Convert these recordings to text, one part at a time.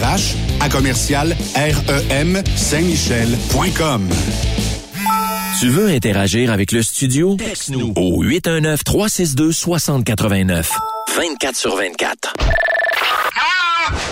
RH à commercial REM Saint-Michel.com. Tu veux interagir avec le studio? Texte-nous. Au 819-362-6089. 24 sur 24.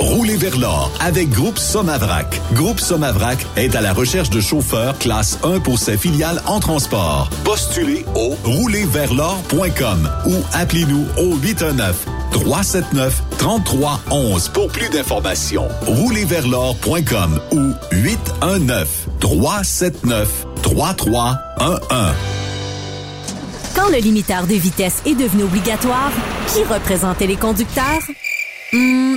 Roulez vers l'or avec Groupe Somavrac. Groupe Somavrac est à la recherche de chauffeurs classe 1 pour ses filiales en transport. Postulez au roulerversl'or.com ou appelez-nous au 819 379 3311 pour plus d'informations. Roulerversl'or.com ou 819 379 3311. Quand le limiteur de vitesse est devenu obligatoire, qui représentait les conducteurs? Hmm,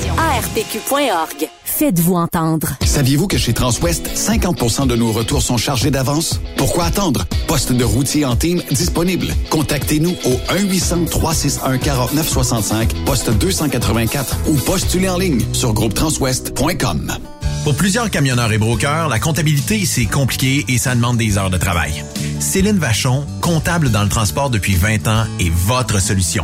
ARPQ.org. Faites-vous entendre. Saviez-vous que chez Transwest, 50% de nos retours sont chargés d'avance? Pourquoi attendre? Poste de routier en team disponible. Contactez-nous au 1-800-361-4965, poste 284 ou postulez en ligne sur groupetranswest.com. Pour plusieurs camionneurs et brokers, la comptabilité, c'est compliqué et ça demande des heures de travail. Céline Vachon, comptable dans le transport depuis 20 ans, est votre solution.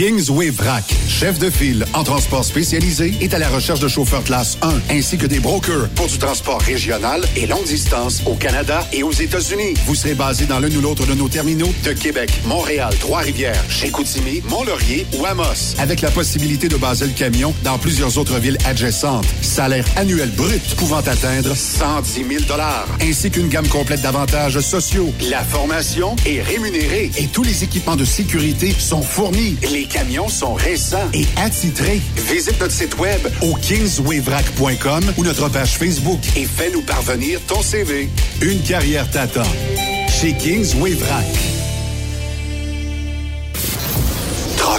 Kingsway Vrac, chef de file en transport spécialisé, est à la recherche de chauffeurs classe 1 ainsi que des brokers pour du transport régional et longue distance au Canada et aux États-Unis. Vous serez basé dans l'un ou l'autre de nos terminaux de Québec, Montréal, Trois-Rivières, Chicoutimi, Mont-Laurier ou Amos, avec la possibilité de baser le camion dans plusieurs autres villes adjacentes. Salaire annuel brut pouvant atteindre 110 000 ainsi qu'une gamme complète d'avantages sociaux. La formation est rémunérée et tous les équipements de sécurité sont fournis. Camions sont récents et attitrés. Visite notre site web au kingswayvrac.com ou notre page Facebook et fais-nous parvenir ton CV. Une carrière t'attend. Chez Kingsway Vrac.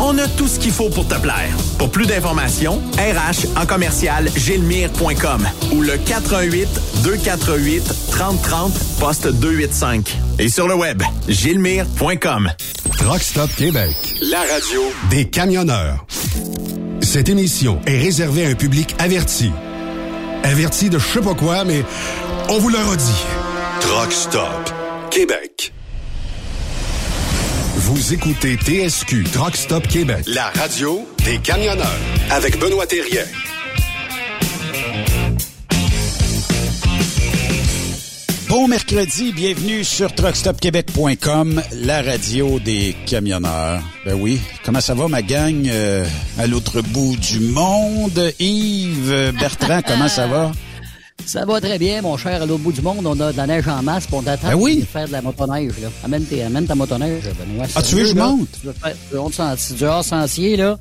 On a tout ce qu'il faut pour te plaire. Pour plus d'informations, RH en commercial gilmire.com ou le 418 248 3030 poste 285 et sur le web gilmire.com. Truck Stop Québec. La radio Des camionneurs. Cette émission est réservée à un public averti. Averti de je sais pas quoi, mais on vous le redit. Truck Stop Québec. Vous écoutez TSQ Truck Stop Québec. La radio des camionneurs avec Benoît Thérien. Bon mercredi, bienvenue sur truckstopquebec.com, la radio des camionneurs. Ben oui, comment ça va ma gang euh, à l'autre bout du monde? Yves Bertrand, comment ça va? Ça va très bien, mon cher, à l'autre bout du monde. On a de la neige en masse, puis on t'attend Ben oui. de faire de la motoneige. Là. Amène, tes- amène ta motoneige, Benoît. Ah, tu veux que je monte? Tu veux faire du hors sentier, du hors sentier, là.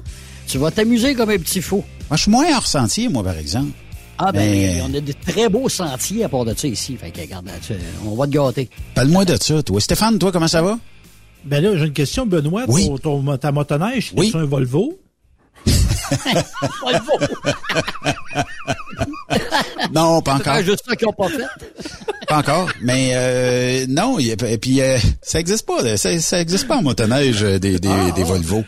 Tu vas t'amuser comme un petit fou. Moi, je suis moins hors sentier, moi, par exemple. Ah, ben, Mais- on a de très beaux sentiers à part de ça ici. Fait que, regarde, tu- on va te gâter. Parle-moi de ça, toi. Stéphane, toi, comment ça va? Ben là, j'ai une question, Benoît. Oui. Ton, ton- ta motoneige, Oui. c'est un Volvo? Non, pas encore. juste ça qu'ils pas fait. Pas encore. Mais euh, non, il y a- et puis euh, ça existe pas. Ça, ça existe pas en motoneige euh, des, des, Ah, des ah. Volvo.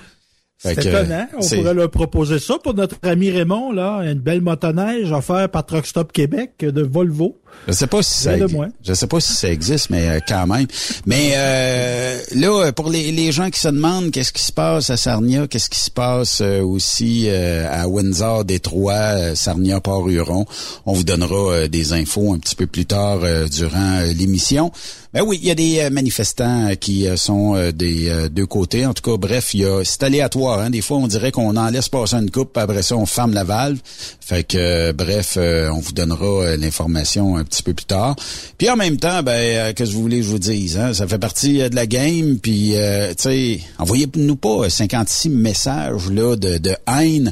C'est étonnant. On pourrait leur proposer ça pour notre ami Raymond, là. Une belle motoneige offerte par Truck Stop Québec de Volvo. Je sais pas si ça. Je sais pas si ça existe, mais euh, quand même. Mais euh, là, pour les, les gens qui se demandent qu'est-ce qui se passe à Sarnia, qu'est-ce qui se passe euh, aussi euh, à Windsor, Détroit, Sarnia, Port-Huron, on vous donnera des infos un petit peu plus tard durant l'émission. Ben oui, il y a des euh, manifestants qui euh, sont euh, des deux côtés. En tout cas, bref, il y a c'est aléatoire. Hein. Des fois, on dirait qu'on en laisse passer une coupe, après ça, on ferme la valve. Fait que, bref, on vous donnera l'information un petit peu plus tard. Puis en même temps, ben, que je voulais que je vous dise, hein, ça fait partie de la game. Puis, euh, tu sais, envoyez-nous pas euh, 56 messages là de haine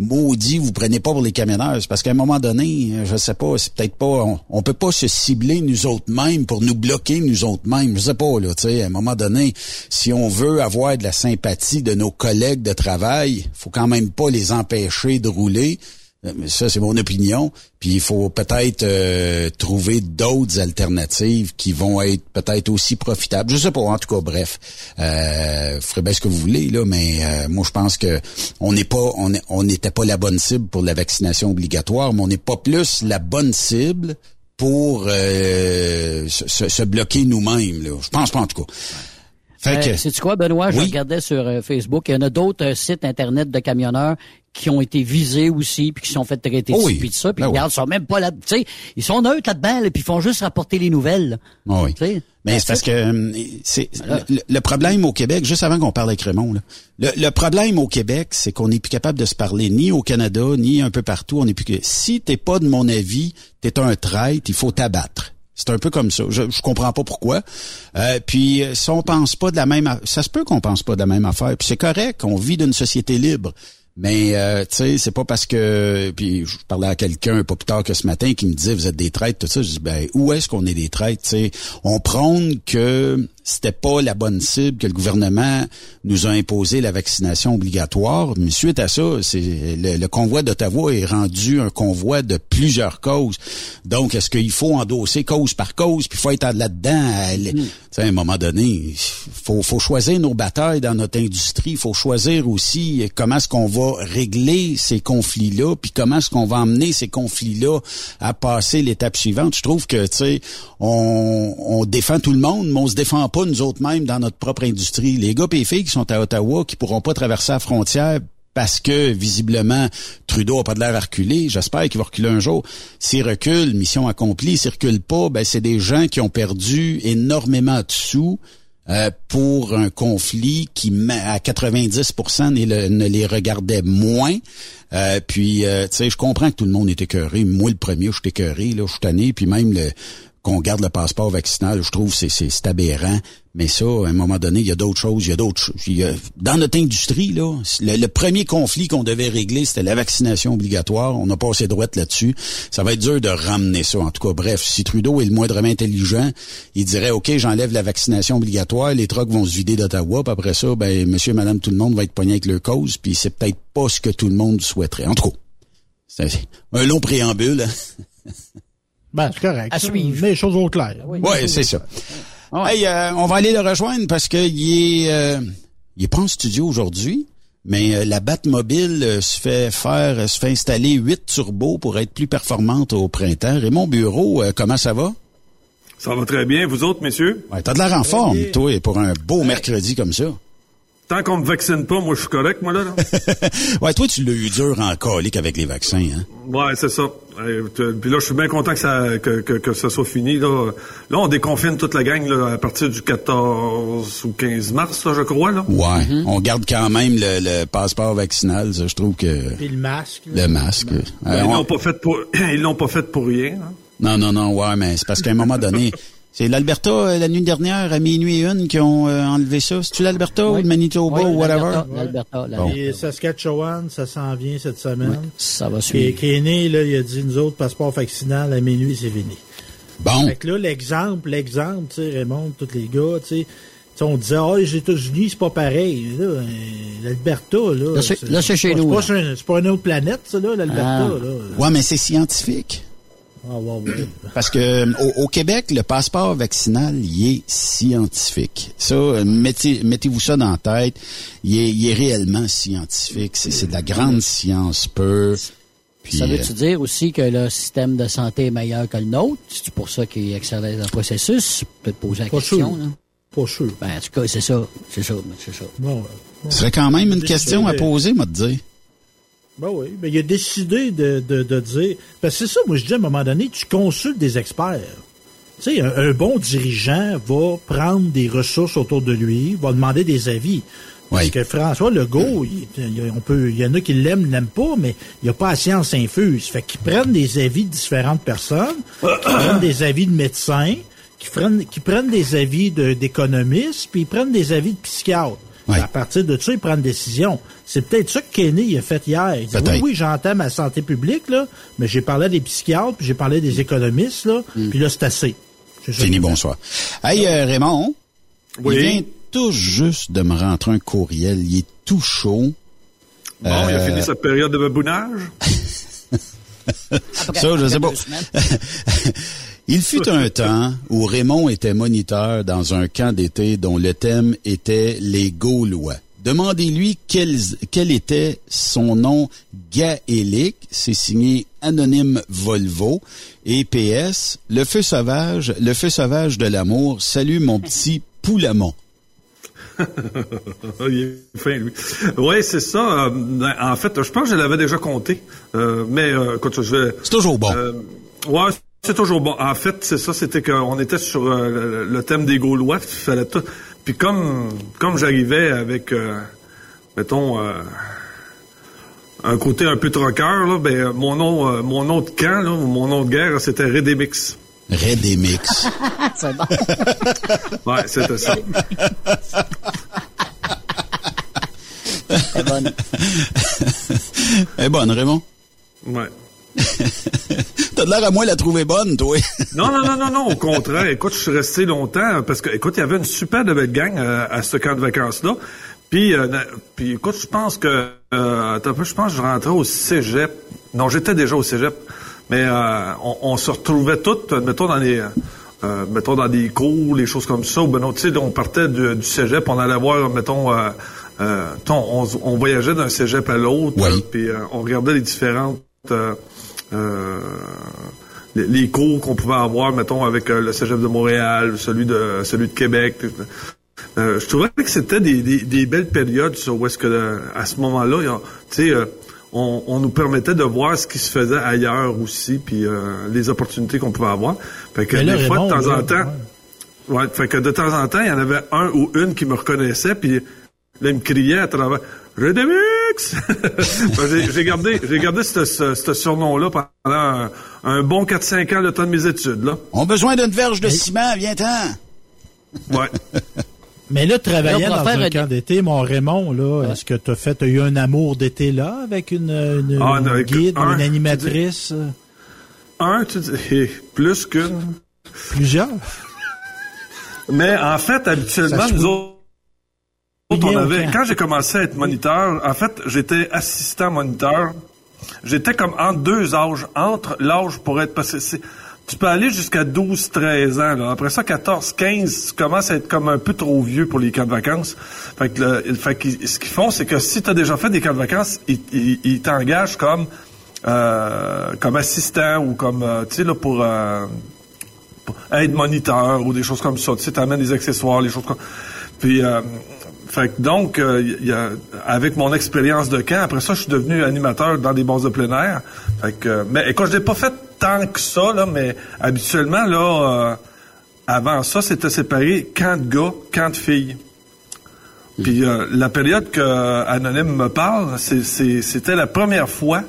maudit, vous prenez pas pour les camionneurs. Parce qu'à un moment donné, euh, je sais pas, c'est peut-être pas, on, on peut pas se cibler nous autres mêmes pour nous bloquer nous autres mêmes. Je sais pas, là, tu sais, à un moment donné, si on veut avoir de la sympathie de nos collègues de travail, faut quand même pas les empêcher de rouler. Euh, mais Ça, c'est mon opinion. Puis il faut peut-être euh, trouver d'autres alternatives qui vont être peut-être aussi profitables. Je sais pas, en tout cas, bref. Euh, ferez bien ce que vous voulez, là, mais euh, moi je pense que on n'est pas on n'était pas la bonne cible pour la vaccination obligatoire, mais on n'est pas plus la bonne cible pour euh, se, se- bloquer nous-mêmes. Je pense pas en tout cas. Fait Euh, que, quoi, Benoît? Je Oui. regardais sur euh, Facebook. Il y en a d'autres euh, sites Internet de camionneurs qui ont été visés aussi, puis qui sont fait traiter Oh oui. puis de ça. Puis Ben oui. regarde, ils sont même pas là. Tu sais, ils sont neutres là-dedans, là, puis ils font juste rapporter les nouvelles. Ah oui. Mais c'est parce que c'est le, le problème au Québec, juste avant qu'on parle avec Raymond, là, le, le problème au Québec, c'est qu'on n'est plus capable de se parler ni au Canada, ni un peu partout. On n'est plus que si t'es pas de mon avis, t'es un traître, il faut t'abattre. C'est un peu comme ça. Je, je comprends pas pourquoi. Euh, puis euh, si on pense pas de la même, ça se peut qu'on pense pas de la même affaire. Puis c'est correct, on vit d'une société libre. Mais euh, tu sais, c'est pas parce que puis je parlais à quelqu'un pas plus tard que ce matin qui me disait vous êtes des traîtres tout ça. Je dis ben où est-ce qu'on est des traîtres Tu sais, on prône que c'était pas la bonne cible que le gouvernement nous a imposé la vaccination obligatoire. Mais suite à ça, c'est le, le convoi d'Ottawa est rendu un convoi de plusieurs causes. Donc est-ce qu'il faut endosser cause par cause puis faut être là-dedans? À, tu sais, à un moment donné, faut faut choisir nos batailles dans notre industrie, il faut choisir aussi comment est-ce qu'on va régler ces conflits-là, puis comment est-ce qu'on va emmener ces conflits-là à passer l'étape suivante. Je trouve que tu sais, on, on défend tout le monde, mais on se défend pas nous autres mêmes dans notre propre industrie. Les gars et les filles qui sont à Ottawa, qui pourront pas traverser la frontière parce que visiblement Trudeau a pas de l'air à reculer. J'espère qu'il va reculer un jour. S'il recule, mission accomplie. S'il recule pas, ben c'est des gens qui ont perdu énormément de sous euh, pour un conflit qui à 90% ne, le- ne les regardait moins. Euh, puis, euh, tu sais, je comprends que tout le monde est écœuré. Moi, le premier, je suis écœuré, là, je suis tanné. Puis même le qu'on garde le passeport vaccinal. Je trouve c'est, c'est, aberrant. Mais ça, à un moment donné, il y a d'autres choses. Il y a d'autres dans notre industrie, là, le, premier conflit qu'on devait régler, c'était la vaccination obligatoire. On a passé droite là-dessus. Ça va être dur de ramener ça. En tout cas, bref, si Trudeau est le moindrement intelligent, il dirait, OK, j'enlève la vaccination obligatoire, les trucks vont se vider d'Ottawa, puis après ça, ben, monsieur, madame, tout le monde va être pogné avec leur cause, puis c'est peut-être pas ce que tout le monde souhaiterait. En tout cas, c'est un long préambule. Ben, c'est correct. À suivre. Mais les choses au clair. Oui, c'est ça. Hey, euh, on va aller le rejoindre parce que il est, euh, il est pas en studio aujourd'hui, mais euh, la Batmobile euh, se fait faire, euh, se fait installer 8 turbos pour être plus performante au printemps. Raymond Bureau, euh, comment ça va? Ça va très bien, vous autres, messieurs? Ouais, t'as de l'air en forme, toi, pour un beau mercredi comme ça. Tant qu'on me vaccine pas, moi, je suis correct, moi, là. là. ouais, toi, tu l'as eu dur en colique avec les vaccins, hein? ouais, c'est ça. Euh, Puis là, je suis bien content que ça, que, que, que ça soit fini, là. Là, on déconfine toute la gang, là, à partir du 14 ou 15 mars, là, je crois, là. Ouais, on garde quand même le, le passeport vaccinal, ça, je trouve que... Puis le masque. là. Le masque. Euh, Ben, ils on- l'ont pas fait pour, ils l'ont pas fait pour rien, hein. Non, non, non, ouais, mais c'est parce qu'à un moment donné, c'est l'Alberta, euh, la nuit dernière, à minuit et une, qui ont euh, enlevé ça. C'est-tu l'Alberta ou le Manitoba Oui, ou whatever? l'Alberta, l'Alberta, la- Bon. Et Saskatchewan, ça s'en vient cette semaine. Ça va suivre. qui est né, là, il a dit, nous autres, passeport vaccinal, à minuit, c'est fini. Bon, Fait que là, l'exemple, l'exemple, tu sais, Raymond, tous les gars, tu sais, tu sais, on disait, ah, les États-Unis, c'est pas pareil. Là, euh, L'Alberta, là. Là, c'est- chez nous, C'est pas, une autre planète, ça, là, l'Alberta, Ah. là. ouais, mais c'est scientifique. Ah. Parce que euh, au, au Québec, le passeport vaccinal, il est scientifique. Ça, euh, mettez, mettez-vous ça dans la tête. Il est, il est réellement scientifique. C'est, c'est de la grande science pure. Puis, Ça euh, veut-tu dire aussi que le système de santé est meilleur que le nôtre? C'est pour ça qu'il accélère le processus? Peut-être poser la Pas question, sûr. là. Pas sûr. Ben, en tout cas, c'est ça. C'est ça, c'est ça. Bon, ouais. ce serait quand même une question à poser, moi, te dire. Ben oui, mais il a décidé de, de, de dire. Parce que c'est ça, moi je dis à un moment donné, tu consultes des experts. Tu sais, un, un bon dirigeant va prendre des ressources autour de lui, va demander des avis. Parce Oui. que François Legault, il, on peut, il y en a qui l'aiment, l'aiment pas, mais il n'y a pas la science infuse. Fait qu'ils prennent des avis de différentes personnes, qui prennent des avis de médecins, qui prennent, qui prennent des avis de- d'économistes, puis ils prennent des avis de psychiatres. Oui. À partir de ça, ils prennent une décision. C'est peut-être ça que Kenny a fait hier. Il dit, oui, oui, j'entends ma santé publique, là, mais j'ai parlé des psychiatres, puis j'ai parlé des économistes, là, puis là, c'est assez. Fini, bonsoir. Hey, euh, Raymond. Oui. Il vient tout juste de me rentrer un courriel. Il est tout chaud. Bon, il a Euh, fini sa période de babounage? Ça, je sais pas. Il fut un temps où Raymond était moniteur dans un camp d'été dont le thème était les Gaulois. Demandez-lui quel, quel était son nom gaélique. C'est signé Anonyme Volvo. Et PS, le feu sauvage, le feu sauvage de l'amour. Salut mon petit Poulamont. il est fin, lui. Oui, c'est ça. Euh, en fait, je pense que je l'avais déjà compté. Euh, mais, euh, écoute, je vais... C'est toujours bon. Euh, ouais, c'est toujours bon. En fait, c'est ça, c'était qu'on était sur euh, le, thème des Gaulois, puis il fallait tout. Puis comme comme j'arrivais avec, euh, mettons, euh, un côté un peu troqueur, là, ben mon nom, euh, mon nom de camp, là, ou mon nom de guerre, c'était Redemix. Redemix. C'est bon. Ouais, c'était ça. C'est bonne. Elle est bonne, Raymond. Ouais. T'as de l'air à moi la trouver bonne, toi. Non, non, non, non, non, au contraire. Écoute, je suis resté longtemps parce que, écoute, il y avait une super de belle gang euh, à ce camp de vacances-là. Puis, euh, puis écoute, je pense que, euh, attends un peu, je pense que je rentrais au cégep. Non, j'étais déjà au cégep. Mais euh, on, on se retrouvait toutes, euh, mettons, dans les... euh, mettons dans des cours, les choses comme ça. Ben non, tu sais, on partait du, du cégep, on allait voir, mettons, euh, euh, on, on voyageait d'un cégep à l'autre, euh, puis euh, on regardait les différentes euh, euh, les, les cours qu'on pouvait avoir, mettons, avec euh, le Cégep de Montréal, celui de celui de Québec. Euh, je trouvais que c'était des, des, des belles périodes ça, où est-ce que euh, à ce moment-là, tu sais, euh, on, on nous permettait de voir ce qui se faisait ailleurs aussi, puis euh, les opportunités qu'on pouvait avoir. Fait que là, des fois, de temps en temps, ouais, fait que de temps en temps, il y en avait un ou une qui me reconnaissait, puis là, il me criait à travers Redemix! Ben, j'ai, gardé, j'ai gardé ce, ce, ce surnom-là pendant un, un bon 4-5 ans le temps de mes études, là. On a besoin d'une verge de ciment, viens-t'en. Ouais. Mais là, va dans faire un camp d'été, mon Raymond, là, est-ce que tu as fait, t'as eu un amour d'été là avec une, une, Ah, une non, avec guide, un, une tu animatrice, Un, tu dis, plus qu'une. plusieurs? Mais en fait, habituellement, nous autres, on avait, quand j'ai commencé à être moniteur, en fait, j'étais assistant moniteur. J'étais comme entre deux âges, entre l'âge pour être passé. Tu peux aller jusqu'à 12, 13 ans. Là. Après ça, 14, 15, tu commences à être comme un peu trop vieux pour les camps de vacances. Fait que, le- fait que ce qu'ils font, c'est que si tu as déjà fait des camps de vacances, ils, ils- ils t'engagent comme euh, comme assistant ou comme, euh, tu sais, là, pour... euh, aide moniteur ou des choses comme ça. Tu sais, t'amènes des accessoires, les choses comme... Puis, euh, fait que donc, euh, y- a- avec mon expérience de camp, après ça, je suis devenu animateur dans des bases de plein air. Fait que, euh, mais écoute, je l'ai pas fait tant que ça, là, mais habituellement, là, euh, avant ça, c'était séparé camp de gars, camp de filles. Puis euh, la période que euh, Anonyme me parle, c'est- c'est- c'était la première fois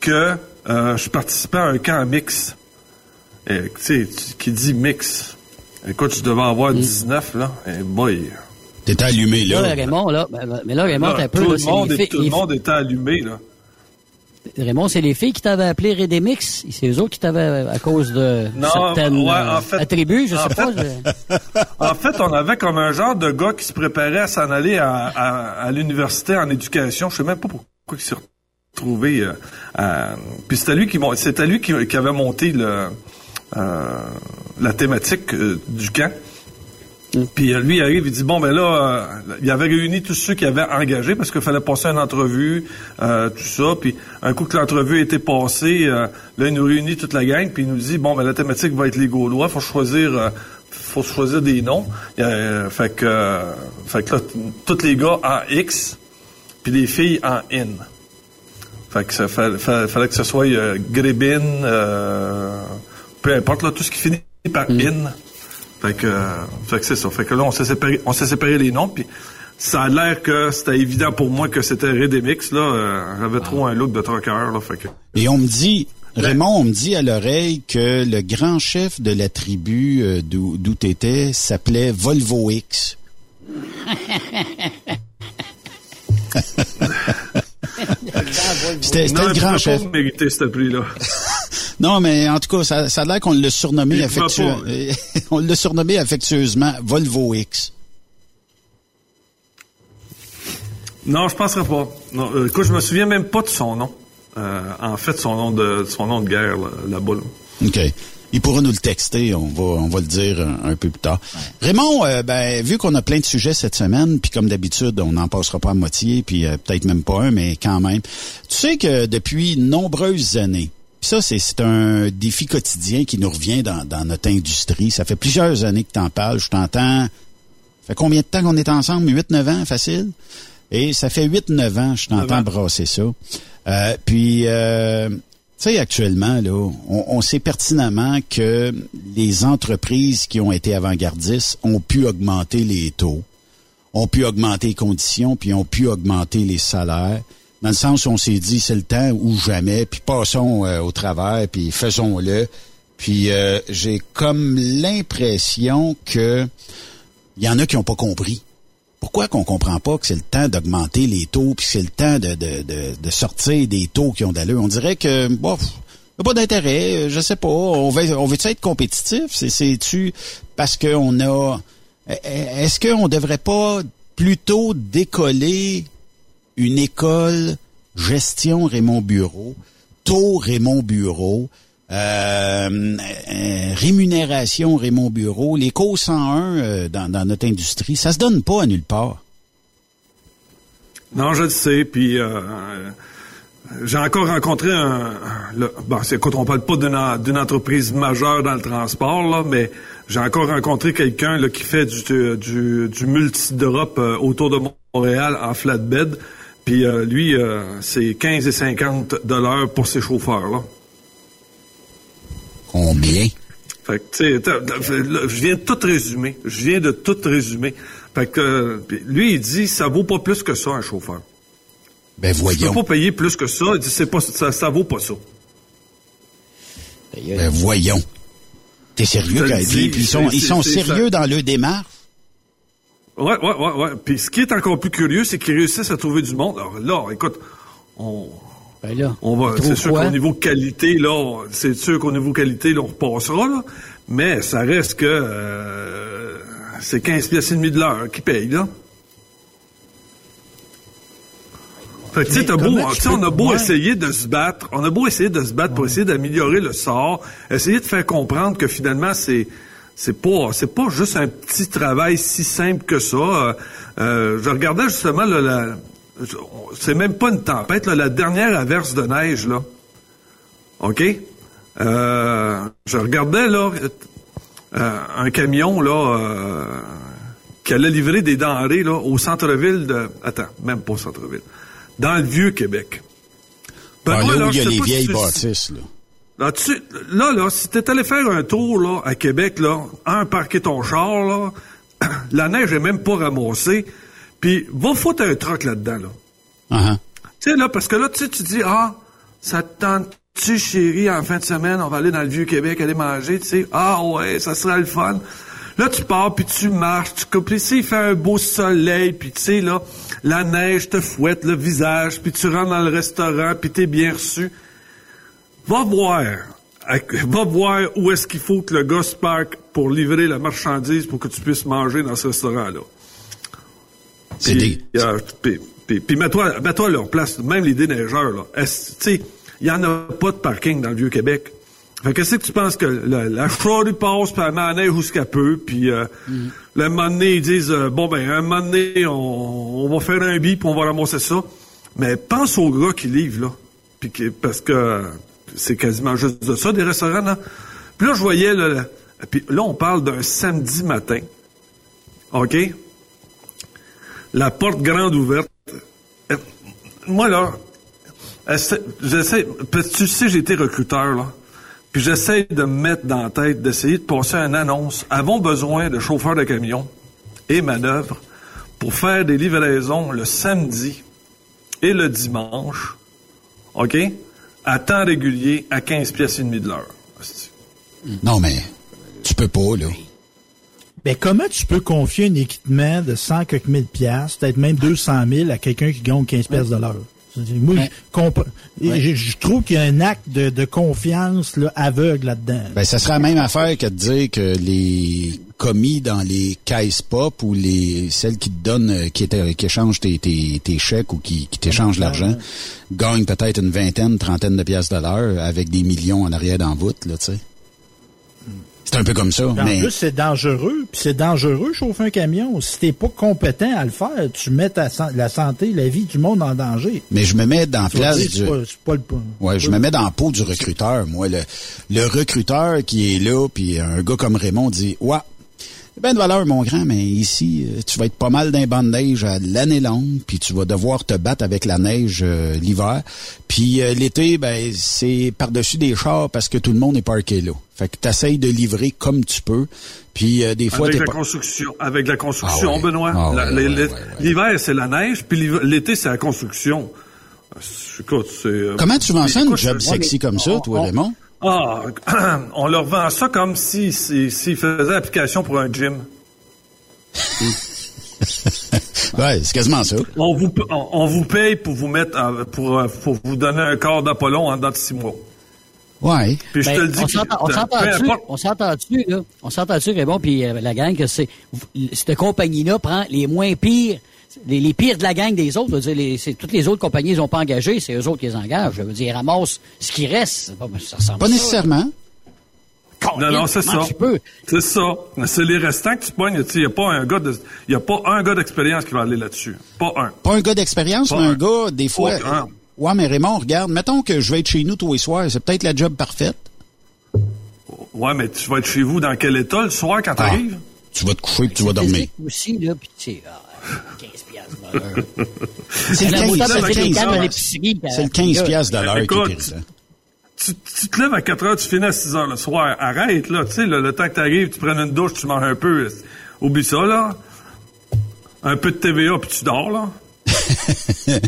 que euh, je participais à un camp mix. Et, tu sais, qui dit mix. Écoute, je devais avoir 19, là. Et boy. T'étais allumé, Là, là. Raymond, là, ben, mais là, Raymond, t'as un peu, tout là, le c'est monde, les est- filles- tout le monde était allumé, là. Raymond, c'est les filles qui t'avaient appelé Redemix. C'est eux autres qui t'avaient, à cause de Non, certaines ouais, euh, en fait- attributs, je sais pas. je- En fait, on avait comme un genre de gars qui se préparait à s'en aller à, à- à l'université en éducation. Je sais même pas pourquoi il s'est retrouvé. euh, à- Puis c'était lui qui c'était lui qui, qui avait monté le, euh, la thématique euh, du camp. Puis euh, lui il arrive, il dit bon ben là, euh, il avait réuni tous ceux qui avaient engagé parce qu'il fallait passer une entrevue, euh, tout ça. Puis un coup que l'entrevue a été passée, euh, là il nous réunit toute la gang, puis il nous dit bon ben la thématique va être les Gaulois, faut choisir, faut choisir des noms. Fait que, fait que là tous les gars en X, puis les filles en in. Fait que ça fallait que ce soit Grébin, euh, peu importe là, tout ce qui finit par in. Fait que, euh, fait que c'est ça. Fait que là, on s'est séparé, on s'est séparé les noms, puis ça a l'air que c'était évident pour moi que c'était Redemix, là. Euh, J'avais trop un look de troqueur, là. Fait que. Et on me dit, Raymond, on me dit à l'oreille que le grand chef de la tribu euh, d'où d'où t'étais s'appelait Volvo X. C'était c'était Non, le il grand chef. pas mériter ce prix-là. Non, mais en tout cas, ça, ça a l'air qu'on l'a surnommé on l'a surnommé affectueusement Volvo X. Non, je penserais pas. Non, euh, écoute, je me souviens même pas de son nom. Euh, en fait, son nom de son nom de guerre là, là-bas. là. OK. Il pourra nous le texter, on va, on va le dire un, un peu plus tard. Raymond, euh, ben, vu qu'on a plein de sujets cette semaine, puis comme d'habitude, on n'en passera pas à moitié, puis euh, peut-être même pas un, mais quand même. Tu sais que depuis nombreuses années, puis ça, c'est un défi quotidien qui nous revient dans, dans notre industrie. Ça fait plusieurs années que tu en parles. Je t'entends. Ça fait combien de temps qu'on est ensemble? 8-9 ans, facile? Et ça fait 8-9 ans, je t'entends brasser ça. Euh, puis, euh, tu sais, actuellement, là, on, on sait pertinemment que les entreprises qui ont été avant-gardistes ont pu augmenter les taux, ont pu augmenter les conditions, puis ont pu augmenter les salaires. Dans le sens où on s'est dit, c'est le temps ou jamais, puis passons euh, au travers, puis faisons-le. Puis euh, j'ai comme l'impression que il y en a qui n'ont pas compris. Pourquoi qu'on comprend pas que c'est le temps d'augmenter les taux, puis c'est le temps de, de, de, de sortir des taux qui ont d'allure? On dirait que, bof, y a pas d'intérêt, euh, je sais pas. On veut, on veut être compétitif? C'est, c'est-tu parce qu'on a... Est-ce qu'on devrait pas plutôt décoller une école gestion Raymond Bureau, taux Raymond Bureau, euh, euh, rémunération Raymond Bureau, les cours 101 euh, dans, notre industrie, ça se donne pas à nulle part. Non, je le sais. Puis euh, j'ai encore rencontré un. Le, bon, écoute, on parle pas d'une, en- d'une entreprise majeure dans le transport, mais j'ai encore rencontré quelqu'un qui fait du, du, multi-drop autour de Montréal en flatbed. Puis euh, lui, euh, c'est 15 et 50 dollars pour ses chauffeurs. Là. Combien? Fait que, tu sais, je viens de tout résumer. Je viens de tout résumer. Fait que, euh, lui, il dit, ça vaut pas plus que ça, un chauffeur. Ben Tu voyons. peux pas payer plus que ça. Il dit, c'est pas, ça, ça vaut pas ça. Ben voyons. T'es sérieux, Puis ils sont, ils sont sérieux dans le démarche? Ouais, ouais, ouais, ouais. Puis ce qui est encore plus curieux, c'est qu'ils réussissent à trouver du monde. Alors là, écoute, on, Ben là, on va, c'est sûr qu'au niveau qualité, là, c'est sûr qu'au niveau qualité, là, on repassera, là. Mais ça reste que, euh, c'est 15 pièces et demi de l'heure qui paye, là. Fait que, t'as beau, on a beau ouais. essayer de se battre, on a beau essayer de se battre pour essayer d'améliorer le sort, essayer de faire comprendre que finalement, c'est, c'est pas, c'est pas juste un petit travail si simple que ça. Euh, euh, je regardais justement, là, la, c'est même pas une tempête, là, la dernière averse de neige, là. OK? Euh, je regardais, là, un camion, là, qui allait livrer des denrées, là, au centre-ville de... Attends, même pas au centre-ville. Dans le Vieux-Québec. Ben, Benoît, là où il y a les si vieilles bâtisses, là. Là, tu, là, là, si t'es allé faire un tour là, à Québec, là, un, parquer ton char, là, la neige est même pas ramassée, puis va foutre un truc là-dedans, là. Uh-huh. Tu sais, là, parce que là, tu tu dis, ah, ça te tente-tu, chérie, en fin de semaine, on va aller dans le Vieux-Québec, aller manger, tu sais, ah ouais, ça sera le fun. Là, tu pars, puis tu marches, tu coupes, il fait un beau soleil, puis tu sais, là, la neige te fouette le visage, puis tu rentres dans le restaurant, puis t'es bien reçu. Va voir, va voir où est-ce qu'il faut que le gars se parque pour livrer la marchandise pour que tu puisses manger dans ce restaurant-là. C'est Puis, puis, mets-toi, mets-toi à leur place, même les déneigeurs, là. Tu sais, il y en a pas de parking dans le Vieux-Québec. Fait que qu'est-ce que tu penses que la, la charrue passe, puis elle neige où ce qu'elle peut, puis euh, le moment donné, ils disent, euh, bon, ben, un moment donné, on, on va faire un bip, puis on va ramasser ça. Mais pense aux gars qui livrent, là. Puis parce que c'est quasiment juste de ça, des restaurants, là. Puis là, je voyais, puis là, on parle d'un samedi matin. OK? la porte grande ouverte. Euh, Moi, là, essa- j'essaie, tu sais, j'ai été recruteur, là. Puis j'essaie de me mettre dans la tête, d'essayer de passer une annonce. Avons besoin de chauffeurs de camion et manœuvres pour faire des livraisons le samedi et le dimanche, OK? À temps régulier, à 15 pièces et demie de l'heure. Non, mais tu peux pas, là. Ben, comment tu peux confier un équipement de 100 quelques mille piastres, peut-être même 200 000 à quelqu'un qui gagne 15 piastres de l'heure? Moi, je je, je trouve qu'il y a un acte de, de confiance là, aveugle là-dedans. Ben, ça serait la même affaire que de dire que les commis dans les caisses pop ou les celles qui te donnent, euh, qui, échangent tes, tes, tes chèques ou qui, qui t'échangent l'argent, gagnent peut-être une vingtaine, trentaine de piastres de l'heure avec des millions en arrière d'en voûte, là, tu sais. C'est un peu comme ça, En mais... plus, c'est dangereux. Puis c'est dangereux, chauffer un camion. Si t'es pas compétent à le faire, tu mets ta, la santé, la vie du monde en danger. Mais je me mets dans la place dire, du... pas, c'est pas le Ouais, je me mets dans la peau du recruteur, moi. Le, le recruteur qui est là, puis un gars comme Raymond dit, ouais, ben de valeur, mon grand, mais ici, euh, tu vas être pas mal d'un banc de neige à l'année longue, puis tu vas devoir te battre avec la neige euh, l'hiver. Puis euh, l'été, ben c'est par-dessus des chars parce que tout le monde est parqué là. Fait que t'essayes de livrer comme tu peux. Puis euh, des fois, Avec la pas... construction, avec la construction, Ah ouais. Benoît. Ah ouais, La- ouais, les- ouais, les- ouais, ouais. L'hiver, c'est la neige, puis l'été, c'est la construction. Euh, Écoute, c'est... euh, Comment tu vends ça, une job sexy comme ça, toi, on- Raymond? Ah, on leur vend ça comme si, si, s'ils faisaient application pour un gym. Ouais, c'est quasiment ça. On vous, on, on vous paye pour vous mettre, en- pour, euh, pour vous donner un corps d'Apollon en dedans de six mois. Ouais. Puis je Ben, te le dis, on s'entend-tu, on s'entend-tu, là? On s'entend-tu, Raymond, puis euh, la gang, que c'est, cette compagnie-là prend les moins pires, les, les pires de la gang des autres. Je veux dire, les, toutes les autres compagnies, ils ont pas engagé, c'est eux autres qui les engagent. Je veux dire, ils ramassent ce qui reste. Pas- Ça ressemble Pas à ça. nécessairement. Non, non, c'est ça. C'est ça. C'est les restants que tu pognes. Il n'y a pas un gars de, y a pas un gars d'expérience qui va aller là-dessus. Pas un. Pas un gars d'expérience, mais un un. gars, des fois. Un. Ouais, mais Raymond, regarde, mettons que je vais être chez nous tous les soirs, c'est peut-être la job parfaite. Ouais, mais tu vas être chez vous dans quel état le soir quand Ah. t'arrives? Tu vas te coucher puis tu vas dormir. Aussi, là, puis tu sais, ah, 15 piastres de l'heure. C'est le La 15, moutarde, c'est c'est le les 15 cannes à heures. l'épicerie. puis, c'est le euh, 15 là, piastres de l'heure qui Écoute, irritant. Tu, tu te lèves à 4 heures, tu finis à 6 heures le soir. Arrête, là. Tu sais, le, le temps que t'arrives, tu prends une douche, tu manges un peu. Oublie ça, là. Un peu de TVA, puis tu dors, là.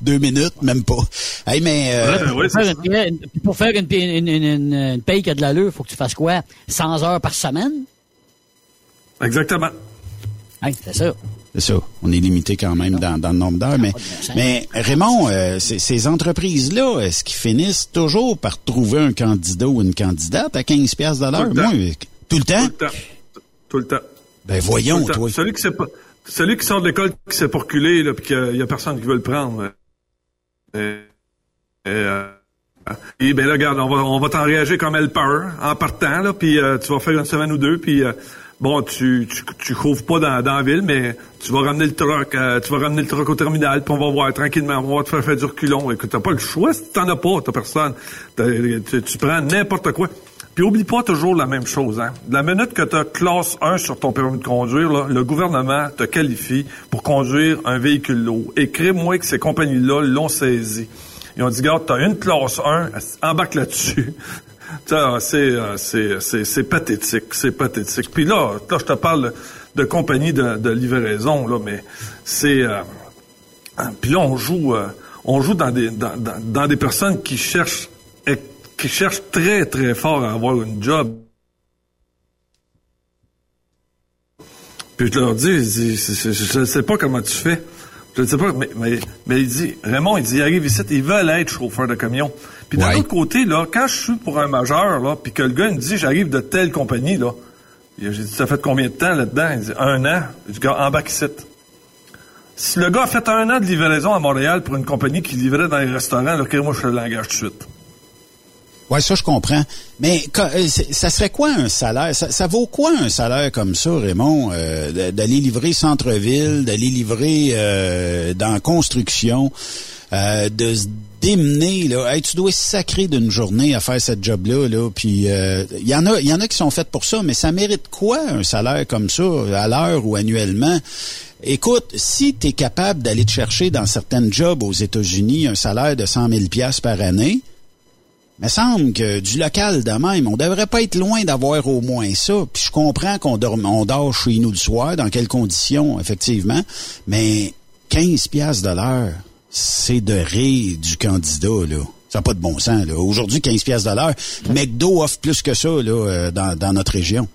Deux minutes, même pas. Hey, mais... euh, Ouais, ouais, pour, faire une, pour faire une, une, une, une- une paye qui a de l'allure, faut que tu fasses quoi? 100 heures par semaine? Exactement. Hey, c'est ça. C'est ça. On est limité quand même dans, dans le nombre d'heures. Mais, mais Raymond, euh, ces, ces entreprises-là, est-ce qu'ils finissent toujours par trouver un candidat ou une candidate à 15 pièces de l'heure? Tout le temps. Moi, tout le temps? Tout le temps. Tout le temps. Ben voyons, temps. toi. Celui qui sait pas, celui qui sort de l'école, qui s'est pas reculé, là, puis qu'il y a personne qui veut le prendre. euh, Et, et, euh, et ben là, regarde, on va, on va t'en réagir comme helper en partant, là, puis euh, tu vas faire une semaine ou deux, puis euh, bon, tu, tu, tu couvres pas dans, dans la ville, mais tu vas ramener le truck, euh, tu vas ramener le truck au terminal, puis on va voir tranquillement, on va te faire faire du reculon. Écoute, t'as pas le choix si t'en as pas, t'as personne. T'as- Tu, tu prends n'importe quoi. Puis oublie pas toujours la même chose. Hein. La minute que tu as classe 1 sur ton permis de conduire, là, le gouvernement te qualifie pour conduire un véhicule lourd. Écris-moi que ces compagnies-là l'ont saisi. Ils ont dit, regarde, tu as une classe 1, embarque là-dessus. Euh, c'est, pathétique, c'est pathétique. Puis là, là, je te parle de compagnies de, livraison, là, mais c'est... euh, puis là, on joue, euh, on joue dans des, dans, des personnes qui cherchent, qui très très fort à avoir une job. Puis je leur dis, je ne sais pas comment tu fais. Je ne sais pas, mais, mais, mais il dit, Raymond, il dit, il arrive ici, ils veulent être chauffeur de camion. Puis d'un Ouais. autre côté, là, quand je suis pour un majeur, là, puis que le gars il me dit, j'arrive de telle compagnie, là, j'ai dit, ça fait combien de temps là-dedans? Il dit, un an. Je dis, gars, embarque ici. Si le gars a fait un an de livraison à Montréal pour une compagnie qui livrait dans les restaurants, là, moi, je le langage tout de suite. Ouais, ça, je comprends. Mais euh, ça serait quoi un salaire? Ça, ça vaut quoi un salaire comme ça, Raymond? euh, d'aller livrer centre-ville, d'aller livrer euh, dans construction, euh, de démener, là. Tu dois sacrer d'une journée à faire cette job-là, là. Puis il y en a, y en a qui sont faites pour ça, mais ça mérite quoi un salaire comme ça, à l'heure ou annuellement? Écoute, si tu es capable d'aller te chercher dans certaines jobs aux États-Unis un salaire de 100 000 pièces par année, me semble que du local de même, on devrait pas être loin d'avoir au moins ça. Puis je comprends qu'on dort, on dort chez nous le soir, dans quelles conditions, effectivement, mais 15 piastres de l'heure, c'est de rire du candidat, là. Ça n'a pas de bon sens, là. Aujourd'hui, 15 piastres de l'heure, McDo offre plus que ça, là, euh, dans, dans notre région.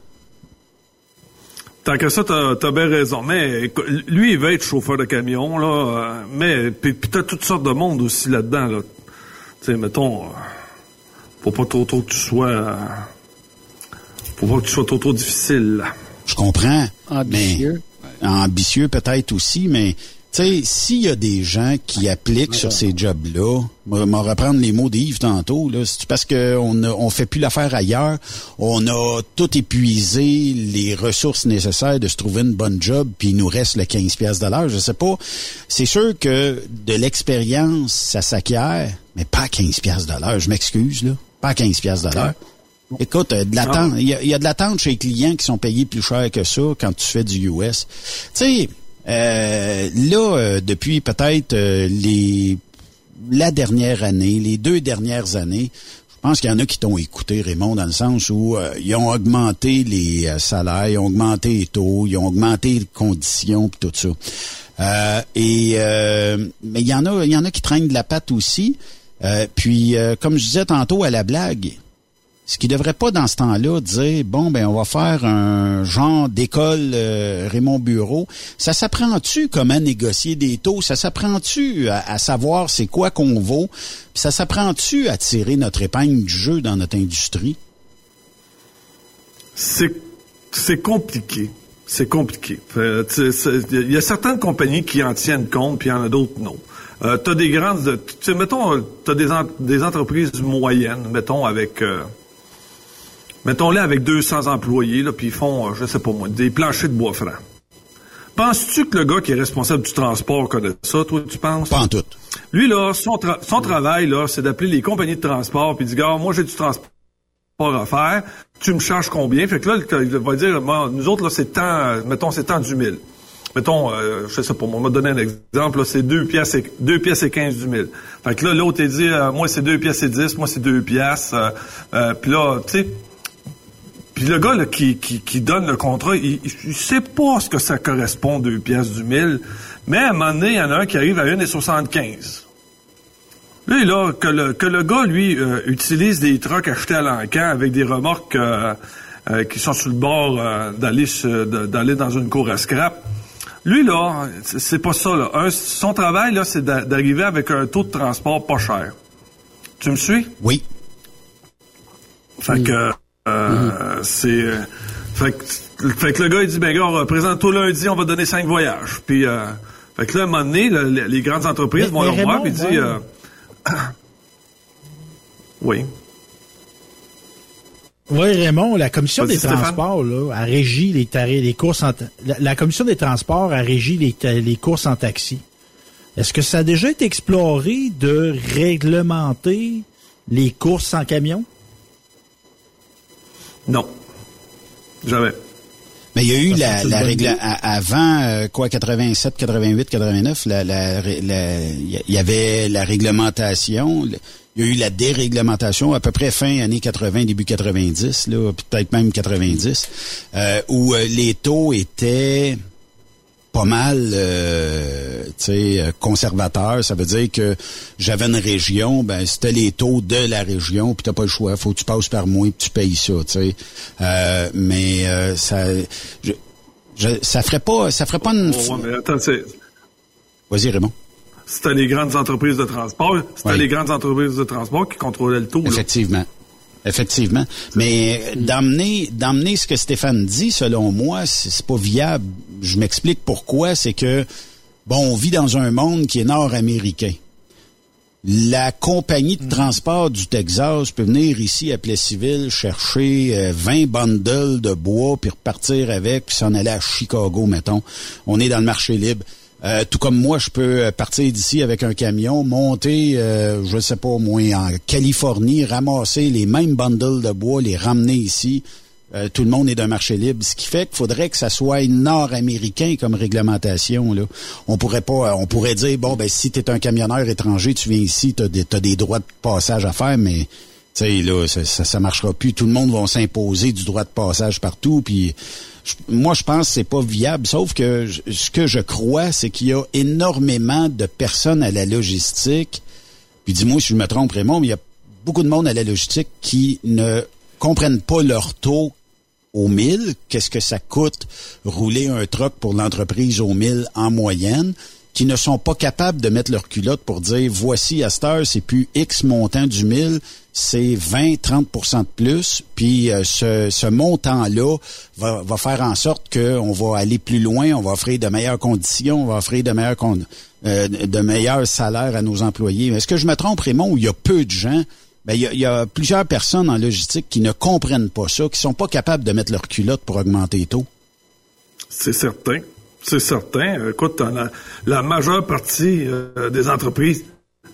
Tant que ça, t'as as bien raison. Mais lui, il veut être chauffeur de camion, là. euh, mais puis, puis t'as toutes sortes de monde aussi là-dedans, là. Tu sais, mettons, euh, faut pas trop trop que tu sois, faut pas que tu sois trop trop difficile. là. Je comprends. Ambitieux. Mais, ambitieux peut-être aussi, mais tu sais, s'il y a des gens qui appliquent sur ces jobs-là, va reprendre les mots d'Yves tantôt, là, c'est parce qu'on a- on fait plus l'affaire ailleurs, on a tout épuisé les ressources nécessaires de se trouver une bonne job, puis il nous reste le 15 pièces de l'heure, je sais pas. C'est sûr que de l'expérience, ça s'acquiert, mais pas à 15 pièces de l'heure, je m'excuse, là. Pas à 15 pièces de l'heure. Écoute, euh, de l'attente, il y, y a de l'attente chez les clients qui sont payés plus cher que ça quand tu fais du US. Tu sais, euh, là, euh, depuis peut-être euh, les la dernière année, les deux dernières années, je pense qu'il y en a qui t'ont écouté, Raymond, dans le sens où euh, ils ont augmenté les euh, salaires, ils ont augmenté les taux, ils ont augmenté les conditions, puis tout ça. Euh, et euh, mais il y en a, il y en a qui traînent de la patte aussi. Euh, puis, comme je disais tantôt à la blague, ce qui devrait pas dans ce temps-là dire bon ben on va faire un genre d'école euh, Raymond Bureau. Ça s'apprend-tu comment négocier des taux? Ça s'apprend-tu à, savoir c'est quoi qu'on vaut? Puis ça s'apprend-tu à tirer notre épingle du jeu dans notre industrie? C'est c'est compliqué. C'est compliqué. C'est- Il y a certaines compagnies qui en tiennent compte, puis il y en a d'autres non. Euh, t'as des grandes, mettons, euh, t'as des, des entreprises moyennes, mettons avec, euh, mettons-les avec 200 employés, là, puis ils font, euh, je sais pas moi, des planchers de bois franc. Penses-tu que le gars qui est responsable du transport connaît ça, toi, tu penses? Pas en tout. Lui, là, son, tra- son travail, là, c'est d'appeler les compagnies de transport puis il dit, gars, moi, j'ai du transport à faire. Tu me charges combien? Fait que là, il va dire, Moi, nous autres, là, c'est tant, mettons, c'est tant du mille. Mettons, euh, je sais pas, moi, on m'a donné un exemple, là, c'est deux pièces et, deux pièces et quinze du mille. Fait que là, l'autre, il dit, euh, moi, c'est deux pièces et dix, moi, c'est deux pièces. Euh, puis là, tu sais, puis le gars là, qui, qui, qui donne le contrat, il, il, sait pas ce que ça correspond deux pièces du mille. Mais à un moment donné, il y en a un qui arrive à 1,75. Lui, là, que le, que le gars, lui, euh, utilise des trucks achetés à l'encan avec des remorques euh, euh, qui sont sur le bord d'aller d'aller dans une cour à scrap. Lui, là, c'est pas ça. Là. son travail, là, c'est d'arriver avec un taux de transport pas cher. Tu me suis? Oui. Fait que mm-hmm. c'est. Fait que, fait que le gars, il dit, ben gars, présente tout lundi, on va donner cinq voyages. Puis, fait que là, à un moment donné, les, grandes entreprises vont leur voir, puis dire... Oui. Oui, Raymond, la commission des transports là, a régi les tarifs, les courses en la, commission des transports a régi les, les courses en taxi. Est-ce que ça a déjà été exploré de réglementer les courses en camion? Non. Jamais. Mais il y a eu la, la règle avant euh, quoi 87, 88, 89, la, il y avait la réglementation. Il y a eu la déréglementation à peu près fin années 80, début 90, là, peut-être même 90, euh, où euh, les taux étaient pas mal euh, euh, conservateurs. Ça veut dire que j'avais une région, ben c'était les taux de la région, puis t'as pas le choix. Faut que tu passes par moi, puis tu payes ça. Euh, mais euh, ça, je, ça ferait pas, ça ferait pas une. Oh, mais attends, Vas-y Raymond. C'était les grandes entreprises de transport. C'était les grandes entreprises de transport qui contrôlaient le taux. Effectivement. Effectivement. Mais d'amener, d'amener ce que Stéphane dit, selon moi, c'est pas viable. Je m'explique pourquoi. C'est que, bon, on vit dans un monde qui est nord-américain. La compagnie de mm. transport du Texas peut venir ici à Plessisville chercher 20 euh, bundles de bois puis repartir avec puis s'en aller à Chicago, mettons. On est dans le marché libre. Euh, tout comme moi, je peux euh, partir d'ici avec un camion, monter, euh, je sais pas moi, en Californie, ramasser les mêmes bundles de bois, les ramener ici. Euh, tout le monde est d'un marché libre, ce qui fait qu'il faudrait que ça soit nord-américain comme réglementation. Là. On pourrait pas, on pourrait dire bon ben si tu es un camionneur étranger, tu viens ici, tu as, des droits de passage à faire, mais tu sais là ça, ça, ça marchera plus. Tout le monde va s'imposer du droit de passage partout, puis moi, je pense que c'est pas viable. Sauf que ce que je crois, c'est qu'il y a énormément de personnes à la logistique. Puis dis-moi si je me trompe, Raymond, mais il y a beaucoup de monde à la logistique qui ne comprennent pas leur taux au mille. Qu'est-ce que ça coûte rouler un truck pour l'entreprise au mille en moyenne? Qui ne sont pas capables de mettre leur culotte pour dire voici à cette heure, c'est plus X montant du mille, c'est 20-30 de plus. Puis euh, ce, ce montant-là va, va, faire en sorte qu'on va aller plus loin, on va offrir de meilleures conditions, on va offrir de meilleurs euh, de meilleurs salaires à nos employés. Est-ce que je me trompe, Raymond, où il y a peu de gens? Ben, il, y a, il y a plusieurs personnes en logistique qui ne comprennent pas ça, qui sont pas capables de mettre leur culotte pour augmenter les taux. C'est certain. C'est certain. Écoute, la, la majeure partie euh, des entreprises,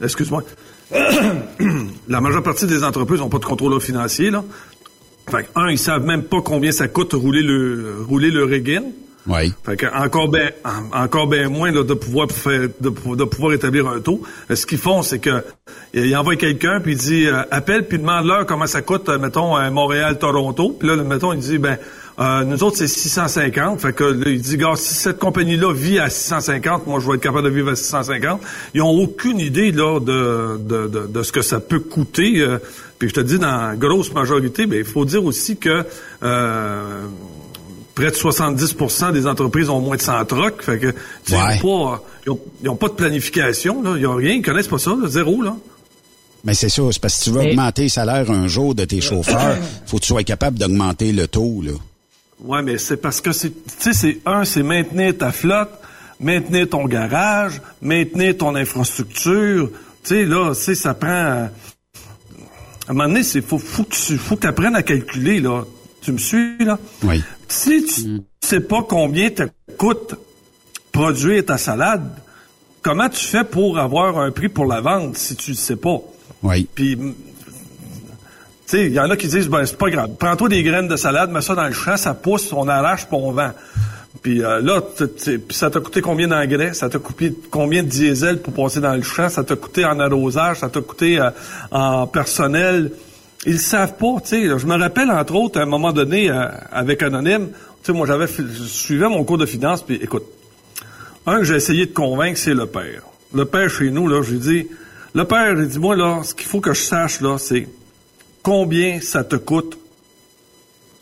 excuse-moi, la majeure partie des entreprises n'ont pas de contrôle financier, là. Fait un, ils savent même pas combien ça coûte rouler le rouler le rigging. Oui. Fait que encore bien encore bien moins de pouvoir faire de, pouvoir établir un taux. Euh, ce qu'ils font, c'est que ils envoient quelqu'un puis il dit euh, appelle puis demande-leur comment ça coûte, mettons Montréal Toronto. Puis là, mettons, il dit ben euh, nous autres, c'est 650. Fait que là, il dit, gars, si cette compagnie-là vit à 650, moi, je vais être capable de vivre à 650. Ils ont aucune idée là de, de, de, ce que ça peut coûter. Euh, puis je te dis, dans la grosse majorité, ben, il faut dire aussi que euh, près de 70% des entreprises ont moins de 100 trucks. Fait que, ils n'ont pas, de planification. Là. Ils n'ont rien. Ils connaissent pas ça. zéro, là. Mais c'est ça, c'est parce que si tu veux augmenter le salaire un jour de tes chauffeurs, faut que tu sois capable d'augmenter le taux, là. Ouais, mais c'est parce que c'est, tu sais, c'est un, c'est maintenir ta flotte, maintenir ton garage, maintenir ton infrastructure. Tu sais, là, tu ça prend. À un moment donné, c'est faut, faut que tu faut que apprennes à calculer là. Tu me suis là? Oui. Si tu mm. sais pas combien te coûte produire ta salade, comment tu fais pour avoir un prix pour la vente si tu le sais pas? Oui. Puis il y en a qui disent, ben, c'est pas grave. Prends-toi des graines de salade, mets ça dans le champ, ça pousse, on arrache, puis on vend. Puis euh, là, ça t'a coûté combien d'engrais? Ça t'a coûté combien de diesel pour passer dans le champ? Ça t'a coûté en arrosage? Ça t'a coûté euh, en personnel? Ils savent pas, tu sais. Je me rappelle, entre autres, à un moment donné, euh, avec Anonyme, tu sais, moi, j'avais, je suivais mon cours de finance, puis écoute, Un que j'ai essayé de convaincre, c'est le père. Le père chez nous, là, j'ai dit, le père, il dit, moi, là, ce qu'il faut que je sache, là, c'est combien ça te coûte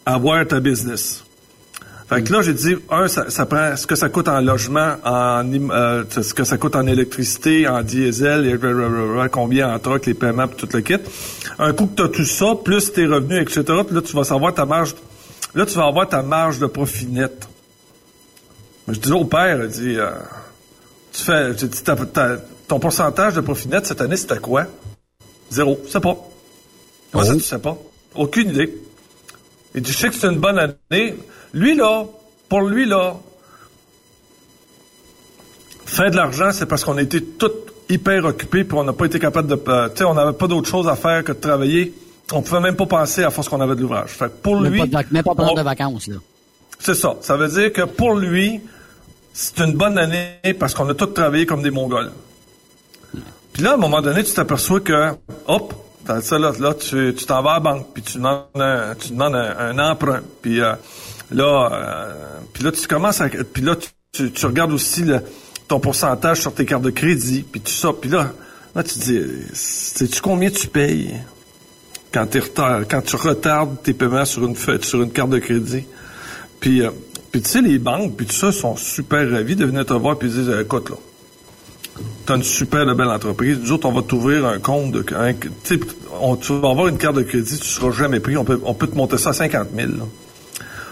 avoir ta business. Fait que là, j'ai dit, un, ça, prend ce que ça coûte en logement, en euh, ce que ça coûte en électricité, en diesel, et combien en truck, les paiements, puis tout le kit. Un coup que tu as tout ça, plus tes revenus, etc., puis là, tu vas savoir ta marge, là, tu vas avoir ta marge de profit net. Je dis au père, il dit, tu fais, tu dis, ton pourcentage de profit net cette année, c'était quoi? Zéro. Je sais Comment ça, tu sais pas? Aucune idée. Dit, je sais que c'est une bonne année. Lui, là, pour lui, là, faire de l'argent, c'est parce qu'on a été tous hyper occupés puis on n'a pas été capable de... Euh, tu sais, on n'avait pas d'autre chose à faire que de travailler. On pouvait même pas penser à force qu'on avait de l'ouvrage. Fait pour lui... Pas même pas prendre de vacances, là. C'est ça. Ça veut dire que pour lui, c'est une bonne année parce qu'on a tous travaillé comme des Mongols. Puis là, à un moment donné, tu t'aperçois que, hop, là, là tu t'en vas à la banque, puis tu demandes un, un, emprunt. Puis euh, là, euh, puis là, tu commences à... Puis là, tu, regardes aussi ton pourcentage sur tes cartes de crédit, puis tout ça. Puis là, là, tu dis, sais-tu combien tu payes quand, tu retardes tes paiements sur une, carte de crédit? Puis, euh, puis tu sais, les banques, puis tout ça, sont super ravis de venir te voir, puis ils disent, écoute, là, tu as une super belle entreprise. Nous autres, on va t'ouvrir un compte. De, un, on, tu vas avoir une carte de crédit, tu seras jamais pris. On peut, on peut te monter ça à 50 000.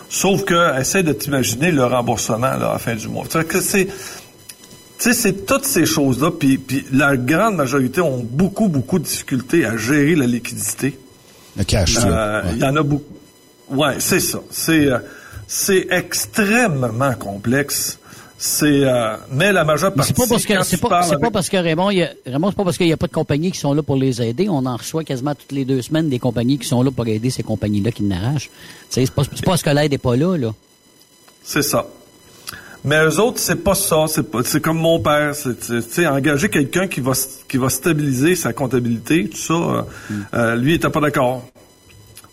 Sauf que, essaie de t'imaginer le remboursement là, à la fin du mois. c'est... Tu sais, c'est toutes ces choses-là, puis, puis la grande majorité ont beaucoup, beaucoup de difficultés à gérer la liquidité. Le cash. Euh, il y en a beaucoup. Ouais, c'est ça. C'est, euh, c'est extrêmement complexe. C'est euh, mais la majeure partie. C'est pas parce que c'est pas, c'est pas parce que Raymond, il y a, Raymond, c'est pas parce qu'il n'y a pas de compagnies qui sont là pour les aider. On en reçoit quasiment toutes les deux semaines des compagnies qui sont là pour aider ces compagnies-là qui n'arrachent. C'est pas, c'est pas parce que l'aide n'est pas là, là. C'est ça. Mais eux autres, c'est pas ça. C'est pas, c'est comme mon père. C'est, engager quelqu'un qui va, qui va stabiliser sa comptabilité, tout ça. Euh, mm. euh, lui, il était pas d'accord.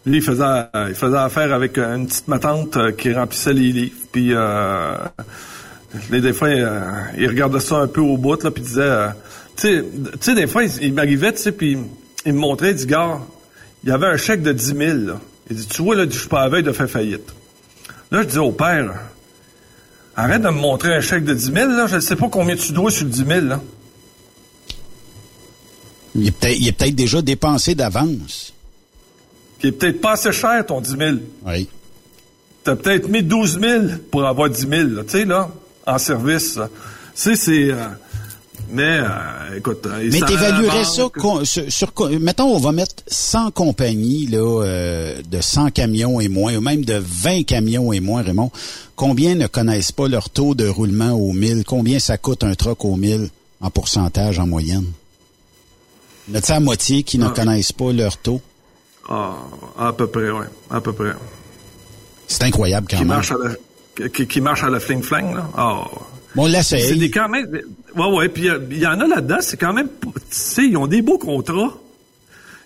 Lui, il faisait, il faisait affaire avec une petite matante qui remplissait les livres. Puis des fois, euh, il, regardait ça un peu au bout, là, puis il disait, euh, tu sais, des fois, il, m'arrivait, tu sais, puis il me montrait, il dit, gars, il y avait un chèque de 10 000, là. Il dit, tu vois, là, je suis pas à veille de faire faillite. Là, je dis au père, arrête de me montrer un chèque de 10 000, là, je ne sais pas combien tu dois sur le 10 000, là. Il est peut-être peut déjà dépensé d'avance. Il est peut-être pas assez cher, ton 10 000. Oui. T'as peut-être mis 12 000 pour avoir 10 000, tu sais, là en service. Tu c'est... Euh, mais, euh, écoute... Euh, mais t'évaluerais ça sur, Mettons, on va mettre 100 compagnies là, de 100 camions et moins, ou même de 20 camions et moins, Raymond. Combien ne connaissent pas leur taux de roulement au 1000? Combien ça coûte un truck au 1000 en pourcentage en moyenne? Y a à moitié qui ne ah. connaissent pas leur taux? Ah, à peu près, oui. À peu près. C'est incroyable quand même qui, qui marche à la fling-flang, là. Oh. Bon, là, c'est... des quand même... Ouais, ouais, puis il y, en a là-dedans, c'est quand même... Tu sais, ils ont des beaux contrats.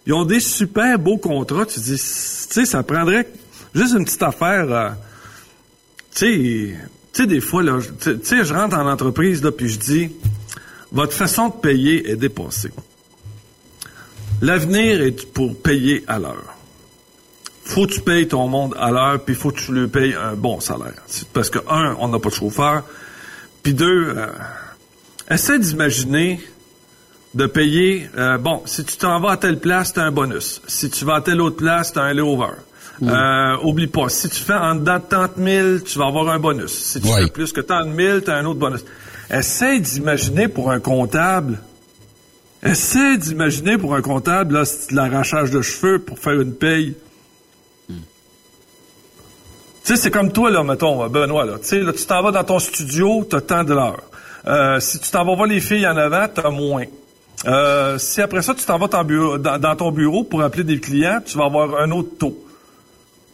Ils ont des super beaux contrats. Tu dis, tu sais, ça prendrait juste une petite affaire... Euh, tu sais, des fois, là, tu sais, je rentre en entreprise, là, puis je dis, votre façon de payer est dépassée. L'avenir est pour payer à l'heure faut que tu payes ton monde à l'heure, puis faut que tu lui payes un bon salaire. Parce que, un, on n'a pas de chauffeur, puis deux, euh, essaie d'imaginer de payer, euh, bon, si tu t'en vas à telle place, t'as un bonus. Si tu vas à telle autre place, t'as un layover. Euh, oublie pas, si tu fais en dedans de tant de tu vas avoir un bonus. Si tu fais plus que tant de mille, t'as un autre bonus. Essaie d'imaginer pour un comptable, essaie d'imaginer pour un comptable, là, l'arrachage de cheveux pour faire une paye. Tu sais, c'est comme toi, là, mettons, Benoît, là. Tu sais, là, tu t'en vas dans ton studio, t'as tant de l'heure. Euh, si tu t'en vas voir les filles en avant, t'as moins. Euh, si après ça, tu t'en vas dans, ton bureau pour appeler des clients, tu vas avoir un autre taux.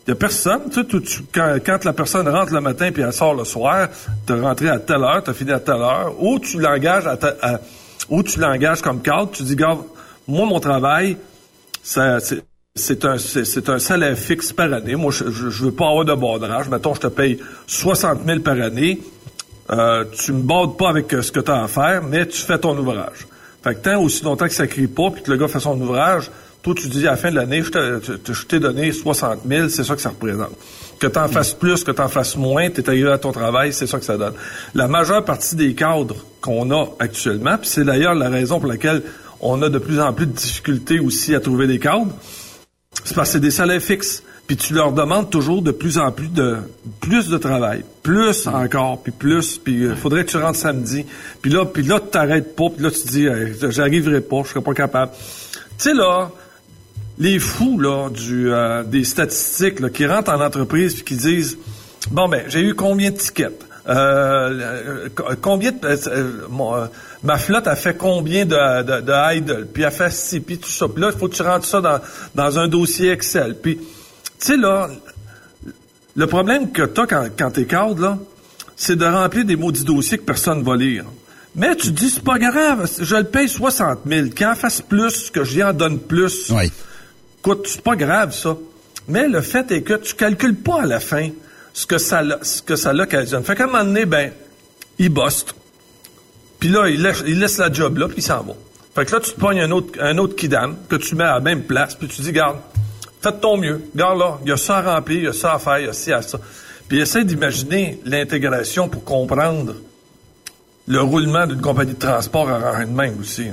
Il n'y a personne. Tu sais, quand, la personne rentre le matin puis elle sort le soir, tu as rentré à telle heure, tu as fini à telle heure, ou tu l'engages à, ou tu l'engages comme cadre, tu dis, regarde, moi, mon travail, ça, c'est c'est un, c'est, un salaire fixe par année. Moi, je, je, veux pas avoir de bordrage. Mettons, je te paye 60 000 par année. euh, tu me bades pas avec euh, ce que tu as à faire, mais tu fais ton ouvrage. Fait que tant aussi longtemps que ça crie pas, puis que le gars fait son ouvrage, toi, tu dis à la fin de l'année, je t'ai donné 60 000, c'est ça que ça représente. Que tu en fasses plus, que tu en fasses moins, tu es arrivé à ton travail, c'est ça que ça donne. La majeure partie des cadres qu'on a actuellement, puis c'est d'ailleurs la raison pour laquelle on a de plus en plus de difficultés aussi à trouver des cadres, c'est parce que c'est des salaires fixes. Puis tu leur demandes toujours de plus en plus de plus de travail, plus encore, puis plus, puis il faudrait que tu rentres samedi. Puis là, puis là, tu t'arrêtes pas, puis là tu dis, j'arriverai pas, je serai pas capable. Tu sais là, les fous là du euh, des statistiques qui rentrent en entreprise puis qui disent, bon ben, j'ai eu combien de tickets? Euh, combien de, euh, ma flotte a fait combien de, de, de idle, puis a fait ci, puis tout ça. Puis là, il faut que tu rentres ça dans, dans un dossier Excel. Puis tu sais, là, le problème que tu as quand, quand tu es cadre, là, c'est de remplir des maudits dossiers que personne ne va lire. Mais tu te dis, c'est pas grave, je le paye 60 000. Qu'il en fasse plus, que j'y en donne plus. Oui. Écoute, c'est pas grave, ça. Mais le fait est que tu calcules pas à la fin ce que ça, ce que ça l'occasionne. Fait qu'à un moment donné, ben, il bosse. Puis là, il laisse, il laisse la job là, puis il s'en va. Fait que là, tu te pognes un autre, un autre kidam que tu mets à la même place, puis tu dis, garde, Faites ton mieux. Regarde là, il y a ça à remplir, il y a ça à faire, il y a ci à ça. Puis essaie d'imaginer l'intégration pour comprendre le roulement d'une compagnie de transport à rien de même aussi.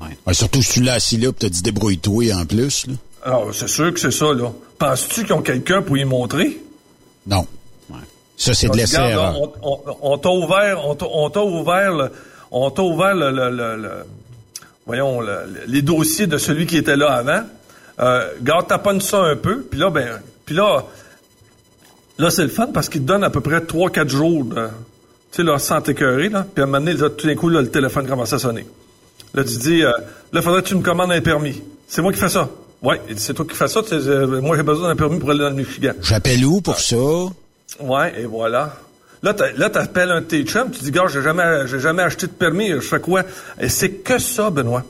Ouais. surtout si tu l'as assis là, tu as dit débrouille-toi en plus. Là. Alors, ah, c'est sûr que c'est ça, là. Penses-tu qu'ils ont quelqu'un pour y montrer? Non. Ça, c'est de l'essai. On, t'a ouvert, on t'a ouvert, le, on t'a ouvert le, le, voyons, les dossiers de celui qui était là avant. Euh, garde, taponne ça un peu, puis là, ben, puis là, là, c'est le fun parce qu'il te donne à peu près 3-4 jours de, tu sais, là, sans t'écœurer, là, puis à un moment donné, tout d'un coup, là, le téléphone commence à sonner. Là, tu dis, euh, là, faudrait que tu me commandes un permis. C'est moi qui fais ça. Ouais, c'est toi qui fais ça. Euh, moi, j'ai besoin d'un permis pour aller dans le Michigan. J'appelle où pour ça? Ouais, et voilà. Là, là, t'appelles un de tes chums, tu dis, gars, j'ai jamais, j'ai jamais acheté de permis, je fais quoi? Et c'est que ça, Benoît.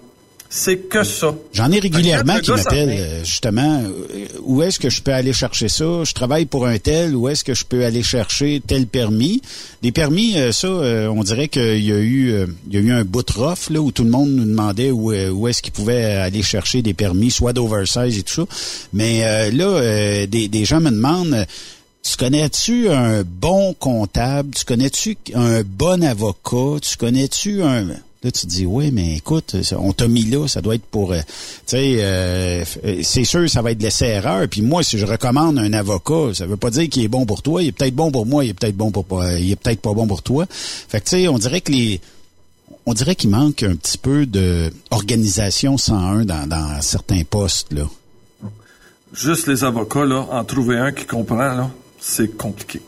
C'est que ça. J'en ai régulièrement qui m'appellent, euh, justement, euh, où est-ce que je peux aller chercher ça? Je travaille pour un tel, où est-ce que je peux aller chercher tel permis? Des permis, euh, ça, on dirait qu'il y a eu il y a eu un bout de rough, là, où tout le monde nous demandait où, où est-ce qu'ils pouvaient aller chercher des permis, soit d'oversize et tout ça. Mais là, des, des gens me demandent tu connais-tu un bon comptable? Tu connais-tu un bon avocat? Tu connais-tu un Là, tu te dis, oui, mais écoute, on t'a mis là, ça doit être pour... Euh, tu sais, euh, c'est sûr, ça va être l'essai-erreur. Puis moi, si je recommande un avocat, ça veut pas dire qu'il est bon pour toi. Il est peut-être bon pour moi, il est peut-être bon pour il est peut-être pas bon pour toi. Fait que, tu sais, on dirait que les... On dirait qu'il manque un petit peu de organisation 101 dans, dans certains postes, là. Juste les avocats, là, en trouver un qui comprend, là, c'est compliqué.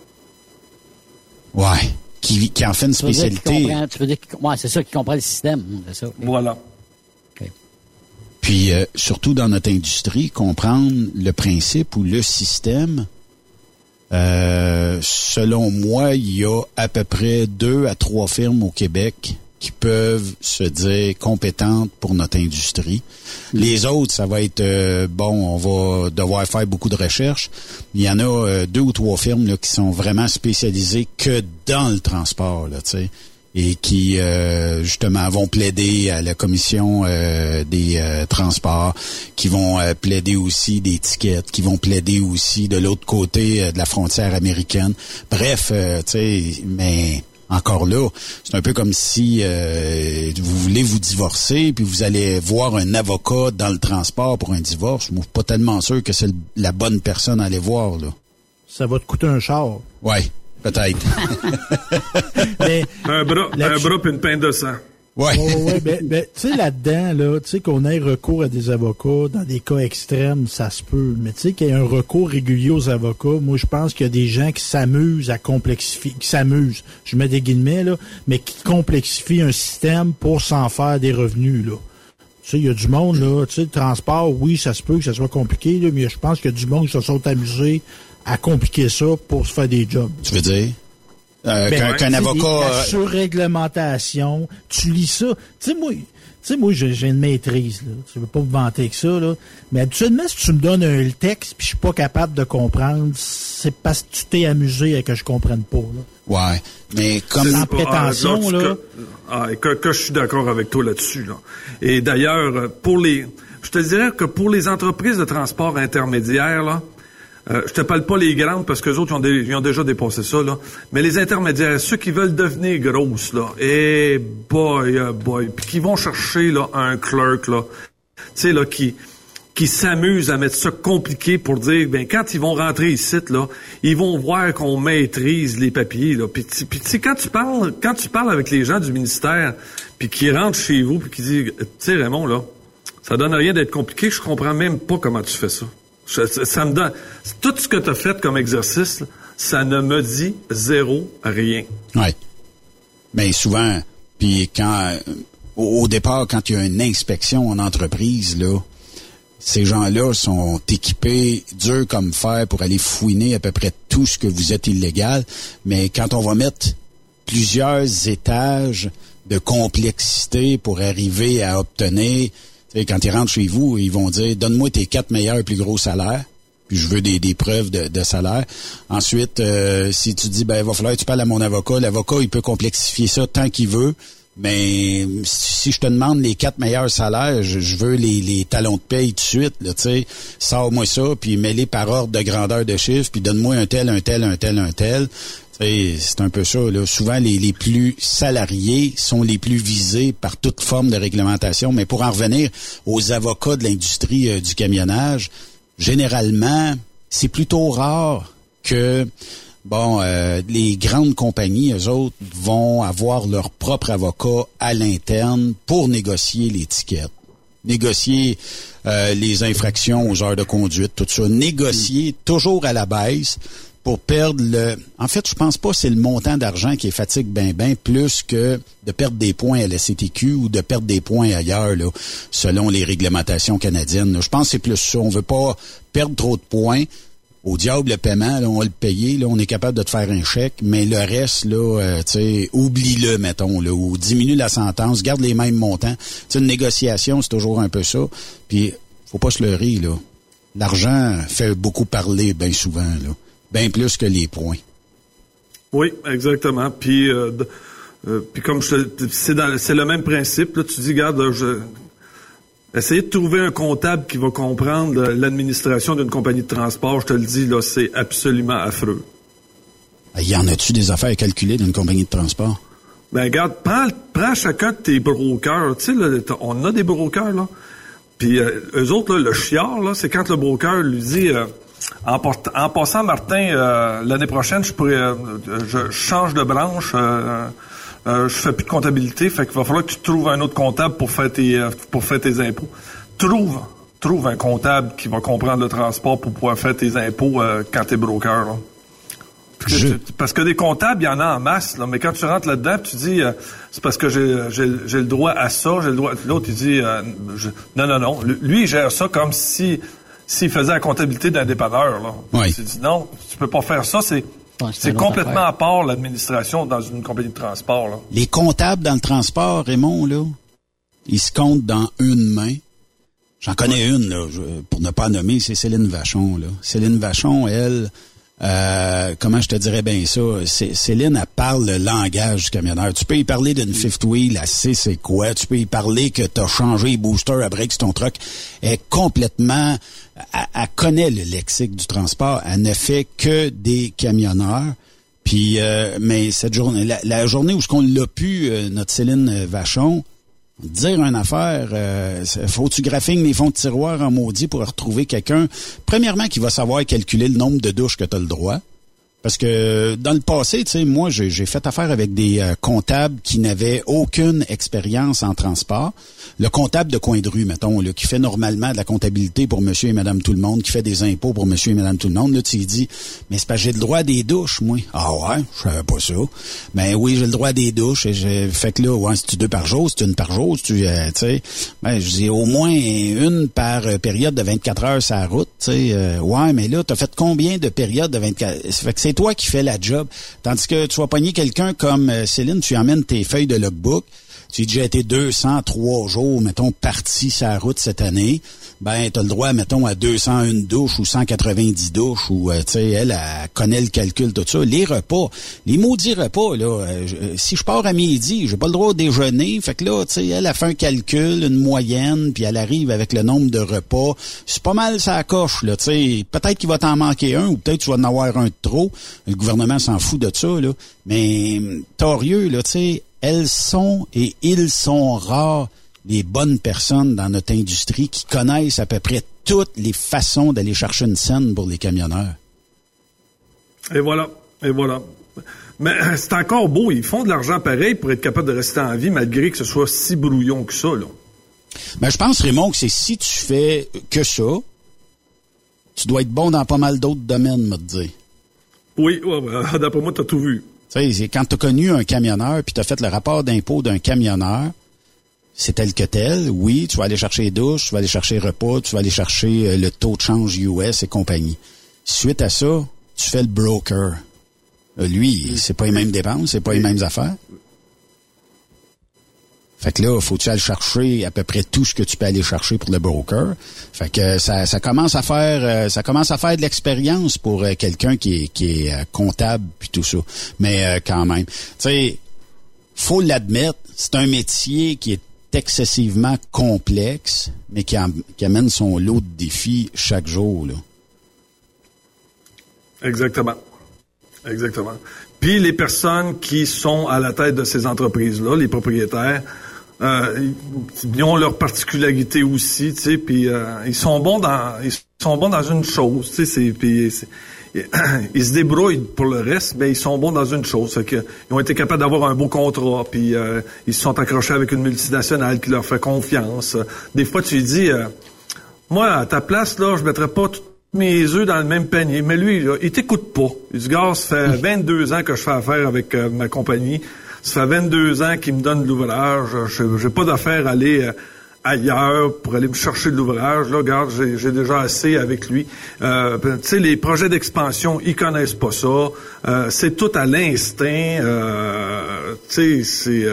Ouais qui, qui en fait une spécialité. Tu veux dire ouais, c'est ça, qui comprend le système. C'est ça. Voilà. Puis, euh, surtout dans notre industrie, comprendre le principe ou le système, euh, selon moi, il y a à peu près deux à trois firmes au Québec qui peuvent se dire compétentes pour notre industrie. Les autres, ça va être euh, bon, on va devoir faire beaucoup de recherches. Il y en a euh, deux ou trois firmes là, qui sont vraiment spécialisées que dans le transport, tu sais et qui euh, justement vont plaider à la commission des transports, qui vont plaider aussi des tickets, qui vont plaider aussi de l'autre côté de la frontière américaine. Bref, tu sais, mais encore là, c'est un peu comme si euh, vous voulez vous divorcer, puis vous allez voir un avocat dans le transport pour un divorce. Je suis pas tellement sûr que c'est la bonne personne à aller voir. Là. Ça va te coûter un char. Oui, peut-être. un bras, un bras puis une peine de sang. Ouais. ouais, ben, ben, tu sais, là-dedans, là, tu sais, qu'on ait recours à des avocats dans des cas extrêmes, ça se peut. Mais tu sais, qu'il y ait un recours régulier aux avocats, moi, je pense qu'il y a des gens qui s'amusent à complexifier, qui s'amusent, je mets des guillemets, là, mais qui complexifient un système pour s'en faire des revenus, là. Tu sais, il y a du monde, là, tu sais, le transport, oui, ça se peut que ça soit compliqué, là, mais je pense qu'il y a du monde qui se sont amusés à compliquer ça pour se faire des jobs. Tu veux dire? Euh, Ben, qu'un avocat... des- La euh, surréglementation, tu lis ça. Tu sais, moi, tu sais, moi, j'ai une maîtrise, là. Je veux pas me vanter que ça, là. Mais habituellement, si tu me donnes un texte puis je suis pas capable de comprendre, c'est parce que tu t'es amusé et que je comprenne pas, là. Ouais, mais comme... Ah, prétention, là. Que, ah, et que, que je suis d'accord avec toi là-dessus. Là. Et d'ailleurs, euh, pour les, je te dirais que pour les entreprises de transport intermédiaires, là, euh, je te parle pas les grandes parce que les autres ils ont, déjà dépassé ça, là. Mais les intermédiaires, ceux qui veulent devenir grosses, là, et boy, euh, boy, puis qui vont chercher un clerk, là, tu sais qui qui s'amusent à mettre ça compliqué pour dire ben quand ils vont rentrer ici là, ils vont voir qu'on maîtrise les papiers là. Puis tu quand tu parles quand tu parles avec les gens du ministère puis qui rentrent chez vous puis qui disent tu sais Raymond là, ça donne rien d'être compliqué, je comprends même pas comment tu fais ça. Tout ce que tu as fait comme exercice, ça ne me dit zéro rien. Ouais. Mais souvent, puis quand euh, au, au départ, quand il y a une inspection en entreprise, là, ces gens-là sont équipés dur comme fer pour aller fouiner à peu près tout ce que vous êtes illégal. Mais quand on va mettre plusieurs étages de complexité pour arriver à obtenir, quand ils rentrent chez vous, ils vont dire donne-moi tes quatre meilleurs plus gros salaires. Puis je veux des, des preuves de, de salaire. Ensuite, euh, si tu dis ben il va falloir que tu parles à mon avocat, l'avocat il peut complexifier ça tant qu'il veut. Mais si je te demande les quatre meilleurs salaires, je, je veux les, les talons de paye tout de suite. Tu sais, sors-moi ça, puis mets-les par ordre de grandeur de chiffre, puis donne-moi un tel, un tel, un tel, un tel. C'est un peu ça. Là. Souvent, les, les plus salariés sont les plus visés par toute forme de réglementation. Mais pour en revenir aux avocats de l'industrie euh, du camionnage, généralement, c'est plutôt rare que bon, euh, les grandes compagnies, eux autres, vont avoir leur propre avocat à l'interne pour négocier l'étiquette. Négocier euh, les infractions aux heures de conduite, tout ça. Négocier toujours à la baisse pour perdre le... En fait, je pense pas que c'est le montant d'argent qui est fatigue ben ben plus que de perdre des points à la CTQ ou de perdre des points ailleurs, là, selon les réglementations canadiennes. Je pense que c'est plus ça. On veut pas perdre trop de points. Au diable le paiement, là, on va le payer, là, on est capable de te faire un chèque, mais le reste, là, euh, tu sais, oublie-le, mettons, là, ou diminue la sentence, garde les mêmes montants. Tu sais, une négociation, c'est toujours un peu ça. Puis, faut pas se leurrer, là. L'argent fait beaucoup parler, bien souvent, là. Bien plus que les points. Oui, exactement. Puis, euh, euh, puis comme je te- c'est le même principe. Là, tu dis, regarde, je, essayer de trouver un comptable qui va comprendre l'administration d'une compagnie de transport, je te le dis, là, c'est absolument affreux. Il y en a-tu des affaires à calculer d'une compagnie de transport? Ben regarde, prends, prends chacun de tes brokers. Tu sais, là, on a des brokers, là. Puis euh, eux autres, là, le chiard, là, c'est quand le broker lui dit euh, en, passant, Martin, euh, l'année prochaine, je pourrais euh, je, change de branche, euh, je fais plus de comptabilité, fait qu'il va falloir que tu trouves un autre comptable pour faire tes pour faire tes impôts. Trouve trouve un comptable qui va comprendre le transport pour pouvoir faire tes impôts quand t'es broker. Là. Parce que, Je- tu- parce que des comptables, il y en a en masse, là, mais quand tu rentres là-dedans, tu dis, euh, c'est parce que j'ai, le droit à ça, j'ai le droit. L'autre, il dit, euh, je- non, non, non. Lui, lui, il gère ça comme si s'il faisait la comptabilité d'un dépanneur. Là. Oui. Il dit, non, tu peux pas faire ça. C'est, Ouais, complètement affaire. à part l'administration dans une compagnie de transport. Là. Les comptables dans le transport, Raymond, là, ils se comptent dans une main. J'en connais une, là, je- pour ne pas nommer, c'est Céline Vachon. Là. Céline Vachon, elle, euh, comment je te dirais bien ça? Céline, elle parle le langage du camionneur. Tu peux y parler d'une fifth wheel, elle sait c'est quoi. Tu peux y parler que tu as changé les boosters à break sur ton truck. Elle est complètement... Elle, elle connaît le lexique du transport. Elle ne fait que des camionneurs. Puis, euh, mais cette journée, la, la journée où ce qu'on l'a pu, euh, notre Céline Vachon, dire une affaire, euh, c'est- faut-tu graphiner les fonds de tiroir en maudit pour retrouver quelqu'un, premièrement, qui va savoir calculer le nombre de douches que tu as le droit. Parce que dans le passé, tu sais, moi, j'ai fait affaire avec des euh, comptables qui n'avaient aucune expérience en transport. Le comptable de coin de rue, mettons, là, qui fait normalement de la comptabilité pour monsieur et madame tout le monde, qui fait des impôts pour monsieur et madame tout le monde, là, tu dis, mais c'est que j'ai le droit des douches, moi. Ah ouais, je savais pas ça. Ben oui, j'ai le droit des douches. Et j'ai fait que là, ouais, c'est-tu deux par jour, c'est une par jour, tu euh, tu sais. Ben, je dis au moins une par euh, période de 24 heures sur la route, tu sais. Euh, ouais, mais là, t'as fait combien de périodes de 24... Ça fait que c'est toi qui fais la job. Tandis que tu vas pogner quelqu'un comme euh, Céline, tu emmènes tes feuilles de logbook, tu as déjà été 203 jours, mettons, parti sa route cette année, ben, t'as le droit, mettons, à 201 douches ou 190 douches ou, euh, tu sais, elle, elle, connaît le calcul, tout ça. Les repas, les maudits repas, là, euh, euh, si je pars à midi, j'ai pas le droit au déjeuner, fait que là, tu sais, elle a fait un calcul, une moyenne, puis elle arrive avec le nombre de repas. C'est pas mal ça coche, là, tu sais. Peut-être qu'il va t'en manquer un ou peut-être tu vas en avoir un de trop. Le gouvernement s'en fout de ça, là. Mais, torieux, là, tu sais, elles sont et ils sont rares les bonnes personnes dans notre industrie qui connaissent à peu près toutes les façons d'aller chercher une scène pour les camionneurs. Et voilà, et voilà. Mais c'est encore beau, ils font de l'argent pareil pour être capables de rester en vie malgré que ce soit si brouillon que ça. Là. Ben, je pense, Raymond, que c'est si tu fais que ça, tu dois être bon dans pas mal d'autres domaines, me dire. Oui, ouais, d'après moi, tu as tout vu. Tu sais, quand tu as connu un camionneur puis tu as fait le rapport d'impôt d'un camionneur, c'est tel que tel. Oui, tu vas aller chercher les douches, tu vas aller chercher les repas, tu vas aller chercher euh, le taux de change US et compagnie. Suite à ça, tu fais le broker. Euh, lui, c'est pas les mêmes dépenses, c'est pas les mêmes affaires. Fait que là, faut-tu aller chercher à peu près tout ce que tu peux aller chercher pour le broker? Fait que ça, ça commence à faire euh, ça commence à faire de l'expérience pour quelqu'un qui est, comptable puis tout ça. Mais quand même, tu sais, faut l'admettre, c'est un métier qui est excessivement complexe, mais qui, amène son lot de défis chaque jour. Exactement. Exactement. Puis les personnes qui sont à la tête de ces entreprises-là, les propriétaires, euh, ils ont leur particularité aussi, tu sais, puis euh, ils sont bons dans ils sont bons dans une chose, tu sais, c'est ils se débrouillent pour le reste, mais ils sont bons dans une chose, c'est qu'ils ont été capables d'avoir un beau contrat, puis euh, ils se sont accrochés avec une multinationale qui leur fait confiance. Des fois, tu lui dis, euh, moi, à ta place, là, je mettrais pas tous mes œufs dans le même panier. Mais lui, là, il t'écoute pas. Il dit, gars, ça fait 22 ans que je fais affaire avec euh, ma compagnie. Ça fait 22 ans qu'il me donne l'ouvrage. J'ai pas d'affaire à aller ailleurs pour aller me chercher de l'ouvrage. Là, regarde, j'ai déjà assez avec lui. Euh, tu sais, les projets d'expansion, ils connaissent pas ça. Euh, c'est tout à l'instinct. Euh, tu sais,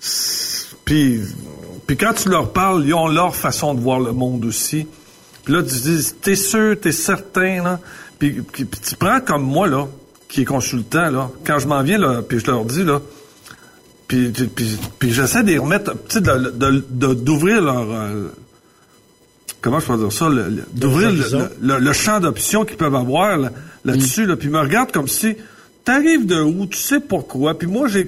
c'est... puis, puis quand tu leur parles, ils ont leur façon de voir le monde aussi. Puis là, tu dis, t'es sûr, t'es certain, là? Puis, puis, tu prends comme moi, là, qui est consultant, là, quand je m'en viens, là, puis je leur dis, là, puis, puis, puis j'essaie de les remettre, tu sais, d'ouvrir leur... Euh, comment je peux dire ça? D'ouvrir le, champ d'options qu'ils peuvent avoir là-dessus. Là, puis me regarde comme si... T'arrives de où? Tu sais pourquoi? Puis moi, j'ai...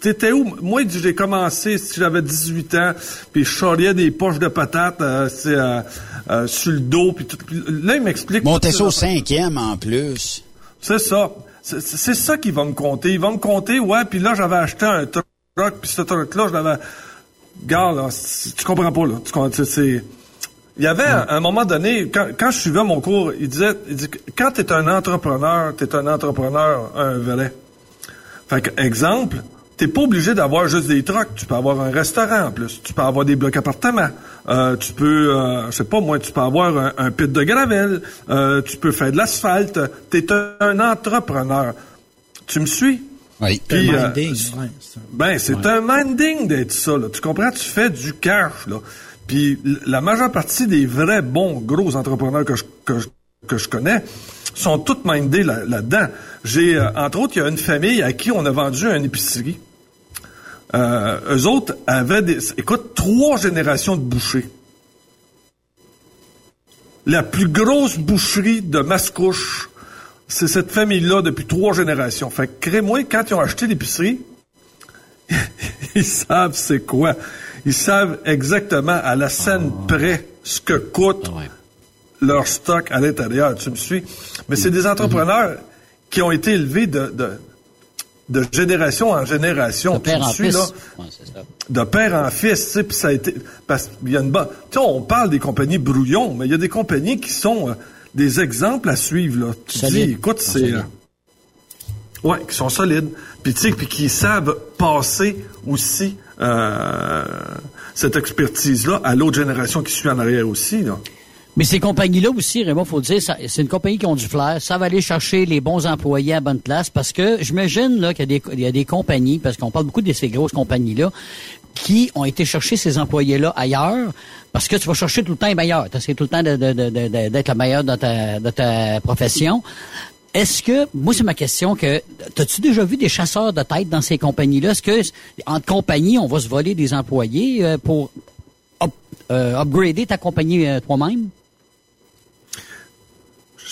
T'étais où? Moi, j'ai commencé, si j'avais 18 ans, puis je charriais des poches de patates euh, euh, euh, sur le dos, puis tout. Là, il m'explique... Montais ça au cinquième, en plus. C'est ça. C'est ça qui va me compter. Il va me compter, ouais, puis là, j'avais acheté un truck, puis ce truck-là, je l'avais... Gars, là, tu comprends pas, là. Tu c'est... Il y avait, à un moment donné, quand, quand je suivais mon cours, il disait, il dit, quand tu es un entrepreneur, tu es un entrepreneur un vrai. Fait que, exemple, t'es pas obligé d'avoir juste des trucks. Tu peux avoir un restaurant en plus. Tu peux avoir des blocs appartements. Euh, tu peux, euh, je sais pas moi, tu peux avoir un, pit de gravel. Euh, tu peux faire de l'asphalte. Tu es un, entrepreneur. Tu me suis? Oui. Puis, un minding. ben, c'est un minding d'être ça. Là. Tu comprends? Tu fais du cash. Là. Puis la majeure partie des vrais bons gros entrepreneurs que je, que je, que je connais sont toutes mindés là-dedans. J'ai, entre autres, il y a une famille à qui on a vendu une épicerie. Euh, eux autres avaient des, écoute, trois générations de bouchers. La plus grosse boucherie de Mascouche, c'est cette famille-là depuis trois générations. Fait que, crée-moi, quand ils ont acheté l'épicerie, ils savent c'est quoi. Ils savent exactement à la scène près ce que coûte ah leur stock à l'intérieur. Tu me suis? Mais c'est des entrepreneurs qui ont été élevés de de génération en génération. De père en fils. Là, de père en fils, tu sais, puis ça a été... Parce qu'il y a une bonne... Tu sais, on parle des compagnies brouillons, mais il y a des compagnies qui sont euh, des exemples à suivre, là. Tu dis, écoute, c'est... Euh, ouais, qui sont solides. Puis, tu sais, puis qui savent passer aussi euh, cette expertise-là à l'autre génération qui suit en arrière aussi, là. Mais ces compagnies-là aussi, Raymond, faut dire, c'est une compagnie qui ont du flair. Ça va aller chercher les bons employés à bonne place parce que j'imagine là qu'il y a des, il y a des compagnies, parce qu'on parle beaucoup de ces grosses compagnies-là, qui ont été chercher ces employés-là ailleurs parce que tu vas chercher tout le temps les meilleurs. Tu essaies tout le temps d'être le meilleur dans ta, de ta profession. Est-ce que, moi c'est ma question, que as-tu déjà vu des chasseurs de tête dans ces compagnies-là? Est-ce que entre compagnies, on va se voler des employés euh, pour euh, upgrader ta compagnie euh, toi-même?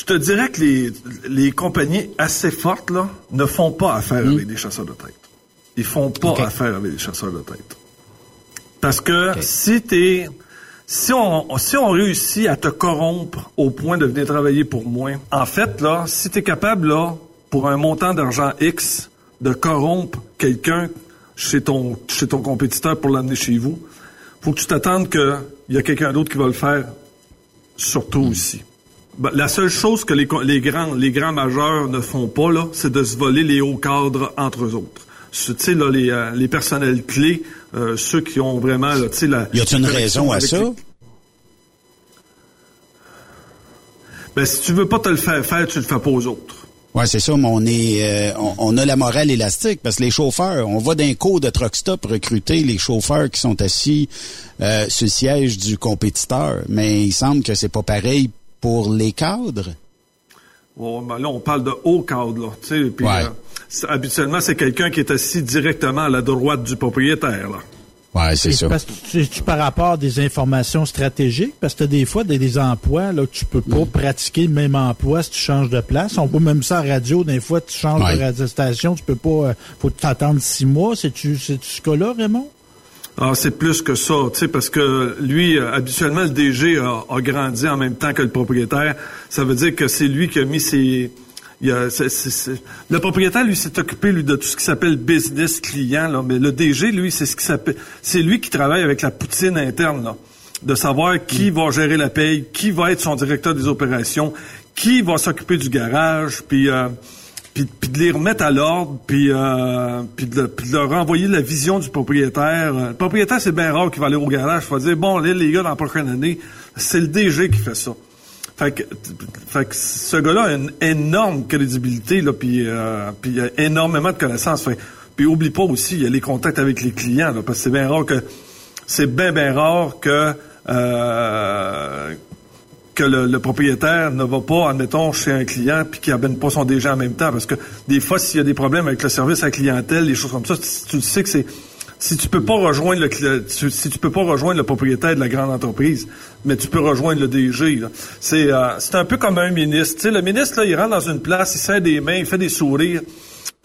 Je te dirais que les, les compagnies assez fortes là, ne font pas affaire avec des chasseurs de tête. Ils font pas affaire avec des chasseurs de tête. Parce que si t'es si on si on réussit à te corrompre au point de venir travailler pour moi, en fait là, si tu es capable là pour un montant d'argent X de corrompre quelqu'un chez ton chez ton compétiteur pour l'amener chez vous, faut que tu t'attendes que il y a quelqu'un d'autre qui va le faire surtout aussi. Ben, la seule chose que les, grands les grands majeurs ne font pas là, c'est de se voler les hauts cadres entre eux autres. Tu sais là les, euh, les personnels clés, euh, ceux qui ont vraiment là, tu sais la. Y a-t-il une raison à ça? les- Ben si tu veux pas te le faire faire, tu le fais pas aux autres. Ouais, c'est ça, mais on est, euh, on, on a la morale élastique parce que les chauffeurs, on va d'un cours de truck stop recruter les chauffeurs qui sont assis euh, sur le siège du compétiteur, mais il semble que c'est pas pareil pour les cadres? Bon, ben là, on parle de haut cadre, là. Tu sais, puis, Ouais. euh, c'est- habituellement, c'est quelqu'un qui est assis directement à la droite du propriétaire, là. Ouais, c'est ça. C'est-tu par rapport à des informations stratégiques? Parce que des fois, des, des emplois, là, que tu peux pas pratiquer le même emploi si tu changes de place. On voit même ça en radio. Des fois, tu changes Ouais. de radiostation, tu peux pas, euh, faut t'attendre six mois. C'est-tu, c'est-tu ce cas-là, Raymond? Ah, c'est plus que ça, tu sais, parce que lui, euh, habituellement, le DG a, a grandi en même temps que le propriétaire. Ça veut dire que c'est lui qui a mis ses... il Le propriétaire, lui, s'est occupé, lui, de tout ce qui s'appelle business client, là. Mais le DG, lui, c'est ce qui s'appelle... C'est lui qui travaille avec la poutine interne, là. De savoir qui va gérer la paye, qui va être son directeur des opérations, qui va s'occuper du garage, puis... euh, puis, de les remettre à l'ordre, puis, euh, puis, de, de leur renvoyer la vision du propriétaire. Euh, Le propriétaire, c'est bien rare qu'il va aller au garage, il va dire, bon, là, les gars, dans la prochaine année, c'est le DG qui fait ça. Fait que, fait que ce gars-là a une énorme crédibilité, là, puis, euh, puis il a énormément de connaissances. Fait, puis oublie pas aussi, il y a les contacts avec les clients, là, parce que c'est bien rare que c'est bien, bien rare que euh, que le, le propriétaire ne va pas, admettons, chez un client puis qu'il amène pas son DG en même temps. Parce que des fois, s'il y a des problèmes avec le service à la clientèle, des choses comme ça, tu sais que c'est si tu peux pas rejoindre le si tu peux pas rejoindre le propriétaire de la grande entreprise, mais tu peux rejoindre le DG. C'est euh, c'est un peu comme un ministre. Tu sais, le ministre là, il rentre dans une place, il serre des mains, il fait des sourires.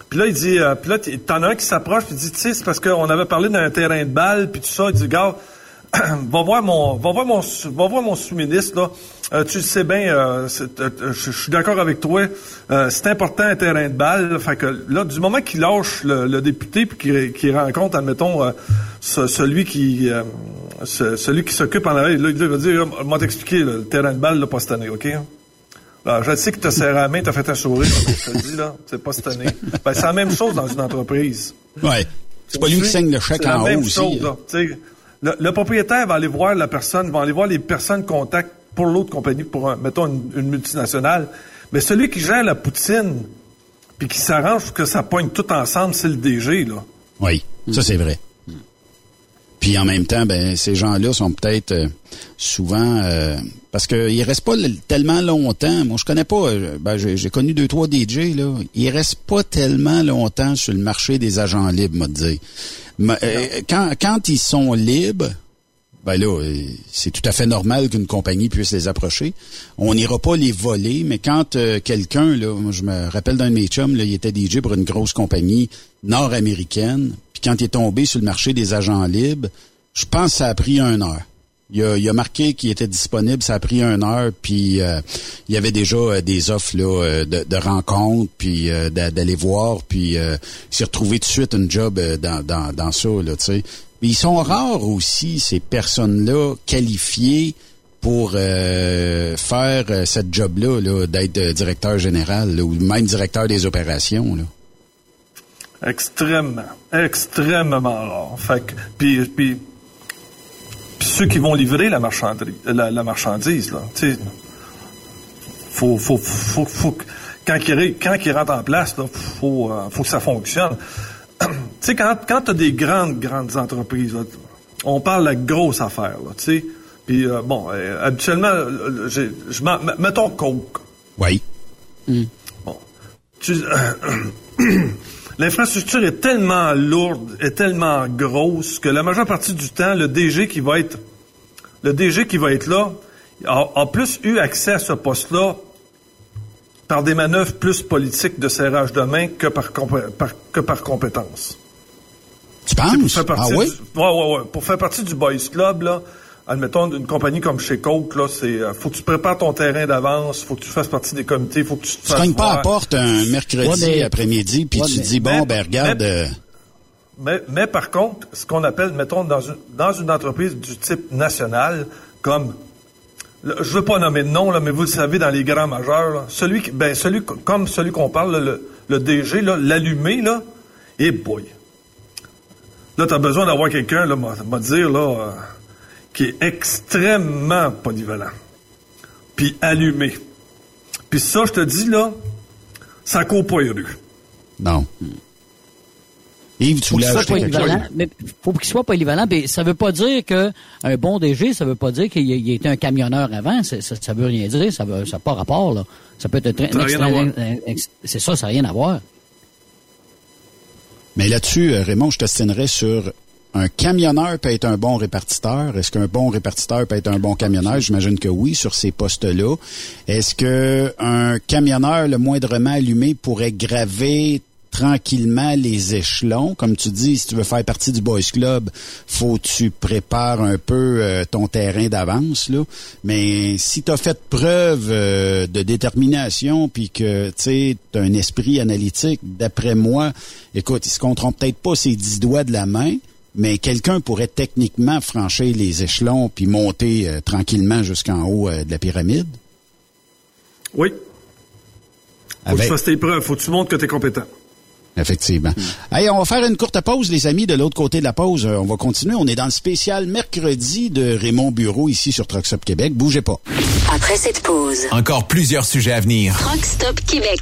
Puis là, il dit, euh, puis là, t'en as un qui s'approche, puis il dit, tu sais, c'est parce qu'on avait parlé d'un terrain de balle, puis tout ça. Il dit, gars, va voir mon, va voir mon, va voir mon sous-ministre là. Euh, tu le sais bien, euh, euh, euh, je suis d'accord avec toi. Euh, c'est important un terrain de balle. là. Fait que là, du moment qu'il lâche le, le député puis qu'il qu'il rencontre, admettons, euh, ce- celui qui, euh, ce- celui qui s'occupe en arrière, là, il va dire, va t'expliquer le terrain de balle là, pas cette année, ok? Alors, je sais que tu as serré la main, tu as fait un sourire, je te le dis, là, c'est pas cette année. Ben, c'est la même chose dans une entreprise. Ouais. C'est pas lui qui signe le chèque C'est la en même haut aussi. chose, là. Le, propriétaire va aller voir la personne, va aller voir les personnes contacts pour l'autre compagnie, pour, un- mettons, une, multinationale. Mais celui qui gère la poutine, puis qui s'arrange pour que ça poigne tout ensemble, c'est le DG, là. Oui, ça c'est vrai. Puis en même temps, ben ces gens-là sont peut-être euh, souvent euh, parce qu'ils restent pas tellement longtemps. Moi, je connais pas. euh, Ben, j'ai connu deux trois DJ là. Ils restent pas tellement longtemps sur le marché des agents libres, moi dire. Mais, euh, quand ils sont libres, ben là, euh, c'est tout à fait normal qu'une compagnie puisse les approcher. On n'ira pas les voler, mais quand euh, quelqu'un, là, je me rappelle d'un de mes chums, là, il était DJ pour une grosse compagnie nord-américaine, puis quand il est tombé sur le marché des agents libres, je pense que ça a pris une heure. Il a, il a marqué qu'il était disponible, ça a pris une heure, puis euh, il y avait déjà euh, des offres là, euh, de, de rencontres, puis euh, d'a- d'aller voir, puis euh, il s'est retrouvé tout de suite une job dans, dans, dans ça, là, tu sais. Ils sont rares aussi, ces personnes-là, qualifiées pour faire cette job-là, là, d'être directeur général là, ou même directeur des opérations. Là. Extrêmement, extrêmement rare. Fait puis, puis ceux qui vont livrer la marchandise, la, la marchandise là. Tu sais, faut, faut, faut, faut, quand il, quand il rentre en place, là, faut, euh, faut que ça fonctionne. tu sais, quand, quand tu as des grandes, grandes entreprises, là, on parle de la grosse affaire, là, tu sais. Puis, euh, bon, euh, habituellement, j'ai- je m'en- m- mettons Coke. Oui. Bon. Tu- L'infrastructure est tellement lourde, est tellement grosse que la majeure partie du temps, le DG qui va être, le DG qui va être là, a, a plus eu accès à ce poste-là par des manœuvres plus politiques de serrage de main que par, par- que par compétence. Tu Pour penses? faire partie Ah oui? du, ouais, ouais, ouais. Pour faire partie du Boys Club, là, admettons, une compagnie comme chez Coke, là, c'est, euh, faut que tu prépares ton terrain d'avance, faut que tu fasses partie des comités, faut que tu te Tu fasses cognes pas à la porte un mercredi Ouais, mais- après-midi, puis Ouais, tu mais- dis, bon, mais- ben regarde... mais- euh, Mais, mais par contre, ce qu'on appelle, mettons, dans une, dans une entreprise du type national, comme, le- je veux pas nommer de nom, là, mais vous le savez, dans les grands majeurs, là, celui, qui- ben, celui, co- comme celui qu'on parle, là, le, le DG, là, l'allumé, là, et boy. Là, t'as besoin d'avoir quelqu'un, là, m'a m'a dire, là, euh, qui est extrêmement polyvalent. Puis allumé. Puis ça, je te dis, là, ça court pas les rues. non. Yves, tu faut qu'il voulais quelque chose? mais faut qu'il soit polyvalent. Mais ça veut pas dire que un bon DG, ça veut pas dire qu'il été un camionneur avant. Ça, ça veut rien dire. Ça veut, ça n'a pas rapport là. Ça peut être C'est ça, ça n'a rien à voir. Mais là-dessus, euh, Raymond, je t'astinerais sur un camionneur peut être un bon répartiteur. Est-ce qu'un bon répartiteur peut être un bon camionneur? J'imagine que oui, sur ces postes-là. Est-ce que un camionneur, le moindrement allumé, pourrait graver tranquillement les échelons? Comme tu dis, si tu veux faire partie du Boys Club, faut que tu prépares un peu euh, ton terrain d'avance. là. Mais si tu as fait preuve euh, de détermination puis que tu as un esprit analytique, d'après moi, écoute, ils se compteront peut-être pas ses dix doigts de la main, mais quelqu'un pourrait techniquement franchir les échelons puis monter euh, tranquillement jusqu'en haut euh, de la pyramide? Oui. Faut que Avec- tu fasses tes preuves. Faut que tu montres que tu es compétent. Effectivement. Hey, on va faire une courte pause, les amis. De l'autre côté de la pause, euh, on va continuer. On est dans le spécial mercredi de Raymond Bureau ici sur Truckstop Québec. Bougez pas. Après cette pause, Encore plusieurs sujets à venir. Truck Stop Québec.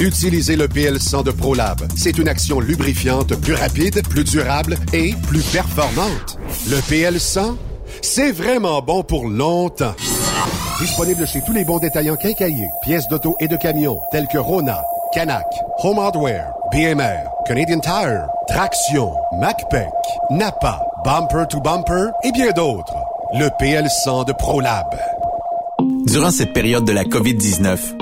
Utilisez le PL100 de ProLab. C'est une action lubrifiante plus rapide, plus durable et plus performante. Le PL100, c'est vraiment bon pour longtemps. Disponible chez tous les bons détaillants quincaillés, pièces d'auto et de camions, tels que Rona, Canac, Home Hardware, BMR, Canadian Tire, Traction, MacPac, Napa, Bumper to Bumper et bien d'autres. Le PL100 de ProLab. Durant cette période de la COVID-19,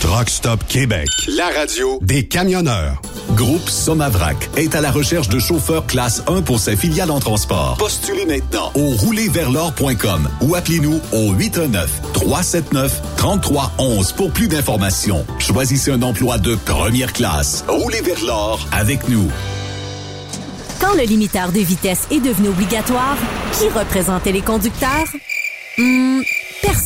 Truck Stop Québec. La radio des camionneurs. Groupe Somavrac est à la recherche de chauffeurs classe 1 pour ses filiales en transport. Postulez maintenant au roulerversl'or.com ou appelez-nous au 819-379-3311 pour plus d'informations. Choisissez un emploi de première classe. Roulez vers l'or avec nous. Quand le limiteur de vitesse est devenu obligatoire, qui représentait les conducteurs? Hmm,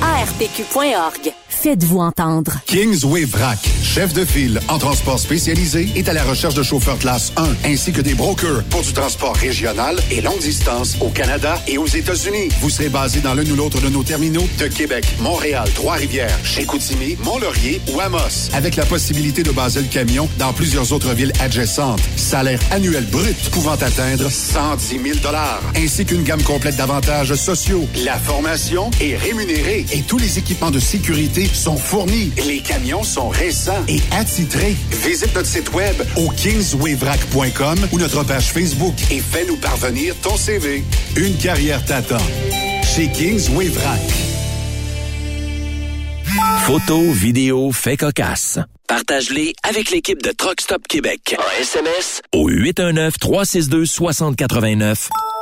ARPQ.org. Faites-vous entendre. Kingsway Vrac, chef de file en transport spécialisé, est à la recherche de chauffeurs classe 1 ainsi que des brokers pour du transport régional et longue distance au Canada et aux États-Unis. Vous serez basé dans l'un ou l'autre de nos terminaux de Québec, Montréal, Trois-Rivières, Chicoutimi, Mont-Laurier ou Amos, avec la possibilité de baser le camion dans plusieurs autres villes adjacentes. Salaire annuel brut pouvant atteindre 110 000 ainsi qu'une gamme complète d'avantages sociaux. La formation est rémunérée et tous les équipements de sécurité sont fournis. Les camions sont récents et attitrés. Visite notre site web au kingswayvrac.com ou notre page Facebook et fais-nous parvenir ton CV. Une carrière t'attend. Chez Kingsway Vrac. Photos, vidéos, faits cocasse. Partage-les avec l'équipe de Truck Stop Québec. En SMS au 819-362-6089.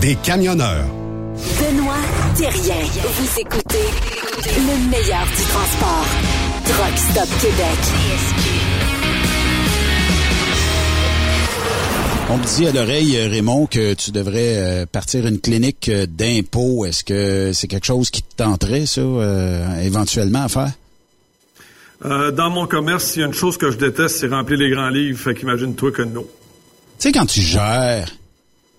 des camionneurs. Benoît Thérien. Vous écoutez le meilleur du transport. Truck Stop Québec. On me dit à l'oreille, Raymond, que tu devrais euh, partir une clinique euh, d'impôts. Est-ce que c'est quelque chose qui te tenterait, ça, euh, éventuellement à faire? Euh, dans mon commerce, il y a une chose que je déteste, c'est remplir les grands livres. Fait qu'imagine-toi que non. Tu sais, quand tu gères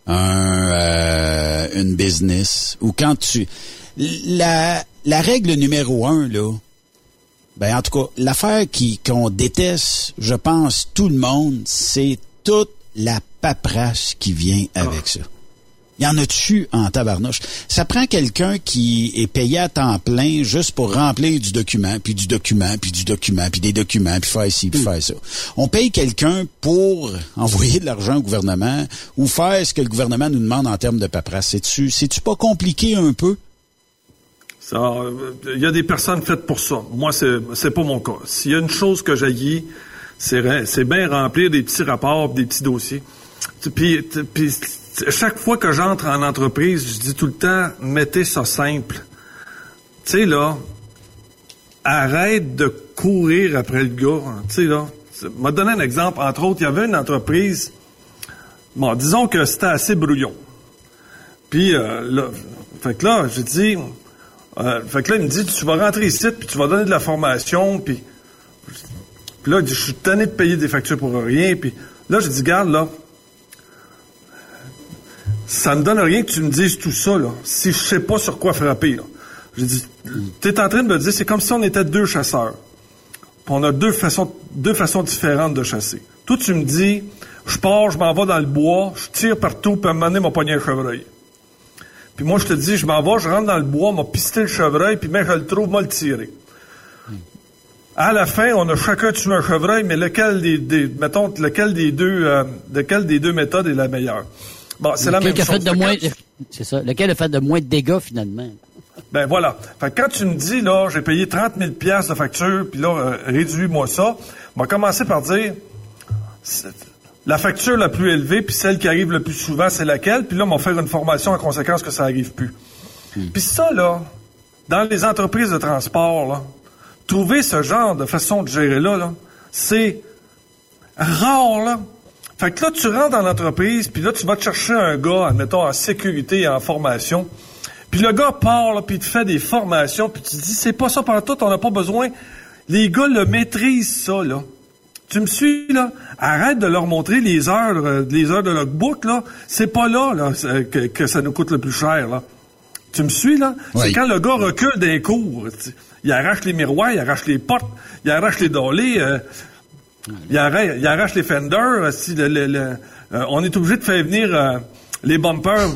un, euh, une business ou quand tu... La, la règle numéro un, là, ben en tout cas, l'affaire qui qu'on déteste, je pense, tout le monde, c'est toute la paperasse qui vient avec ça. Il y en a dessus en tabarnouche? Ça prend quelqu'un qui est payé à temps plein juste pour remplir du document, puis du document, puis du document, puis des documents, puis faire ci, puis faire ça. On paye quelqu'un pour envoyer de l'argent au gouvernement ou faire ce que le gouvernement nous demande en termes de paperasse. C'est-tu, c'est-tu pas compliqué un peu? Ça, euh, il y a des personnes faites pour ça. Moi, c'est c'est pas mon cas. S'il y a une chose que j'haïs, c'est c'est bien remplir des petits rapports, des petits dossiers. Puis, puis chaque fois que j'entre en entreprise, je dis tout le temps, mettez ça simple. Tu sais là, arrête de courir après le gars. hein. Tu sais là, m'a donné un exemple. Entre autres, il y avait une entreprise. Bon, disons que c'était assez brouillon. Puis euh, là, fait que là, j'ai dit, euh, fait que là, il me dit, tu vas rentrer ici, puis tu vas donner de la formation, puis, puis là, je suis tanné de payer des factures pour rien, puis là, j'ai dit, garde, là, ça me donne rien que tu me dises tout ça, là, si je sais pas sur quoi frapper, là. J'ai dit, t'es en train de me dire, c'est comme si on était deux chasseurs. Puis on a deux façons, deux façons différentes de chasser. Toi, tu me dis, je pars, je m'en vais dans le bois, je tire partout, puis à un moment donné, m'a pogné un chevreuil. Puis moi, je te dis, je m'en vais, je rentre dans le bois, m'a pisté le chevreuil, puis même je le trouve, m'a le tiré. À la fin, on a chacun tué un chevreuil, mais lequel des, des mettons, lequel des deux, euh, lequel des deux méthodes est la meilleure? Bon, c'est la même a fait chose. de moins, c'est ça. Lequel a fait de moins de dégâts, finalement? Ben voilà. Fait que quand tu me dis, là, j'ai payé 30 000 piastres de facture, puis là, euh, réduis-moi ça, on va commencer par dire, la facture la plus élevée, puis celle qui arrive le plus souvent, c'est laquelle? Puis là, on va faire une formation en conséquence que ça arrive plus. Puis ça, là, dans les entreprises de transport, là, trouver ce genre de façon de gérer là, là c'est rare, là. Fait que là, tu rentres dans l'entreprise, puis là, tu vas te chercher un gars, admettons, en sécurité et en formation. Puis le gars part, là, puis il te fait des formations, puis tu te dis, c'est pas ça par tout, on n'a pas besoin. Les gars le maîtrisent, ça, là. Tu me suis, là? Arrête de leur montrer les heures, euh, les heures de logbook, là. C'est pas là, là, que, que, ça nous coûte le plus cher, là. Tu me suis, là? C'est quand le gars recule d'un cours. Il arrache les miroirs, il arrache les portes, il arrache les dolés, euh, il, arrache, il, arrache, les fenders. Si le, le, euh, on est obligé de faire venir euh, les bumpers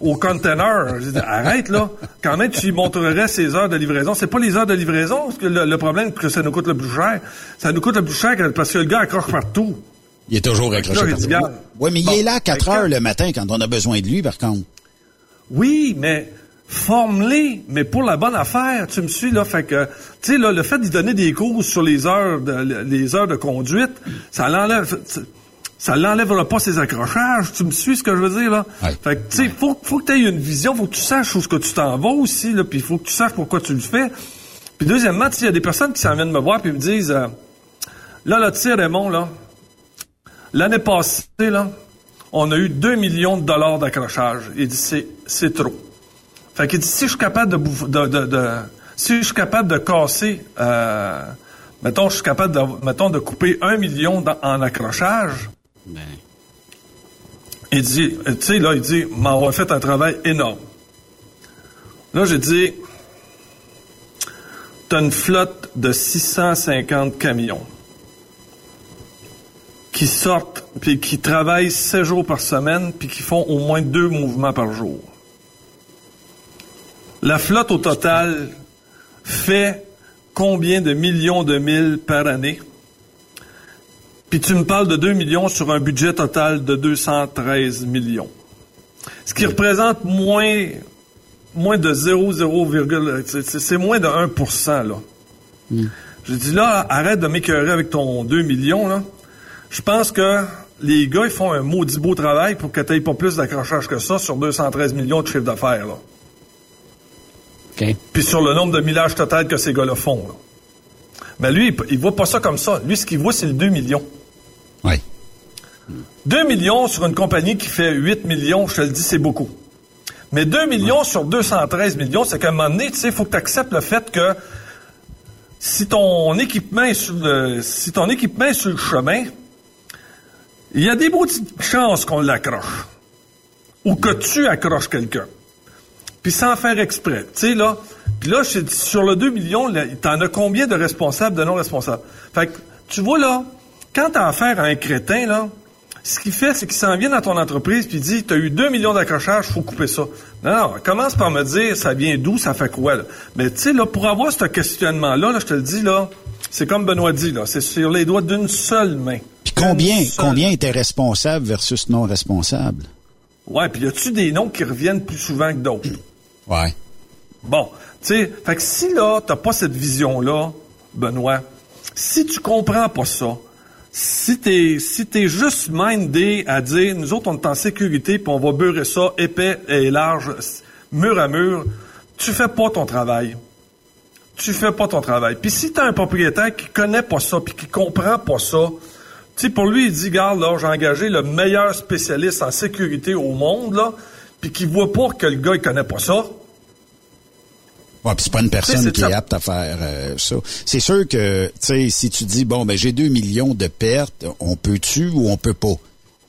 au container. arrête, là. Quand même, tu montrerais ces heures de livraison. C'est pas les heures de livraison le, le problème que ça nous coûte le plus cher. Ça nous coûte le plus cher parce que le gars accroche partout. Il est toujours accroché partout. Oui, mais il est là à 4 heures le matin quand on a besoin de lui, par contre. Oui, mais forme-les, mais pour la bonne affaire. Tu me suis là, fait que, tu sais là, le fait d'y donner des cours sur les heures de les heures de conduite, ça l'enlève. Ça l'enlèvera pas ses accrochages. Tu me suis ce que je veux dire là? Fait que tu sais, faut faut que tu aies une vision, faut que tu saches où ce que tu t'en vas aussi là, puis il faut que tu saches pourquoi tu le fais. Puis deuxièmement, il y a des personnes qui s'en viennent me voir puis me disent euh, là là tu sais Raymond là, l'année passée là, on a eu 2 millions de dollars d'accrochage. Il dit c'est c'est trop. Fait qu'il dit, si je suis capable de, de, de, de si je suis capable de casser, euh, mettons, je suis capable de, mettons, de couper un million en accrochage. Ben. Il dit, tu sais, là, il dit, on a fait un travail énorme. Là, j'ai dit, t'as une flotte de 650 camions qui sortent, puis qui travaillent 7 jours par semaine, puis qui font au moins deux mouvements par jour. La flotte au total fait combien de millions de milles par année? Puis tu me parles de 2 millions sur un budget total de 213 millions. Ce qui représente moins, moins de 0,0, c'est moins de 1% là. Hmm. J'ai dit là, arrête de m'écœurer avec ton 2 millions, là. Je pense que les gars, ils font un maudit beau travail pour que tu pas plus d'accrochage que ça sur 213 millions de chiffre d'affaires, là. Puis sur le nombre de millages total que ces gars-là font. Mais lui, il, il, voit pas ça comme ça. Lui, ce qu'il voit, c'est le 2 millions. Oui. 2 millions sur une compagnie qui fait 8 millions, je te le dis, c'est beaucoup. Mais 2 millions sur 213 millions, c'est qu'à un moment donné, tu sais, il faut que tu acceptes le fait que si ton équipement est sur le, si ton équipement est sur le chemin, il y a des petites chances qu'on l'accroche. Ou que tu accroches quelqu'un puis sans faire exprès. Tu sais, là, puis là, sur le 2 millions, t'en as combien de responsables, de non responsables? Fait que, tu vois, là, quand t'as affaire à un crétin, là, ce qu'il fait, c'est qu'il s'en vient dans ton entreprise puis il dit, t'as eu 2 millions d'accrochages, faut couper ça. Non, non, commence par me dire, ça vient d'où, ça fait quoi, là? Mais tu sais, là, pour avoir ce questionnement-là, là, je te le dis, là, c'est comme Benoît dit, là, c'est sur les doigts d'une seule main. Puis combien, combien était responsable versus non responsable? Ouais, puis y a-tu des noms qui reviennent plus souvent que d'autres? Ouais. Bon, tu sais, fait que si là, t'as pas cette vision-là, Benoît, si tu comprends pas ça, si t'es si juste mindé à dire nous autres on est en sécurité puis on va beurrer ça épais et large, mur à mur, tu fais pas ton travail. Tu fais pas ton travail. Puis si t'as un propriétaire qui connaît pas ça puis qui comprend pas ça, tu sais pour lui il dit garde là, j'ai engagé le meilleur spécialiste en sécurité au monde là, puis qui voit pas que le gars, il connaît pas ça. Ouais, puis c'est pas une personne qui est apte à faire euh, ça. C'est sûr que, tu sais, si tu dis, bon, ben j'ai deux millions de pertes, on peut-tu ou on peut pas?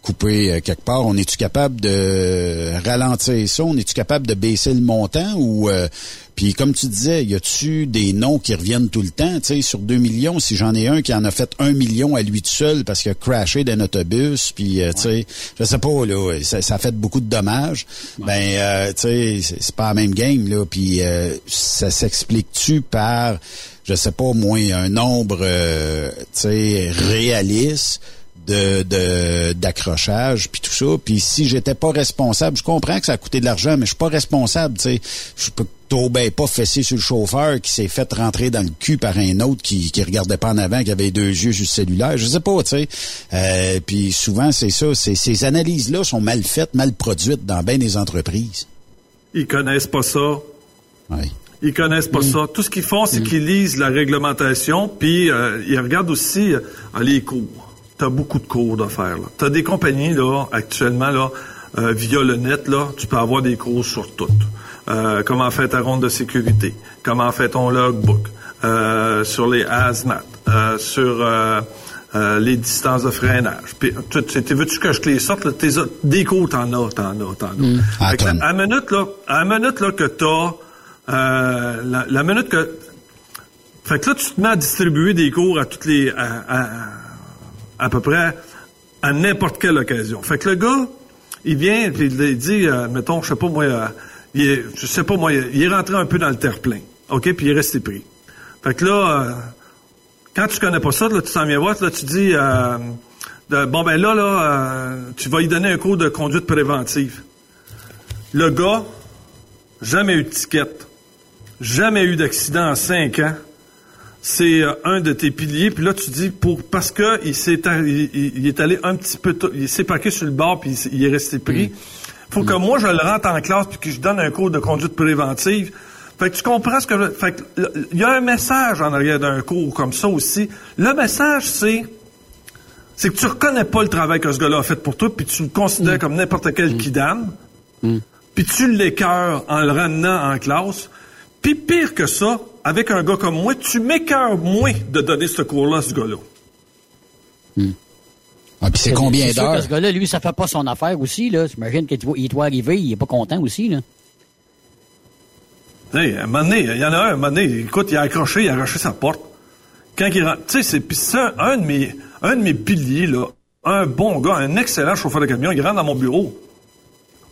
couper euh, quelque part? On est-tu capable de ralentir ça? On est-tu capable de baisser le montant ou euh, puis comme tu disais, y a-tu des noms qui reviennent tout le temps? Tu sais, sur 2 millions, si j'en ai un qui en a fait un million à lui tout seul parce qu'il a crashé d'un autobus, puis euh, tu sais, je sais pas là, ça, ça, a fait beaucoup de dommages. Ben, tu sais, c'est pas la même game là. Puis ça s'explique-tu par, je sais pas, moins un nombre, tu sais, réaliste de d'accrochage puis tout ça. Puis si j'étais pas responsable je comprends que ça a coûté de l'argent mais je suis pas responsable tu sais. Je peux bien pas fesser sur le chauffeur qui s'est fait rentrer dans le cul par un autre qui qui regardait pas en avant qui avait deux yeux juste cellulaires je sais pas tu sais. Euh, puis souvent c'est ça. C'est ces analyses là sont mal faites mal produites dans bien des entreprises. Ils connaissent pas ça. Oui Ils connaissent pas ça. Tout ce qu'ils font, c'est qu'ils lisent la réglementation, puis euh, ils regardent aussi euh, les cours. Tu as beaucoup de cours à faire. Tu as des compagnies, là, actuellement, là, euh, via le net, là, tu peux avoir des cours sur tout. Euh, comment faire ta ronde de sécurité, comment faire ton logbook, euh, sur les hazmat, euh, sur euh, euh, les distances de freinage. Puis, tu, tu, tu veux-tu que je te les sorte? Là, tes, des cours, t'en as, t'en as, t'en as. Mm. Que à la minute, là, à la minute, là, que t'as, euh, la, la minute que, fait que là, tu te mets à distribuer des cours à toutes les, à, à, à peu près à n'importe quelle occasion. Fait que le gars, il vient, puis il dit, euh, mettons, je sais moi, euh, je sais pas moi, il est rentré un peu dans le terre-plein, OK, puis il est resté pris. Fait que là, euh, quand tu connais pas ça, là, tu t'en viens voir, là, tu dis, bon ben là, là, tu vas lui donner un cours de conduite préventive. Le gars, jamais eu de ticket, jamais eu d'accident en cinq ans. C'est euh, un de tes piliers, puis là tu dis pour parce que il s'est il, il- est allé un petit peu, t- il s'est parqué sur le bord puis il, est resté pris. Faut que moi je le rentre en classe puis que je donne un cours de conduite préventive. Fait que tu comprends ce que je... Fait que il y a un message en arrière d'un cours comme ça aussi. Le message c'est c'est que tu reconnais pas le travail que ce gars-là a fait pour toi, puis tu le considères comme n'importe quel kidam, puis tu l'écœures en le ramenant en classe. Puis pire que ça, avec un gars comme moi, tu m'écœures moins de donner ce cours-là à ce gars-là. Ah, puis c'est combien d'heures? ce gars-là, lui, ça fait pas son affaire aussi, là. J'imagine qu'il doit- il doit arriver, il est pas content aussi, là. Hey, à un moment donné, il y en a un, à un moment donné, écoute, il a accroché, il a arraché sa porte. Quand il rentre, tu sais, c'est pis ça, un de mes, un de mes piliers, là, un bon gars, un excellent chauffeur de camion, il rentre dans mon bureau.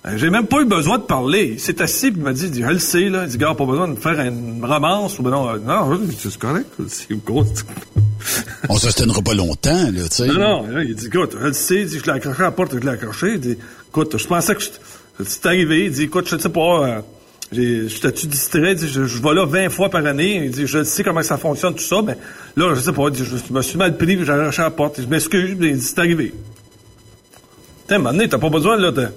Euh, J'ai même pas eu besoin de parler. Il s'est assis puis il m'a dit, il dit, je le sais, là. Il dit, gars, pas besoin de faire une romance ou ben non, euh, non, c'est correct, c'est gros. On se tiendra pas longtemps, là, tu sais. Non, non, là, il dit, écoute, je le sais, il dit, je l'ai accroché à la porte, je l'ai accroché. Il dit, écoute, je pensais que je- c'est arrivé. Il dit, écoute, je sais pas, euh, j'ai- j'étais-tu distrait? Il dit, je, je vais là 20 fois par année. Il dit, je sais comment ça fonctionne, tout ça, mais là, je sais pas, il dit, je me suis mal pris, j'ai accroché à la porte. Je m'excuse, mais il dit, c'est arrivé. Moment donné, t'as pas besoin, là, de,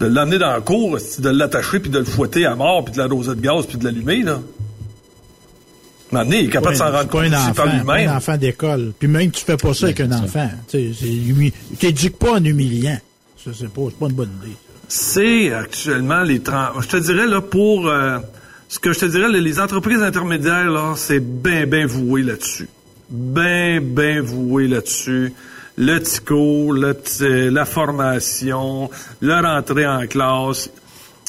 de l'emmener dans la cour, de l'attacher, puis de le fouetter à mort, puis de l'arroser de gaz, puis de l'allumer, là. Donné, il est capable de s'en rendre c'est pas compte enfant, pas un enfant d'école. Puis même, tu fais pas ça avec un enfant. Tu c'est t'éduques pas en humiliant. Ça, c'est pas, c'est pas une bonne idée. c'est actuellement les 30. Je te dirais, là, pour euh, ce que je te dirais, les- les entreprises intermédiaires, là, c'est bien, bien voué là-dessus. Bien, bien voué là-dessus. Le TICO, la formation, la rentrée en classe.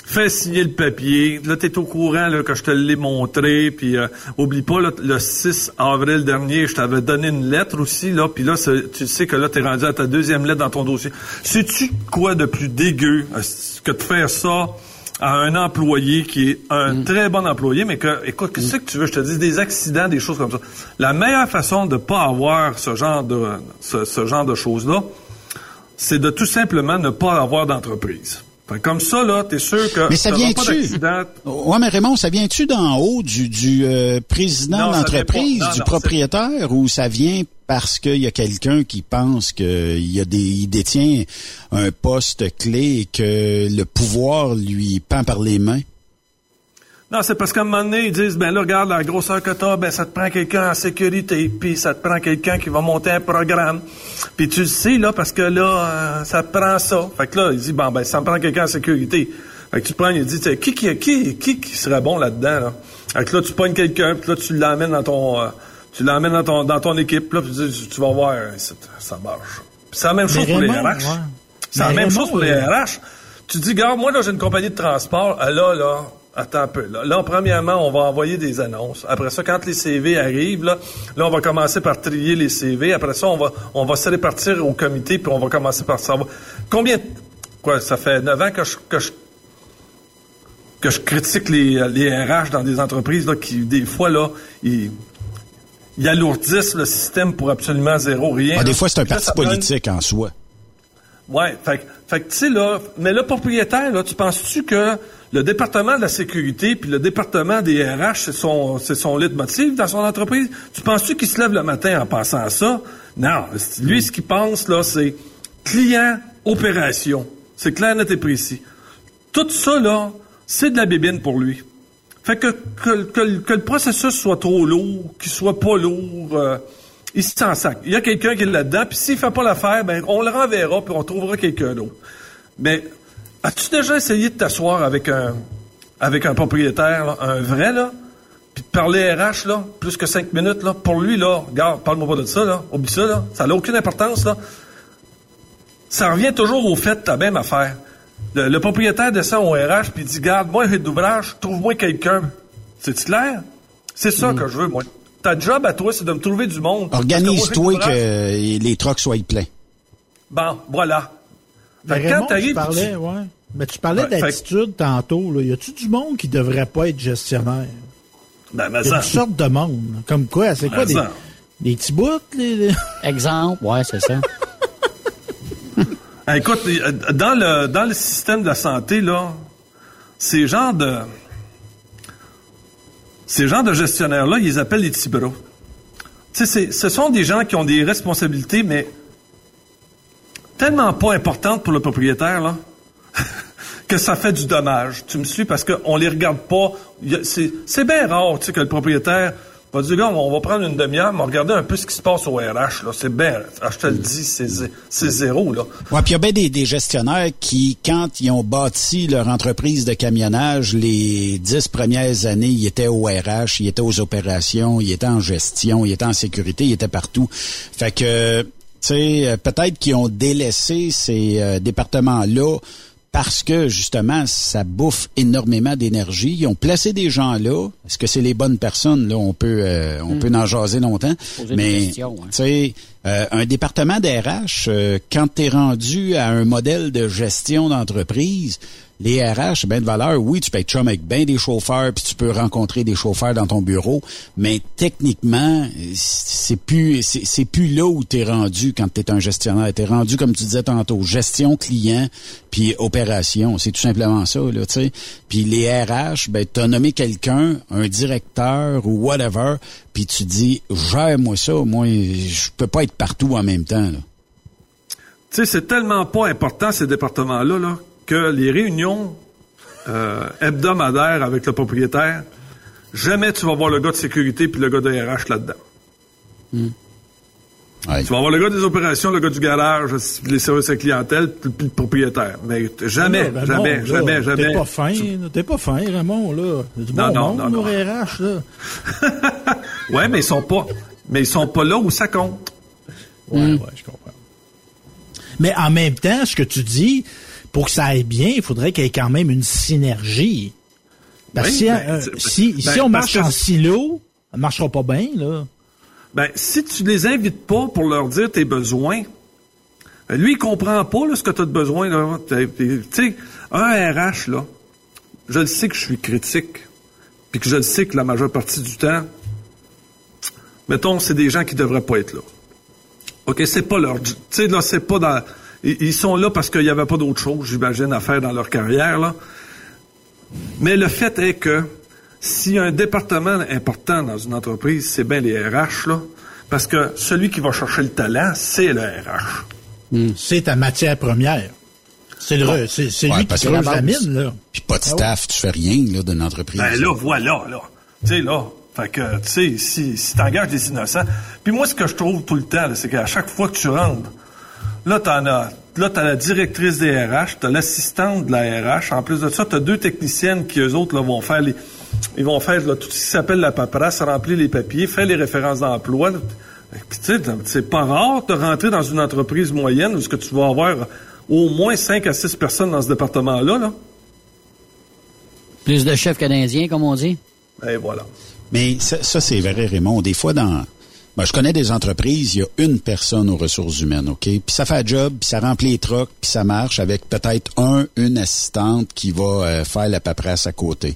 Fais signer le papier. Là, t'es au courant là, que je te l'ai montré. Puis, euh, oublie pas, le 6 avril dernier, je t'avais donné une lettre aussi. Là, puis là, tu sais que là, t'es rendu à ta deuxième lettre dans ton dossier. Sais-tu quoi de plus dégueu euh, que de faire ça? À un employé qui est un très bon employé, mais que, écoute, qu'est-ce que tu veux, je te dis, des accidents, des choses comme ça. La meilleure façon de pas avoir ce genre de, ce, ce genre de choses-là, c'est de tout simplement ne pas avoir d'entreprise. Que Comme ça, là, t'es sûr que Mais ça vient-tu? Ouais, mais Raymond, ça vient-tu d'en haut du, du euh, président Non, de ça vient l'entreprise, pas. Non, du non, propriétaire, ou ça vient parce qu'il y a quelqu'un qui pense qu'il y a des, il détient un poste clé et que le pouvoir lui pend par les mains? Non, c'est parce qu'à un moment donné, ils disent, ben là, regarde, la grosseur que t'as, ben ça te prend quelqu'un en sécurité, puis ça te prend quelqu'un qui va monter un programme. Puis tu le sais, là, parce que là, euh, ça te prend ça. Fait que là, il dit, bon, ben ça me prend quelqu'un en sécurité. Fait que tu prends, il dit, tu sais, qui, qui, qui, qui, qui serait bon là-dedans, là? Fait que là, tu pognes quelqu'un, puis là, tu l'emmènes dans ton, euh, tu l'emmènes dans ton, dans ton équipe, puis là, puis tu, dis, tu vas voir, euh, ça, marche. C'est la même chose pour les RH. C'est la même chose pour les euh, RH. Tu dis, gars, moi, là, j'ai une compagnie de transport. Ah, là, là, attends un peu. Là, Là, premièrement, on va envoyer des annonces. Après ça, quand les CV arrivent, là, là, on va commencer par trier les CV. Après ça, on va, on va se répartir au comité, puis on va commencer par savoir. Combien, quoi, ça fait neuf ans que je, que je, que je critique les, les RH dans des entreprises, là, qui, des fois, là, ils, ils alourdissent le système pour absolument zéro, rien. Ah, des fois, c'est un parti politique en soi. Ouais, fait, fait que tu sais là, mais le propriétaire là, tu penses-tu que le département de la sécurité puis le département des RH c'est son c'est son leitmotiv dans son entreprise? Tu penses-tu qu'il se lève le matin en pensant à ça? Non, lui ce qu'il pense là c'est client opération. C'est clair net et précis. Tout ça là, c'est de la bébine pour lui. Fait que, que, que, que le processus soit trop lourd, qu'il soit pas lourd, euh, il s'en sac. Il y a quelqu'un qui est là-dedans, puis s'il fait pas l'affaire, ben on le renverra, puis on trouvera quelqu'un d'autre. Mais as-tu déjà essayé de t'asseoir avec un avec un propriétaire, là, un vrai, là, puis de parler RH, là, plus que cinq minutes, là, pour lui, là, regarde, parle-moi pas de ça, là, oublie ça, là, ça n'a aucune importance, là. Ça revient toujours au fait de ta même affaire. Le, le propriétaire descend au RH puis dit, garde, moi, j'ai d'ouvrage, trouve-moi quelqu'un. C'est clair? C'est ça que je veux, moi. Ta job à toi, c'est de me trouver du monde. Organise-toi que les trucks soient pleins. Bon, voilà. Mais Fait que quand tu parlais, tu- ouais. Mais tu parlais Ouais, fait- d'attitude tantôt. Là. Y a-tu du monde qui devrait pas être gestionnaire? Ben, mais Il y a ça. toutes sortes de monde. Comme quoi? C'est quoi? Mais Des, petits bouts? Les, Exemple, ouais, c'est ça. Écoute, euh, dans le, dans le système de la santé, là, ces genres de. Ces genres de gestionnaires-là, ils les appellent les c'est- ce sont des gens qui ont des responsabilités, mais tellement pas importantes pour le propriétaire, là, que ça fait du dommage. Tu me suis parce qu'on les regarde pas. C'est bien rare, que le propriétaire va dire, gars, on va prendre une demi-heure, mais regarder un peu ce qui se passe au RH, là. C'est bien, je te le dis, c'est zé- c'est zéro, là. Ouais, puis il y a bien des, des gestionnaires qui, quand ils ont bâti leur entreprise de camionnage, les dix premières années, ils étaient au RH, ils étaient aux opérations, ils étaient en gestion, ils étaient en sécurité, ils étaient partout. Fait que, tu sais, euh, peut-être qu'ils ont délaissé ces euh, départements-là parce que justement, ça bouffe énormément d'énergie. Ils ont placé des gens là. Est-ce que c'est les bonnes personnes? Là On peut, euh, on peut en jaser longtemps. Poser mais hein. tu sais, euh, un département d'RH, euh, quand tu es rendu à un modèle de gestion d'entreprise, les RH, ben de valeur, oui, tu peux être chum avec bien des chauffeurs, puis tu peux rencontrer des chauffeurs dans ton bureau, mais techniquement, c'est plus c'est c'est plus là où tu es rendu quand tu es un gestionnaire. Tu es rendu, comme tu disais tantôt, gestion client, puis opération. C'est tout simplement ça, là, tu sais. Puis les RH, ben, tu as nommé quelqu'un, un directeur ou whatever, puis tu dis, gère-moi ça, moi, je peux pas être partout en même temps, là. Tu sais, c'est tellement pas important, ces départements-là, là, que les réunions euh, hebdomadaires avec le propriétaire, jamais tu vas voir le gars de sécurité puis le gars de RH là-dedans. Ouais. Tu vas avoir le gars des opérations, le gars du garage, les services à clientèle, puis le propriétaire. Mais jamais, Raymond, jamais, là, jamais, jamais. T'es pas fin. T'es pas fin, Raymond, là. Du Non, bon non, monde, non, non. RH, là. Ouais, mais ils sont pas, mais ils sont pas là où ça compte. Ouais, ouais, je comprends. Mais en même temps, ce que tu dis, pour que ça aille bien, il faudrait qu'il y ait quand même une synergie. Parce que Oui, si, ben, euh, si, ben, si on marche en silo, ça marchera pas bien, là. Ben, si tu les invites pas pour leur dire tes besoins, ben, lui, il comprend pas là, ce que tu as de besoin. là. Tu sais, un RH, là, je le sais que je suis critique, puis que je le sais que la majeure partie du temps, mettons, c'est des gens qui devraient pas être là. OK, c'est pas leur... Tu sais, là, c'est pas dans... Ils ils sont là parce qu'il y avait pas d'autre chose, j'imagine, à faire dans leur carrière, là. Mais le fait est que s'il y a un département important dans une entreprise, c'est bien les RH, là. Parce que celui qui va chercher le talent, c'est le RH. C'est ta matière première. C'est le, re- c'est, c'est Ouais, lui parce qui creuse la la mine, là. Puis pas de staff, tu fais rien, là, d'une entreprise. Ben là, voilà, là. Tu sais, là. Fait que, tu sais, si, si t'engages des innocents. Puis moi, ce que je trouve tout le temps, là, c'est qu'à chaque fois que tu rentres, là, t'en as. Là, la directrice des RH, t'as l'assistante de la RH. En plus de ça, t'as deux techniciennes qui, eux autres, là, vont faire les. Ils vont faire là, tout ce qui s'appelle la paperasse, remplir les papiers, faire les références d'emploi. Puis, tu sais, c'est pas rare de rentrer dans une entreprise moyenne où ce que tu vas avoir au moins 5 à 6 personnes dans ce département-là, là. Plus de chefs canadiens, comme on dit. Et voilà. Mais ça, ça, c'est vrai, Raymond. Des fois, dans... Ben, je connais des entreprises, il y a une personne aux ressources humaines, OK? Puis ça fait un job, puis ça remplit les trucks, puis ça marche avec peut-être un, une assistante qui va euh, faire la paperasse à côté.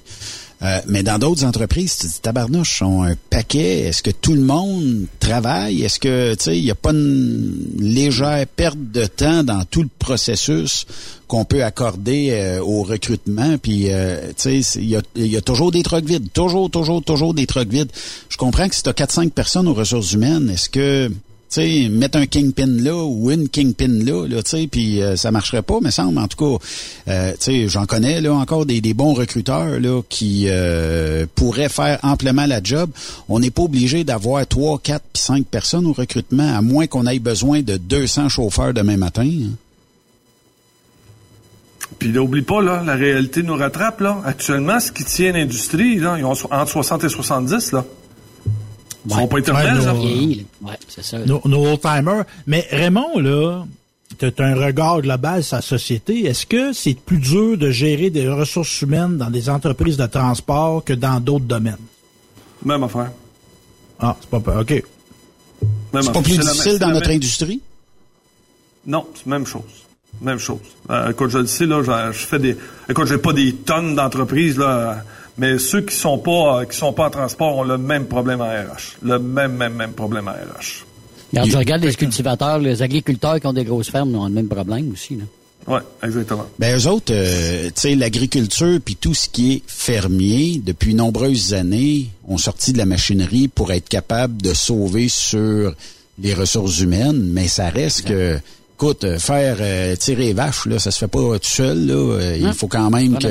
Euh, mais dans d'autres entreprises, tu dis, tabarnouche, sont un paquet. Est-ce que tout le monde travaille? Est-ce que, tu sais, il n'y a pas une légère perte de temps dans tout le processus qu'on peut accorder euh, au recrutement? Puis, euh, tu sais, il y a, il y a toujours des trucs vides. Toujours, toujours, toujours des trucs vides. Je comprends que si tu as 4-5 personnes aux ressources humaines, est-ce que sais, mettre un kingpin là ou une kingpin là, là tu sais, puis euh, ça marcherait pas, me semble. En tout cas, euh, tu sais, j'en connais là encore des, des bons recruteurs là qui euh, pourraient faire amplement la job. On n'est pas obligé d'avoir trois, quatre, puis cinq personnes au recrutement, à moins qu'on ait besoin de 200 chauffeurs demain matin. hein. Puis n'oublie pas, là, la réalité nous rattrape, là. Actuellement, ce qui tient l'industrie, là, ils ont entre 60 et 70, là. Ils sont pas éternels, Ouais, c'est ça. Nos, nos old-timers. Mais Raymond, là, tu as un regard global sur la société. Est-ce que c'est plus dur de gérer des ressources humaines dans des entreprises de transport que dans d'autres domaines? Même affaire. Ah, c'est pas peur. OK. Même C'est pas affaire. plus même- difficile dans notre même- industrie? Non, c'est même chose. Même chose. Euh, écoute, je le sais, là, je, je fais des. Écoute, j'ai pas des tonnes d'entreprises, là, mais ceux qui sont pas euh, qui sont pas en transport ont le même problème en RH. Le même, même, même problème en RH. Regarde, je regarde les cultivateurs, les agriculteurs qui ont des grosses fermes ont le même problème aussi. Là. Oui, exactement. Ben eux autres, euh, tu sais, l'agriculture puis tout ce qui est fermier, depuis nombreuses années, ont sorti de la machinerie pour être capable de sauver sur les ressources humaines, mais ça reste que, écoute, euh, faire euh, tirer les vaches, là, ça se fait pas tout seul, là. Il faut quand même que.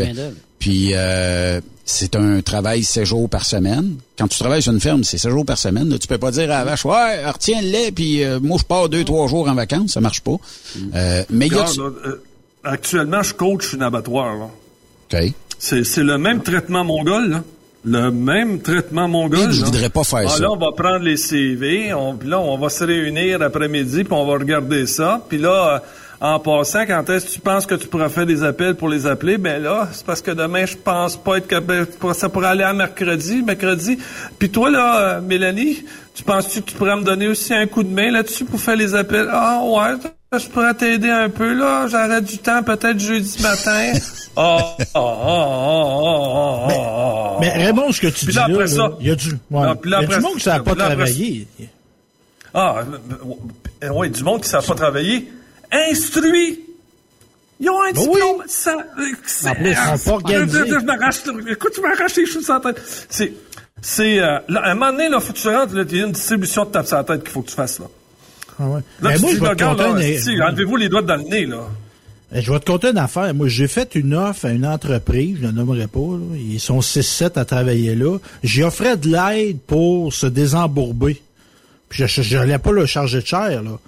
Puis euh, c'est un travail 7 jours par semaine. Quand tu travailles sur une ferme, c'est 7 jours par semaine. Là, tu peux pas dire à la vache, ouais, retiens le lait, puis euh, moi je pars deux, trois jours en vacances, ça marche pas. Euh, mais il y a Regarde, là, euh, actuellement, je coach une abattoir. Là. OK. C'est, c'est le même traitement mongol, là. Le même traitement mongol. Je voudrais pas faire Ah, ça. Là, on va prendre les CV, on, puis là, on va se réunir après-midi, puis on va regarder ça. Puis là, euh, en passant, quand est-ce que tu penses que tu pourras faire des appels pour les appeler? Ben là, c'est parce que demain, je pense pas être capable. Ça pourrait aller à mercredi, mercredi. Puis toi, là, euh, Mélanie, tu penses-tu que tu pourrais me donner aussi un coup de main là-dessus pour faire les appels? Ah ouais, je pourrais t'aider un peu, là. J'aurais du temps peut-être jeudi matin. Ah, ah, ah, ah, ah. Mais Raymond, ce que tu Puis dis là, là, après là, ça- il y a du, ouais, Non, puis là, il y a du monde qui ne savent pas travailler. Ah, euh, oui, du monde qui ne savent pas travailler. Instruit! Ils ont un Ben diplôme. Ça, euh, En plus, ils sont pas organisés. Je, je, je m'arrache, écoute, tu m'arraches les choses sur la tête. C'est, c'est, euh, à un moment donné, là, faut que tu rentres, il y a une distribution de tape sur la tête qu'il faut que tu fasses, là. Ah ouais. Là, Mais tu moi, dis, je vais te conter là, une- si, enlevez-vous les doigts dans le nez, là. Eh, Je vais te conter une affaire. Moi, j'ai fait une offre à une entreprise, je ne nommerai pas. là. Ils sont 6-7 à travailler là. J'y offrais de l'aide pour se désembourber. Puis je n'allais pas le charger de cher. Là.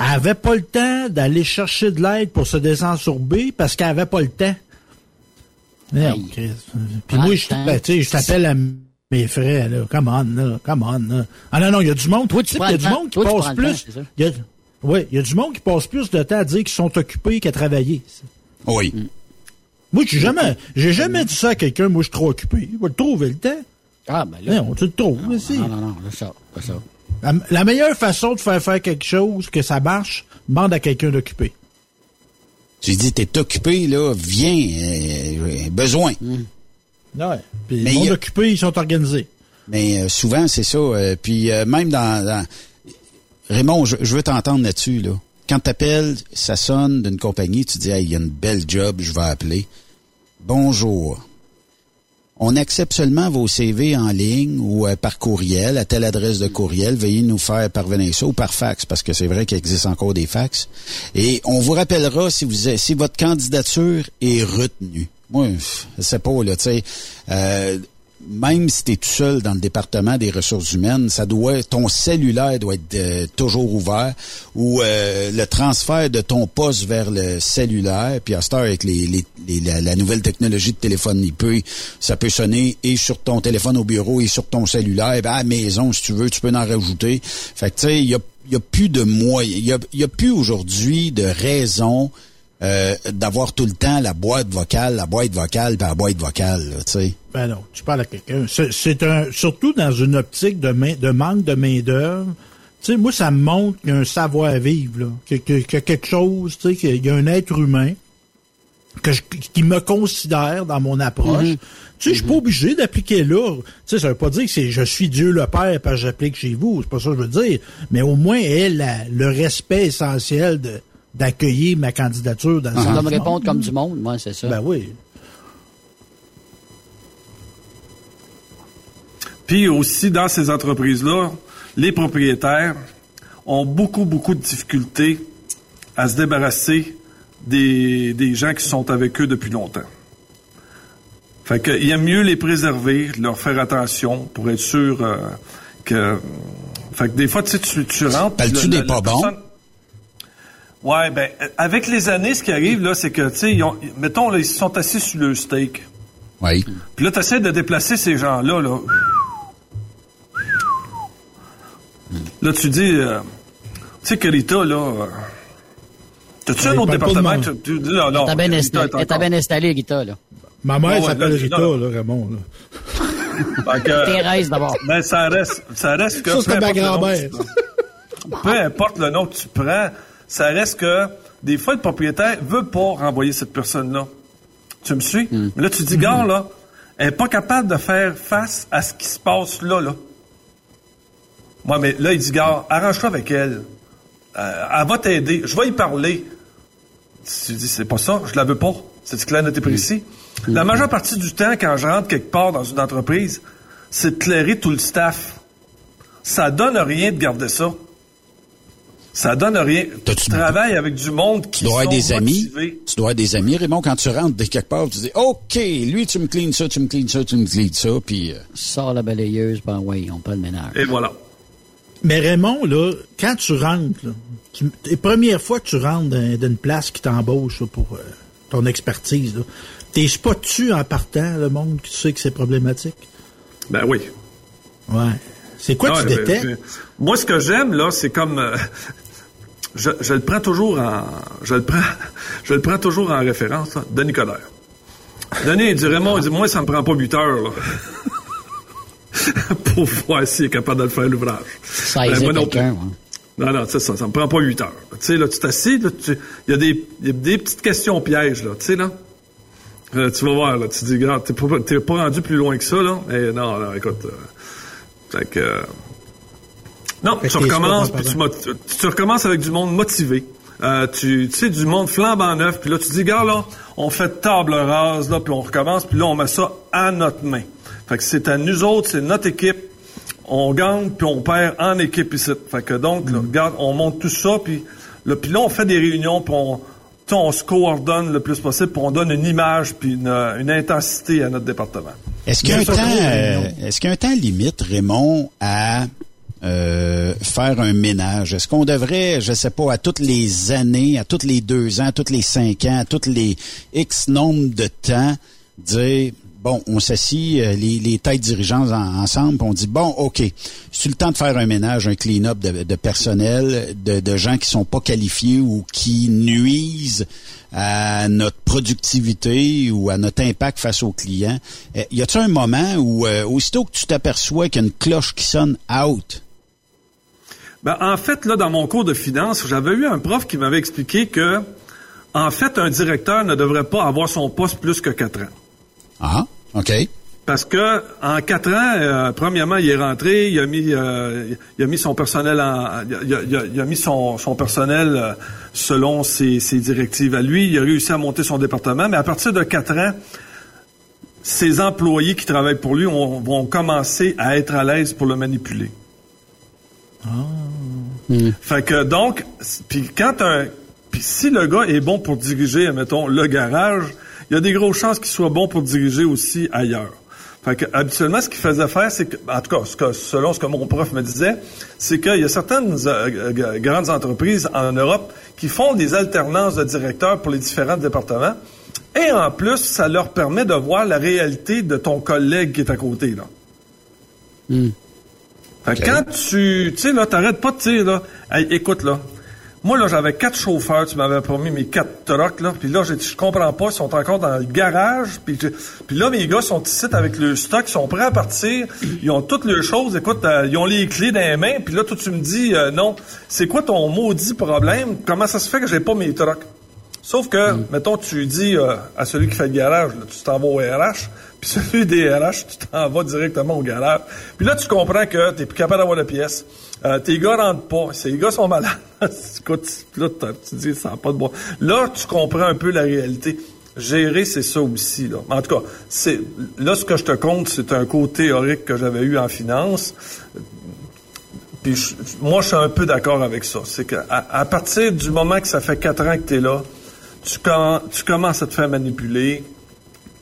Elle avait pas le temps d'aller chercher de l'aide pour se désensourber parce qu'elle avait pas le temps. Merde. Chris. Puis moi, je ben, je t'appelle à mes frais. Là. Come on, là. Come on. Là. Ah non, non, il y a du monde. Toi, tu sais, il y a du monde qui Toi, passe plus. Il y a- oui, il y a du monde qui passe plus de temps à dire qu'ils sont occupés qu'à travailler. Oui. Moi, j'ai jamais, j'ai jamais dit ça à quelqu'un, moi, je suis trop occupé. Il va le trouver le temps. Ah, ben là. Non, tu le trouves. Non, non, non, c'est ça. C'est ça. La, meilleure façon de faire faire quelque chose, que ça marche, demande à quelqu'un d'occupé. Tu dis, t'es occupé, là, viens, euh, besoin. Ouais. Puis Mais le monde il y a- occupé, ils sont organisés. Mais euh, souvent, c'est ça. euh, puis euh, même dans, dans- Raymond, je, je veux t'entendre là-dessus. Là. Quand t'appelles, ça sonne d'une compagnie, tu dis, hey, il y a une belle job, je vais appeler. Bonjour. On accepte seulement vos CV en ligne ou euh, par courriel, à telle adresse de courriel. Veuillez nous faire parvenir ça ou par fax, parce que c'est vrai qu'il existe encore des fax. Et on vous rappellera si vous si votre candidature est retenue. Moi, je sais pas, là, tu sais. euh, même si tu es tout seul dans le département des ressources humaines, ça doit ton cellulaire doit être euh, toujours ouvert ou euh, le transfert de ton poste vers le cellulaire, puis à cette heure avec les, les- la, nouvelle technologie de téléphone, il ça peut sonner et sur ton téléphone au bureau et sur ton cellulaire, ben, à la maison si tu veux, tu peux en rajouter. Fait que tu sais, il y a, il y a plus de moyens, il y a, a plus aujourd'hui de raison euh, d'avoir tout le temps la boîte vocale, la boîte vocale, puis la boîte vocale, tu sais. Ben non, tu parles à quelqu'un. C'est- un, surtout dans une optique de, main, de manque de main-d'œuvre. Tu sais, moi, ça me montre qu'il y a un savoir-vivre. Qu'il y a quelque chose, tu sais, qu'il y a un être humain que je- qui me considère dans mon approche. Mhm. Tu sais, je suis pas obligé d'appliquer là. Tu sais, ça veut pas dire que c'est je suis Dieu le Père parce que j'applique chez vous. C'est pas ça que je veux dire. Mais au moins, elle a le respect essentiel de d'accueillir ma candidature dans le sens dois me répondre comme du monde, moi, c'est ça. Ben oui. Puis aussi, dans ces entreprises-là, les propriétaires ont beaucoup, beaucoup de difficultés à se débarrasser des, des gens qui sont avec eux depuis longtemps. Fait que, il aime mieux les préserver, leur faire attention pour être sûr euh, que... Fait que des fois, tu sais, tu, tu rentres... Parles-tu le- des la- pas la bons? Ouais, ben, avec les années, ce qui arrive, là, c'est que, tu sais, ils ont- mettons, là, ils sont assis sur le steak. Oui. Puis là, tu essaies de déplacer ces gens-là, là. Là, tu dis, euh, tu sais que Rita, là, euh, t'as-tu Ouais, un autre de département? Tu, tu dis, non, non, T'as bien installé, bien Rita, là. Ma mère ouais, s'appelle Rita, là. là, Raymond. Là. Fait que, Thérèse, d'abord. Ben, ça reste, ça reste que. Ça, c'était peu ma grand-mère. Peu importe le nom que tu prends, ça reste que des fois, le propriétaire veut pas renvoyer cette personne-là. Tu me suis? Hmm. Mais là, tu dis, gars, là, elle est pas capable de faire face à ce qui se passe là, là. Moi, mais là, il dit, gars, arrange-toi avec elle. Euh, elle va t'aider. Je vais y parler. Tu dis, c'est pas ça, je la veux pas. C'est clair, et précis. La majeure partie du temps, quand je rentre quelque part dans une entreprise, c'est de clairer tout le staff. Ça donne rien de garder ça. Ça donne rien. Tu travailles avec du monde qui Tu dois sont avoir des amis. motivés. Tu dois avoir des amis, Raymond, quand tu rentres de quelque part, tu dis OK, lui, tu me cleans ça, tu me cleans ça, tu me cleans ça, puis. euh, Sors la balayeuse, ben oui, on pas le ménage. Et voilà. Mais Raymond, là, quand tu rentres, là, tu, les premières fois que tu rentres d'une place qui t'embauche pour euh, ton expertise, t'es spots-tu en partant, le monde, que tu sais que c'est problématique? Ben oui. Ouais. C'est quoi Ouais, tu ben, détectes? ben, moi, ce que j'aime, là, c'est comme... euh, je, je le prends toujours en... Je le prends, je le prends toujours en référence, là, Denis Coderre. Denis, il dit, Raymond, il dit, moi, ça me prend pas 8 heures, là. pour voir s'il est capable de le faire, l'ouvrage. Ça Ben, moi non ouais. Non, non, c'est ça, ça me prend pas 8 heures. Tu sais, là, tu t'assis, il y, a des- y a des petites questions pièges, là, tu sais, là. Euh, tu vas voir, là, tu dis, regarde, t'es pas, pas rendu plus loin que ça, là. Eh, non, non, écoute, euh, fait que... euh, non, tu recommences, puis tu, tu, tu recommences avec du monde motivé. Euh, tu, tu sais, du monde flambant neuf, puis là, tu dis, gars, là, on fait table rase, là, puis on recommence, puis là, on met ça à notre main. Fait que c'est à nous autres, c'est notre équipe, on gagne, puis on perd en équipe ici. Fait que donc, là, regarde, on monte tout ça, puis là, puis là, on fait des réunions, puis on, tu sais, on se coordonne le plus possible, puis on donne une image, puis une, une intensité à notre département. Est-ce qu'il y a un temps, euh, est-ce qu'il y a un temps limite, Raymond, à euh, faire un ménage? Est-ce qu'on devrait, je sais pas, à toutes les années, à tous les deux ans, à tous les cinq ans, à tous les X nombre de temps, dire bon, on s'assit euh, les, les têtes dirigeantes en- ensemble, on dit bon, ok, c'est le temps de faire un ménage, un clean-up de, de personnel, de, de gens qui sont pas qualifiés ou qui nuisent à notre productivité ou à notre impact face aux clients? Euh, y a-t-il un moment où, euh, aussitôt que tu t'aperçois qu'il y a une cloche qui sonne out, Ben, en fait, là, dans mon cours de finance, j'avais eu un prof qui m'avait expliqué que, en fait, un directeur ne devrait pas avoir son poste plus que quatre ans. ah, ok, Parce que en quatre ans, euh, premièrement, il est rentré, il a mis, euh, il a mis son personnel en, il a, il a- il a- il a mis son, son personnel euh, selon ses, ses directives à lui. Il a réussi à monter son département, mais à partir de quatre ans, ses employés qui travaillent pour lui ont- vont commencer à être à l'aise pour le manipuler. Fait que donc, puis quand un, puis si le gars est bon pour diriger, mettons le garage, il y a des grosses chances qu'il soit bon pour diriger aussi ailleurs. Fait que habituellement, ce qu'il faisait faire, c'est que, en tout cas, ce que- selon ce que mon prof me disait, c'est qu'il y a certaines euh, grandes entreprises en Europe qui font des alternances de directeurs pour les différents départements. Et en plus, ça leur permet de voir la réalité de ton collègue qui est à côté, là. Fait quand tu, tu sais, là, t'arrêtes pas de dire, là, Hey, écoute, là, moi, là, j'avais quatre chauffeurs, tu m'avais promis mes quatre trucks, là, puis là, j'ai dit, je comprends pas, ils sont encore dans le garage, puis là, mes gars sont ici avec le stock, ils sont prêts à partir, ils ont toutes leurs choses, écoute, euh, ils ont les clés dans les mains, puis là, toi, tu me dis, euh, non, c'est quoi ton maudit problème? Comment ça se fait que j'ai pas mes trucks? Sauf que, mettons, tu dis euh, à celui qui fait le garage, là, tu t'en vas au RH, puis celui des RH, tu t'en vas directement au garage. Puis là, tu comprends que t'es plus capable d'avoir de pièces. Euh, tes gars rentrent pas. Ces gars sont malades. Écoute, là, tu dis, ça n'a pas de bon. Là, tu comprends un peu la réalité. Gérer, c'est ça aussi. Là. En tout cas, c'est là, ce que je te compte, c'est un cours théorique que j'avais eu en finance. Puis Puis je- moi, je suis un peu d'accord avec ça. C'est qu'à à partir du moment que ça fait quatre ans que tu es là, tu, commen- tu commences à te faire manipuler.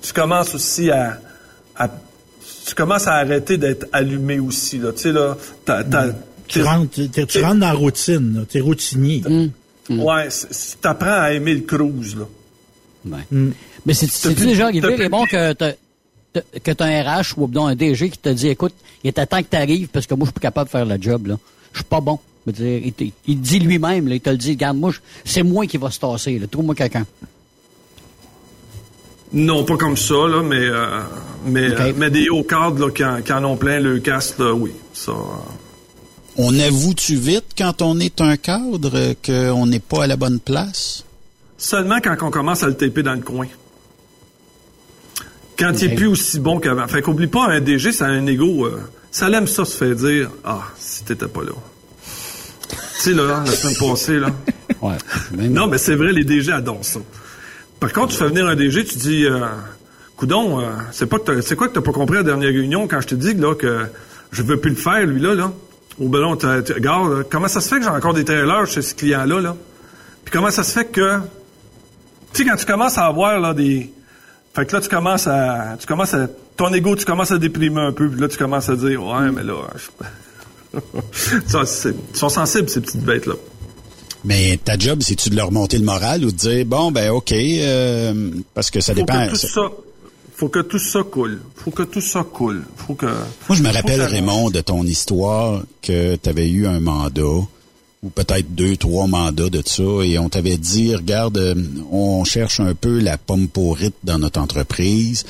Tu commences aussi à, à- tu commences à arrêter d'être allumé aussi. Là. Tu sais, là, t'as- Tu rentres, tu dans la routine, là. t'es routinier. Ouais, tu apprends à aimer le cruise. Là. Ouais. Mais c'est déjà arrivé, plus- Raymond, que que t'as un RH ou un DG qui te dit, écoute, il est à temps que t'arrives parce que moi, je suis plus capable de faire le job, là. Je suis pas bon. Je veux dire, il, te- il te dit lui-même, il te le dit, regarde, moi, c'est moi qui va se tasser. Trouve-moi quelqu'un. Non, pas comme ça, là, mais, euh, mais, euh, mais des hauts cadres là, qui, en, qui en ont plein le casque, là, oui. Ça, euh, On avoue-tu vite quand on est un cadre qu'on n'est pas à la bonne place? Seulement quand on commence à le taper dans le coin. Quand il est plus aussi bon qu'avant. Fait qu'oublie pas, un DG, ça a un ego. euh, ça l'aime ça se fait dire Ah, si t'étais pas là. Tu sais, là, la semaine passée, là. Ouais. Non, mais c'est vrai, les DG adorent ça. Par contre, tu fais venir un DG, tu dis euh, Coudon, euh, c'est pas quoi que t'as pas compris à la dernière réunion quand je te dis là, que je veux plus le faire, lui, là, là? Ou ben non, t'as- t'as- regarde, comment ça se fait que j'ai encore des trailers chez ce client-là, là? Puis comment ça se fait que. Tu sais, quand tu commences à avoir là des. Fait que là, tu commences à. Tu commences à. Ton ego, tu commences à déprimer un peu, puis là, tu commences à dire Ouais, mais là. je- Ça, Ils sont sensibles, ces petites bêtes-là. Mais ta job, c'est-tu de leur monter le moral ou de dire, bon, ben OK, euh, parce que ça faut dépend. Que tout ça, faut que tout ça coule. Faut que tout ça coule. Faut que. Moi, je me rappelle, Raymond, de ton histoire que tu avais eu un mandat, peut-être deux, trois mandats de ça, et on t'avait dit, regarde, euh, on cherche un peu la pomme pourrite dans notre entreprise,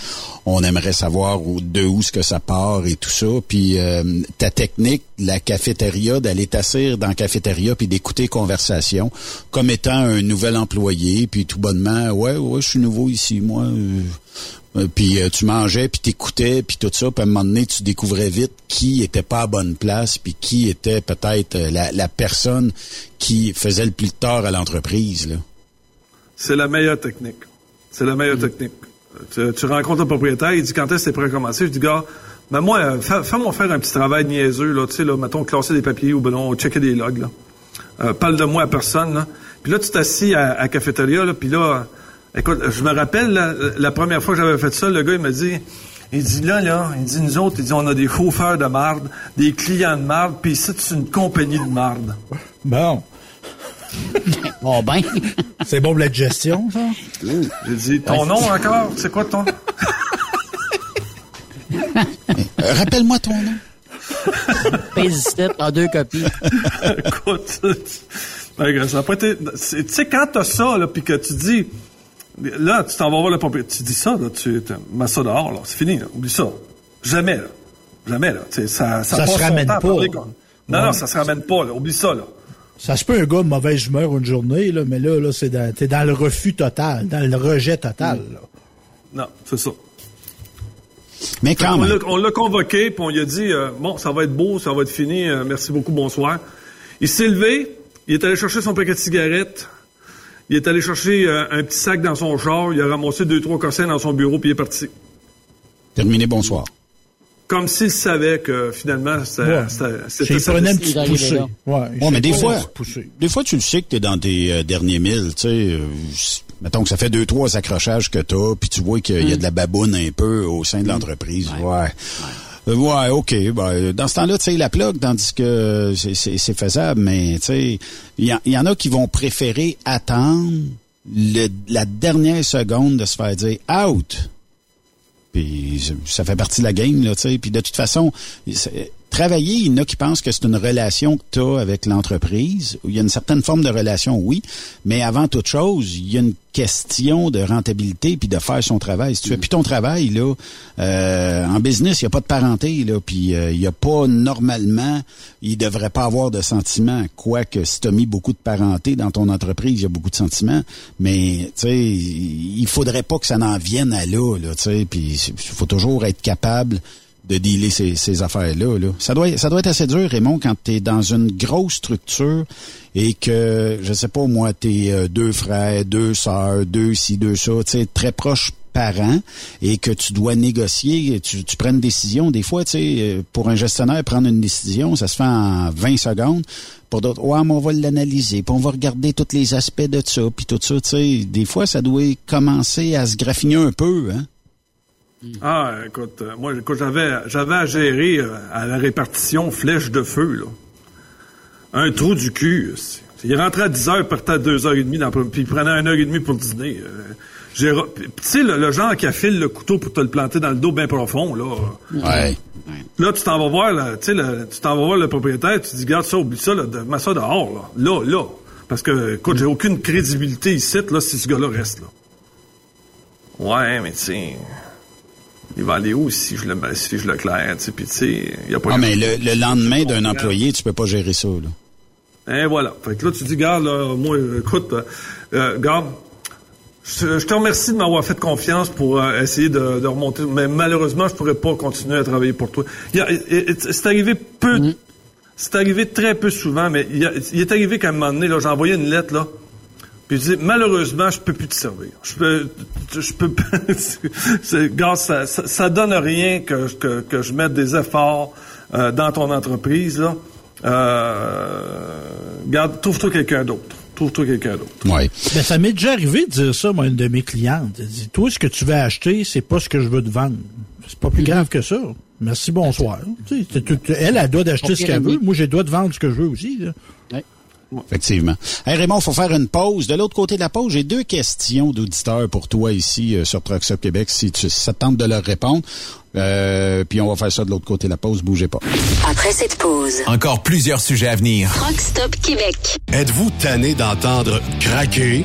on aimerait savoir de où ce que ça part et tout ça, puis euh, ta technique, la cafétéria, d'aller t'asseoir dans la cafétéria puis d'écouter conversation, comme étant un nouvel employé, puis tout bonnement, ouais, ouais, je suis nouveau ici, moi... euh, puis euh, tu mangeais, puis t'écoutais, puis tout ça, puis à un moment donné, tu découvrais vite qui était pas à bonne place, puis qui était peut-être euh, la, la personne qui faisait le plus de tort à l'entreprise. C'est la meilleure technique. C'est la Mm. meilleure technique. Tu, tu rencontres le propriétaire, il dit quand est-ce que c'est prêt à commencer? Je dis, gars, ben moi, euh, fais- fais-moi faire un petit travail niaiseux, là, tu sais, là, mettons, classer des papiers ou ben non, checker des logs, là. Euh, parle de moi à personne, là. Puis là, tu t'assis à, à cafétéria, là, puis là, euh, écoute, je me rappelle, la, la première fois que j'avais fait ça, le gars, il m'a dit, il dit, là, là, il dit, nous autres, il dit, on a des chauffeurs de marde, des clients de marde, puis ici, c'est une compagnie de marde. Bon. Bon, ben. C'est bon pour la gestion, ça? J'ai dit, ton nom encore? C'est quoi ton? Euh, Rappelle-moi ton nom. Pésiste en deux copies. Écoute, ben, ça a pas été. Tu sais, quand t'as ça, là, puis que tu dis, là, tu t'en vas voir le propriétaire, tu dis ça, là, tu mets ça dehors, là, c'est fini, là, oublie ça. Jamais, là. Jamais, là. Ça, ça, se ramène pas. parler. Non, Ouais. non, ça se ramène pas, là. Oublie ça, là. Ça se peut un gars de mauvaise humeur une journée, là, mais là, là c'est dans, t'es dans le refus total, dans le rejet total. là. Non, c'est ça. Mais quand même. on l'a convoqué, puis on lui a dit euh, Bon, ça va être beau, ça va être fini, euh, merci beaucoup, bonsoir. Il s'est levé, il est allé chercher son paquet de cigarettes, il est allé chercher euh, un petit sac dans son char, il a ramassé deux, trois cossins dans son bureau, puis il est parti. Terminé, bonsoir. Comme s'il savait que finalement, ça- ça- c'était sa prenait un destinée. petit poussé. Ouais, mais des fois, des fois, tu le sais que t'es dans tes euh, derniers milles, tu sais. euh, mettons que ça fait deux, trois accrochages que t'as, puis tu vois qu'il y a de la baboune un peu au sein de l'entreprise. Ouais. Ouais, OK. Ben, dans ce temps-là, tu sais, la plug, tandis que c'est- faisable, mais tu sais, il y, en- a qui vont préférer attendre la dernière seconde de se faire dire out. Puis ça fait partie de la game, là, tu sais. Puis de toute façon, travailler, il y en a qui pensent que c'est une relation que tu as avec l'entreprise. Il y a une certaine forme de relation, oui, mais avant toute chose, il y a une question de rentabilité puis de faire son travail. Si tu fais plus ton travail, là, euh, en business, il n'y a pas de parenté, là, puis euh, il n'y a pas normalement, il devrait pas avoir de sentiments. Quoique, si tu mis beaucoup de parenté dans ton entreprise, il y a beaucoup de sentiments, mais tu sais, il faudrait pas que ça n'en vienne à là, là tu sais, puis il faut toujours être capable de dealer ces, affaires-là. Là. Ça, doit, ça doit être assez dur, Raymond, quand tu dans une grosse structure et que, je sais pas moi, t'es euh, deux frères, deux sœurs, deux ci, deux ça, tu sais, très proches par an et que tu dois négocier, tu, tu prends une décision. Des fois, tu sais, euh, pour un gestionnaire, prendre une décision, ça se fait en 20 secondes. Pour d'autres, ouais, mais on va l'analyser, puis on va regarder tous les aspects de ça, puis tout ça, tu sais. Des fois, ça doit commencer à se graffiner un peu, hein. Ah, écoute, euh, moi, écoute, j'avais, j'avais à gérer euh, à la répartition flèche de feu, là. Un trou du cul. c'est- Il rentrait à 10 heures, partait à 2h30, dans, puis il prenait 1h30 pour dîner. euh. Tu sais, le, le genre qui affile le couteau pour te le planter dans le dos bien profond, là. Ouais. Là, tu t'en vas voir, là, tu sais, le- tu t'en vas voir le propriétaire, tu dis, garde ça, oublie ça, là, de- mets ça dehors, là. Là, là. Parce que, écoute, j'ai aucune crédibilité ici, là, si ce gars-là reste, là. Ouais, mais tu sais, il va aller où si je le, si je le claire, tu sais, puis tu sais, il y a pas Ah, mais le, le lendemain d'un employé, tu peux pas gérer ça, là. Et voilà. Fait que là, tu dis, garde, là, moi, écoute, euh, euh, garde, je, je te remercie de m'avoir fait confiance pour euh, essayer de, de remonter, mais malheureusement, je pourrais pas continuer à travailler pour toi. C'est arrivé peu, c'est arrivé très peu souvent, mais il, y a- il est arrivé qu'à un moment donné, là, j'ai envoyé une lettre, là, puis je dis, malheureusement, je peux plus te servir. Je peux, je peux pas. c'est- Gars, ça, ça, ça donne rien que, que, que je mette des efforts euh, dans ton entreprise, là. Euh, garde, trouve-toi quelqu'un d'autre. Trouve-toi quelqu'un d'autre. Ouais. Ben, ça m'est déjà arrivé de dire ça, moi, à une de mes clientes. Elle dit, toi, ce que tu veux acheter, c'est pas ce que je veux te vendre. C'est pas plus grave que ça. Merci, bonsoir. Tu sais, elle, elle doit d'acheter ce qu'elle veut. Moi, j'ai le droit de vendre ce que je veux aussi. là. Effectivement. Hey Raymond, faut faire une pause. De l'autre côté de la pause, j'ai deux questions d'auditeurs pour toi ici euh, sur Trucks Québec, si, tu, si ça te tente de leur répondre. Euh, puis on va faire ça de l'autre côté de la pause, bougez pas. Après cette pause, Encore plusieurs sujets à venir. Truck Stop Québec. Êtes-vous tanné d'entendre craquer,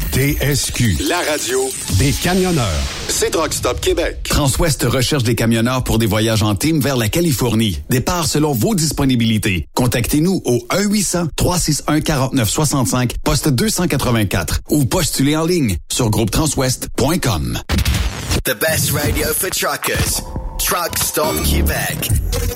TSQ. La radio Des camionneurs. C'est Truck Stop Québec. Transwest recherche des camionneurs pour des voyages en team vers la Californie. Départ selon vos disponibilités. Contactez-nous au 1-800-361-4965, poste 284 ou postulez en ligne sur groupetranswest.com. The best radio for truckers. Truck Stop Québec.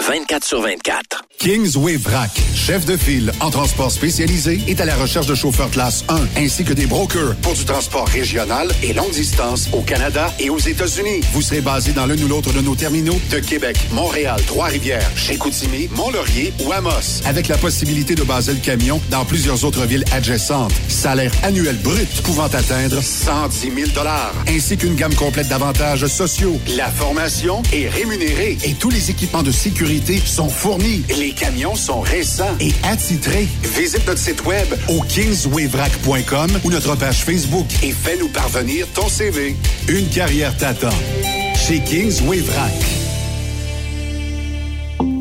24 sur 24. Kingsway Vrac, chef de file en transport spécialisé, est à la recherche de chauffeurs classe 1 ainsi que des brokers pour du transport régional et longue distance au Canada et aux États-Unis. Vous serez basé dans l'un ou l'autre de nos terminaux de Québec, Montréal, Trois-Rivières, Chicoutimi, Mont-Laurier ou Amos, avec la possibilité de baser le camion dans plusieurs autres villes adjacentes. Salaire annuel brut pouvant atteindre 110 000 ainsi qu'une gamme complète d'avantages sociaux. La formation est rémunérée et tous les équipements de sécurité sont fournis. Les camions sont récents et attitrés. Visite notre site web au kingswayvrac.com ou notre page Facebook et fais-nous parvenir ton CV. Une carrière t'attend. Chez Kingsway Vrac.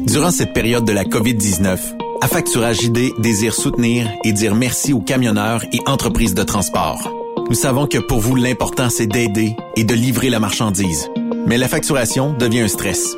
Durant cette période de la COVID-19, Affacturage ID désire soutenir et dire merci aux camionneurs et entreprises de transport. Nous savons que pour vous, l'important, c'est d'aider et de livrer la marchandise. Mais la facturation devient un stress.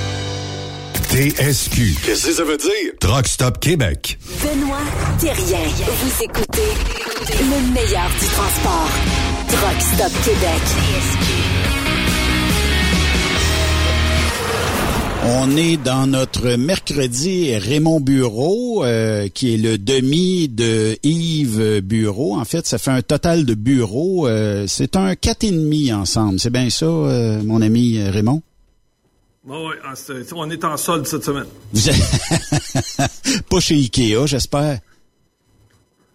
TSQ. Qu'est-ce que ça veut dire? Truck Stop Québec. Benoît Thérien. Vous écoutez le meilleur du transport. Truck Stop Québec. On est dans notre mercredi Raymond Bureau, euh, qui est le demi de Yves Bureau. En fait, ça fait un total de bureaux. Euh, c'est un quatre et demi ensemble. C'est bien ça, euh, mon ami Raymond? Oui, oui, ah, on est en solde cette semaine. Vous êtes pas chez Ikea, j'espère.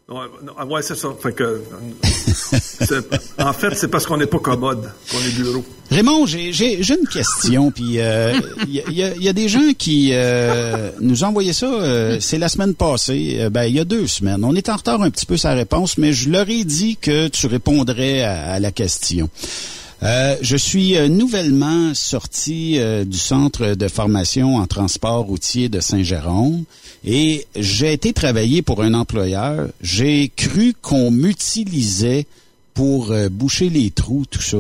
Ouais, ah, c'est ça. Fait que, euh, en fait, c'est parce qu'on n'est pas commode qu'on est bureau. Raymond, j'ai une question. Puis il y, a, y a- y a des gens qui euh, nous ont envoyé ça. euh, c'est la semaine passée. euh, ben il y a deux semaines. On est en retard un petit peu sa réponse, mais je leur ai dit que tu répondrais à, à la question. Euh, je suis euh, nouvellement sorti euh, du centre de formation en transport routier de Saint-Jérôme et j'ai été travailler pour un employeur. J'ai cru qu'on m'utilisait pour euh, boucher les trous, tout ça.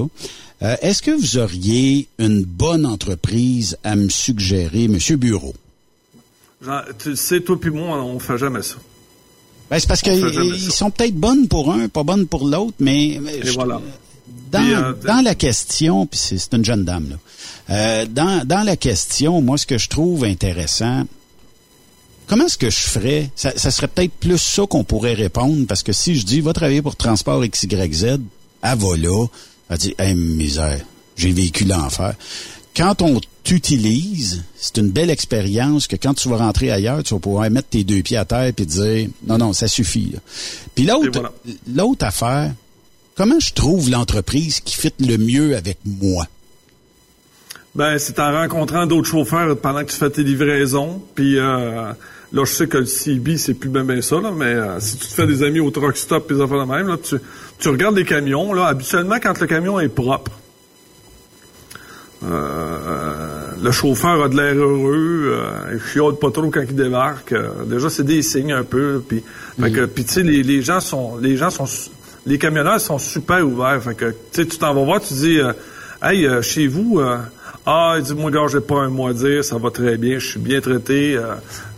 Euh, Est-ce que vous auriez une bonne entreprise à me suggérer, Monsieur Bureau? Genre, tu sais, toi puis moi, on fait jamais ça. Ben, c'est parce qu'ils sont peut-être bonnes pour un, pas bonnes pour l'autre, mais, mais Et je- voilà. Dans, Puis, euh, dans la question, puis c'est une jeune dame, là. Euh, dans, dans la question, moi, ce que je trouve intéressant, comment est-ce que je ferais? Ça, ça serait peut-être plus ça qu'on pourrait répondre, parce que si je dis, va travailler pour Transport XYZ, elle va là, elle dit, hey, misère, j'ai vécu l'enfer. Quand on t'utilise, c'est une belle expérience que quand tu vas rentrer ailleurs, tu vas pouvoir mettre tes deux pieds à terre et dire, non, non, ça suffit. là. Puis l'autre, voilà. l'autre affaire, comment je trouve l'entreprise qui fit le mieux avec moi? Ben, c'est en rencontrant d'autres chauffeurs pendant que tu fais tes livraisons. Puis euh, là, je sais que le CB, c'est plus bien ben ça, là, mais euh, si tu te fais des amis au truck stop et des affaires de même, là, tu, tu regardes les camions, là, habituellement, quand le camion est propre, euh, le chauffeur a de l'air heureux, euh, il chiale pas trop quand il débarque. euh, déjà, c'est des signes un peu. Puis, puis tu sais, les, les gens sont, les gens sont, su- les camionneurs sont super ouverts. Fait que, tu sais, tu t'en vas voir, tu dis, euh, hey, euh, chez vous, euh, ah, il dit, moi, gars, j'ai pas un mot à dire, ça va très bien, je suis bien traité,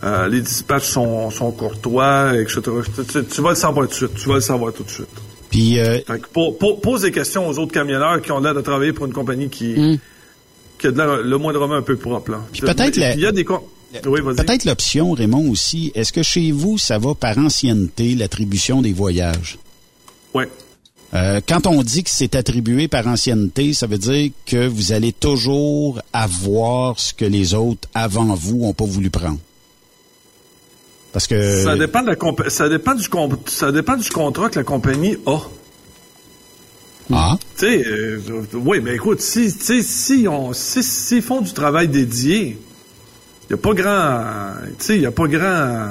euh, les dispatchs sont, sont courtois, etc. Tu, tu- tu vas le savoir tout de suite. Tu vas le savoir tout de suite. Puis, euh, pose des questions aux autres camionneurs qui ont l'air de travailler pour une compagnie qui, qui a de l'air le moindrement un peu propre. Là. Puis peut-être Et la- puis Il y a des... con- Oui, vas-y. peut-être l'option, Raymond, aussi, est-ce que chez vous, ça va par ancienneté, l'attribution des voyages? Oui. Euh, quand on dit que c'est attribué par ancienneté, ça veut dire que vous allez toujours avoir ce que les autres avant vous ont pas voulu prendre. Parce que Ça dépend, de la ça, dépend du ça dépend du contrat que la compagnie a. Ah. Tu sais, euh, oui, mais écoute, si, si on, si, s'ils font du travail dédié, il n'y a pas grand, tu sais, il y a pas grand,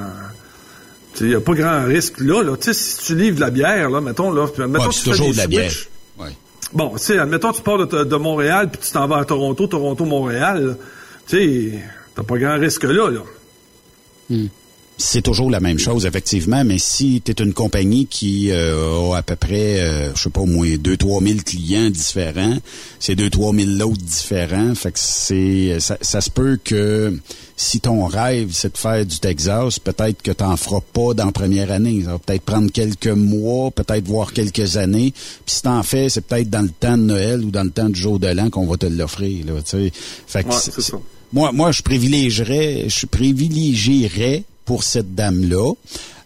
il y a pas grand risque là, là. Tu sais, si tu livres de la bière, là, mettons, là, puis admettons Ouais, tu fais toujours des de la bière. Ouais. Bon, tu sais, admettons, tu pars de, de Montréal, puis tu t'en vas à Toronto, Toronto-Montréal, là. tu sais, t'as pas grand risque là, là. C'est toujours la même chose, effectivement, mais si tu es une compagnie qui euh, a à peu près, euh, je sais pas, au moins 2-3 000 clients différents, c'est 2-3 000 autres différents, fait que c'est ça, ça se peut que si ton rêve, c'est de faire du Texas, peut-être que tu n'en feras pas dans la première année. Ça va peut-être prendre quelques mois, peut-être voir quelques années. Puis si t'en fais, c'est peut-être dans le temps de Noël ou dans le temps du jour de l'an qu'on va te l'offrir. Là, fait que Ouais, c'est- c'est ça. moi, moi, je privilégierais, je privilégierais pour cette dame-là,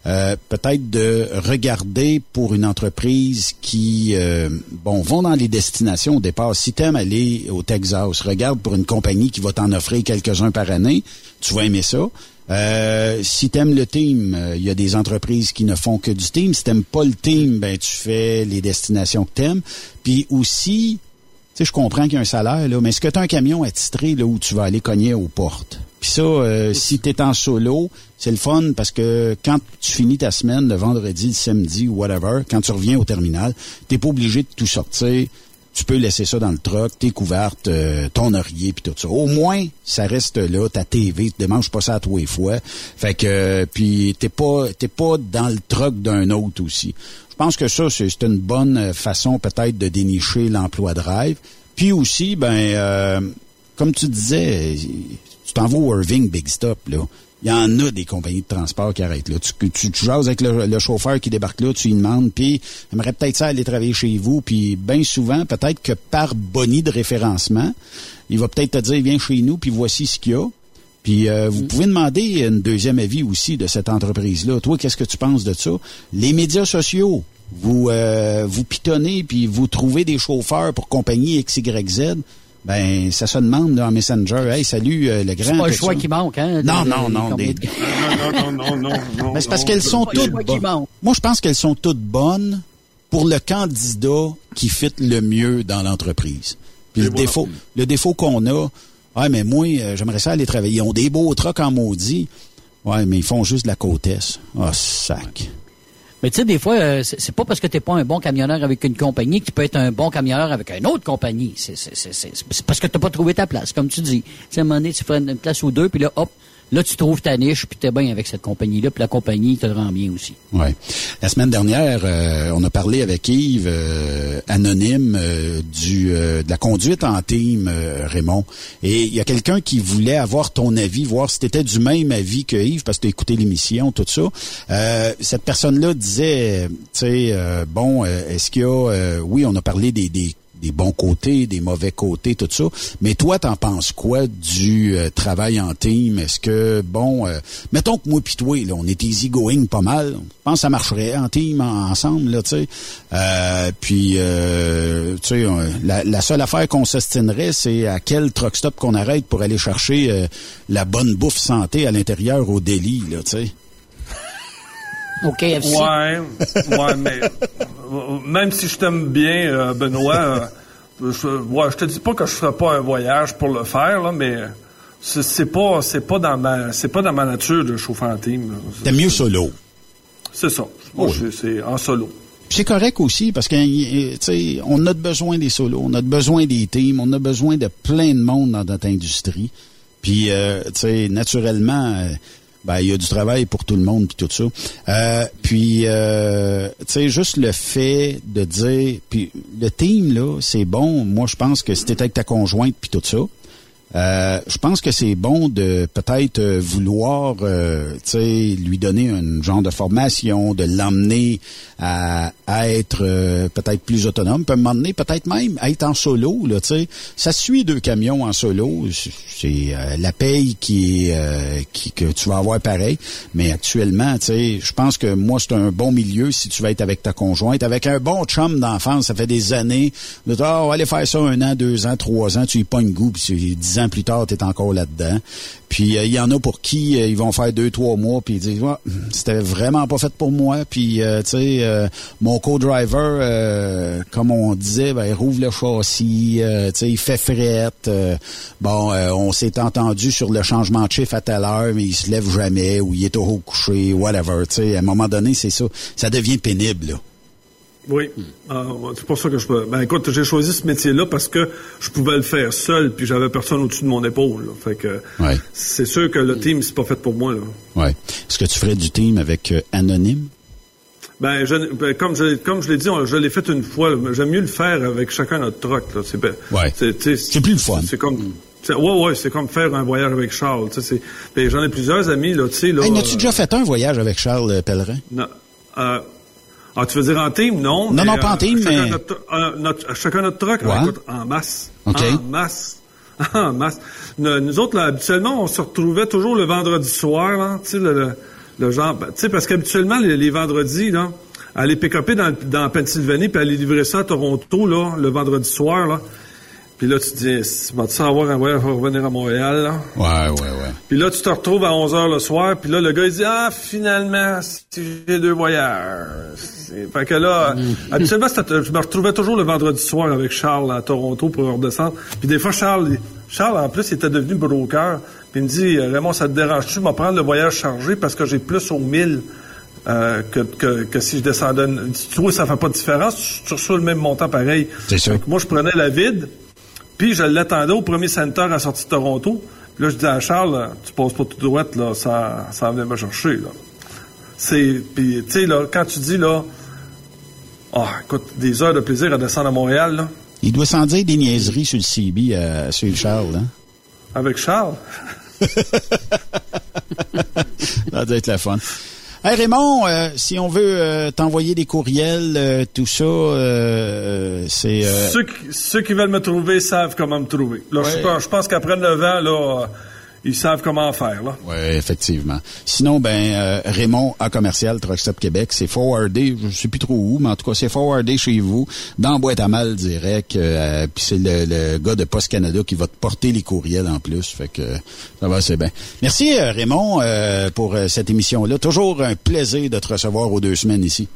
euh, peut-être de regarder pour une entreprise qui, euh, bon, vont dans les destinations au départ. Si t'aimes aller au Texas, regarde pour une compagnie qui va t'en offrir quelques-uns par année, tu vas aimer ça. Euh, si t'aimes le team, euh, il y a des entreprises qui ne font que du team. Si t'aimes pas le team, ben tu fais les destinations que t'aimes. Puis aussi, tu sais, je comprends qu'il y a un salaire, là, mais est-ce que tu as un camion attitré là, où tu vas aller cogner aux portes? Puis ça, euh, si tu es en solo, c'est le fun parce que quand tu finis ta semaine, le vendredi, le samedi ou whatever, quand tu reviens au terminal, t'es pas obligé de tout sortir. Tu peux laisser ça dans le truck, tes couvertes, euh, ton oreiller puis tout ça. Au moins, ça reste là, ta TV, tu démanges pas ça à tous les fois. Fait que euh, puis t'es pas t'es pas dans le truck d'un autre aussi. Je pense que ça, c'est une bonne façon peut-être de dénicher l'emploi de rêve. Puis aussi, ben, euh, comme tu disais, tu t'en vas au Irving Big Stop, là. Il y en a des compagnies de transport qui arrêtent là. Tu, tu, tu jases avec le, le chauffeur qui débarque là, tu lui demandes, puis aimerait peut-être ça aller travailler chez vous, puis bien souvent, peut-être que par boni de référencement, il va peut-être te dire, viens chez nous, puis voici ce qu'il y a. Puis euh, vous pouvez demander une deuxième avis aussi de cette entreprise-là. Toi, qu'est-ce que tu penses de ça? Les médias sociaux, vous euh, vous pitonnez puis vous trouvez des chauffeurs pour compagnie XYZ. Ben, ça se demande là, en Messenger. Hey, salut euh, le grand. C'est pas le choix qui manque, hein? Non, non, non. des- Non, non, non, non, non. Mais c'est parce non, qu'elles sont toutes. Moi, je pense qu'elles sont toutes bonnes pour le candidat qui fit le mieux dans l'entreprise. Puis le voilà. défaut, le défaut qu'on a, ouais, mais moi, euh, j'aimerais ça aller travailler. Ils ont des beaux trucks en maudit. Ouais, mais ils font juste de la côtesse. Ah, sac. Mais tu sais, des fois, euh, c'est pas parce que t'es pas un bon camionneur avec une compagnie que tu peux être un bon camionneur avec une autre compagnie. C'est parce que t'as pas trouvé ta place, comme tu dis. Tu à un moment donné, tu fais une place ou deux, puis là, hop, là, tu trouves ta niche, puis t'es bien avec cette compagnie-là, puis la compagnie te rend bien aussi. Ouais. La semaine dernière, euh, on a parlé avec Yves, euh, anonyme, euh, du euh, de la conduite en team, euh, Raymond. Et il y a quelqu'un qui voulait avoir ton avis, voir si tu étais du même avis que Yves, parce que tu as écouté l'émission, tout ça. Euh, cette personne-là disait, tu sais, bon, est-ce qu'il y a, oui, on a parlé des, des des bons côtés, des mauvais côtés, tout ça. Mais toi, t'en penses quoi du euh, travail en team? Est-ce que, bon, euh, mettons que moi pis toi, là, on est easy going pas mal. Je pense que ça marcherait en team, en- ensemble, là, tu sais. Euh, puis, euh, tu sais, la, seule affaire qu'on s'estinerait, c'est à quel truck stop qu'on arrête pour aller chercher la bonne bouffe santé à l'intérieur au délit, là, tu sais. Au KFC. Ouais, ouais, mais même si je t'aime bien, euh, Benoît, euh, je, ouais, je te dis pas que je ferai pas un voyage pour le faire, là, mais c'est pas, c'est pas dans ma, c'est pas dans ma nature de chauffer en team. T'aimes mieux solo? C'est ça. Moi, c'est en solo. C'est correct aussi parce que tu sais, on a besoin des solos, on a besoin des teams, on a besoin de plein de monde dans notre industrie. Puis euh, tu sais, naturellement, euh, ben il y a du travail pour tout le monde puis tout ça. Euh, puis euh, tu sais, juste le fait de dire, puis le team là, c'est bon. Moi, je pense que t'es avec ta conjointe puis tout ça. Euh, je pense que c'est bon de peut-être euh, vouloir, euh, lui donner un genre de formation, de l'emmener à, être euh, peut-être plus autonome, peut m'emmener peut-être même à être en solo, là. Ça suit deux camions en solo, c'est euh, la paye qui qui que tu vas avoir pareil, mais actuellement, je pense que moi c'est un bon milieu si tu vas être avec ta conjointe, avec un bon chum d'enfance, ça fait des années, de Ah, on va aller faire ça un an, deux ans, trois ans, tu y pognes goût, puis c'est dix ans plus tard, tu encore là-dedans. Puis il y en a pour qui ils vont faire deux, trois mois, puis ils disent c'était vraiment pas fait pour moi. Puis tu sais, mon co-driver, comme on disait, ben, il rouvre le châssis, tu sais, il fait frette. bon, on s'est entendu sur le changement de chiffre à telle heure, mais il se lève jamais, ou il est au haut couché, whatever. Tu sais, à un moment donné, c'est ça. Ça devient pénible, là. Oui, c'est pour ça que je peux. Ben écoute, j'ai choisi ce métier-là parce que je pouvais le faire seul, puis j'avais personne au-dessus de mon épaule. Fait que c'est sûr que le team c'est pas fait pour moi. Là. Ouais. Est-ce que tu ferais du team avec euh, anonyme? Ben, je, ben, comme je comme je l'ai dit, je l'ai fait une fois. J'aime mieux le faire avec chacun notre. Là. C'est ben, c'est plus le fun. C'est comme Ouais, ouais, c'est comme faire un voyage avec Charles. Ben, J'en ai plusieurs amis, là, tu sais. Là, hey, N'as-tu déjà fait un voyage avec Charles euh, Pellerin? Non. Euh, ah, tu veux dire en team? Non. Non, non, pas en team, chacun mais... Notre, euh, notre, chacun notre truck, ouais. écoute, en masse. OK. En masse. En masse. Nous autres, là, habituellement, on se retrouvait toujours le vendredi soir, là, tu sais, le, le, le, genre... Tu sais, parce qu'habituellement, les, les, vendredis, là, aller pick-upper dans, dans Pennsylvanie puis aller livrer ça à Toronto, là, le vendredi soir, là, puis là, tu te dis, vas-tu avoir un voyage pour revenir à Montréal, là? Ouais, ouais, ouais. Puis là, tu te retrouves à 11 h le soir, puis là, le gars, il dit, ah, finalement, j'ai deux voyages. Fait que là, habituellement, je me retrouvais toujours le vendredi soir avec Charles à Toronto pour redescendre. Puis des fois, Charles, Charles, en plus, il était devenu broker. Puis il me dit, Raymond, ça te dérange-tu de me prendre le voyage chargé parce que j'ai plus au 1000 euh, que, que, que, si je descendais. Tu vois, ça fait pas de différence. Tu reçois le même montant pareil. C'est sûr. moi, je prenais la vide. Puis je l'attendais au premier center à la sortie de Toronto. Puis là, je disais à Charles, tu passes pas tout droit, là, ça, ça venait me chercher, là. C'est, puis, tu sais, là, quand tu dis, là, oh, écoute, des heures de plaisir à descendre à Montréal, là. Il doit s'en dire des niaiseries sur le CB, euh, sur le Charles, hein? Avec Charles? ça doit être la fun. Hey Raymond, euh, si on veut euh, t'envoyer des courriels, euh, tout ça, euh, c'est... Ceux qui, ceux, qui, veulent me trouver savent comment me trouver. Là, ouais. je, je, pense qu'après 9 ans, là, ils savent comment faire, là. Oui, effectivement. Sinon, ben, euh, Raymond à commercial Truckstop Québec, c'est forwardé, je sais plus trop où, mais en tout cas, c'est forwardé chez vous, dans boîte à mal direct, euh, puis c'est le, le, gars de Post Canada qui va te porter les courriels en plus, fait que ça va, c'est bien. Merci euh, Raymond euh, pour cette émission-là. Toujours un plaisir de te recevoir aux deux semaines ici.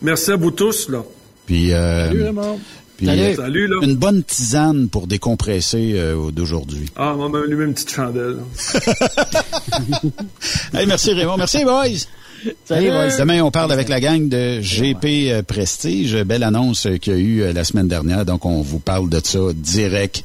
Merci à vous tous, là. Puis, Salut Raymond. Puis, Salut, là. Une bonne tisane pour décompresser euh, d'aujourd'hui. Ah, on m'a allumé une petite chandelle. hey, merci Raymond. Merci, boys. Salut, boys. Demain, on parle avec la gang de GP Prestige. Belle annonce qu'il y a eu la semaine dernière. Donc, on vous parle de ça direct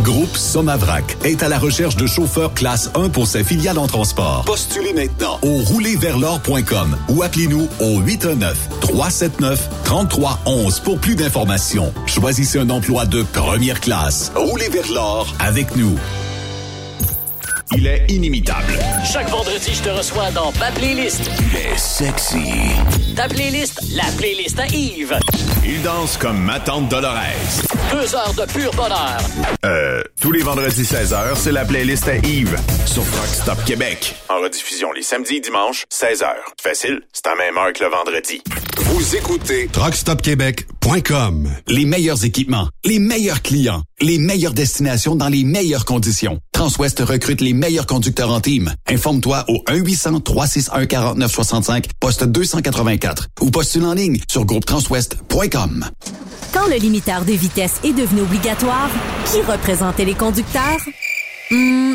Groupe Somavrac est à la recherche de chauffeurs classe 1 pour ses filiales en transport. Postulez maintenant au roulerversl'or.com ou appelez-nous au 819-379-3311 pour plus d'informations. Choisissez un emploi de première classe. Roulez vers l'or avec nous. Il est inimitable. Chaque vendredi, je te reçois dans ma playlist. Il est sexy. Ta playlist, la playlist à Yves. Il danse comme ma tante Dolores. Deux heures de pur bonheur. Euh, tous les vendredis 16h, c'est la playlist à Yves sur Truck Stop Québec. En rediffusion les samedis et dimanches, 16h. Facile, c'est à même heure que le vendredi. Vous écoutez truckstopquebec.com. Les meilleurs équipements, les meilleurs clients, les meilleures destinations dans les meilleures conditions. Transwest recrute les meilleurs conducteurs en team. Informe-toi au 1-800-361-4965, poste 284 ou postule en ligne sur groupetranswest.com. Quand le limiteur de vitesse est devenu obligatoire, qui représentait les conducteurs? Hmm,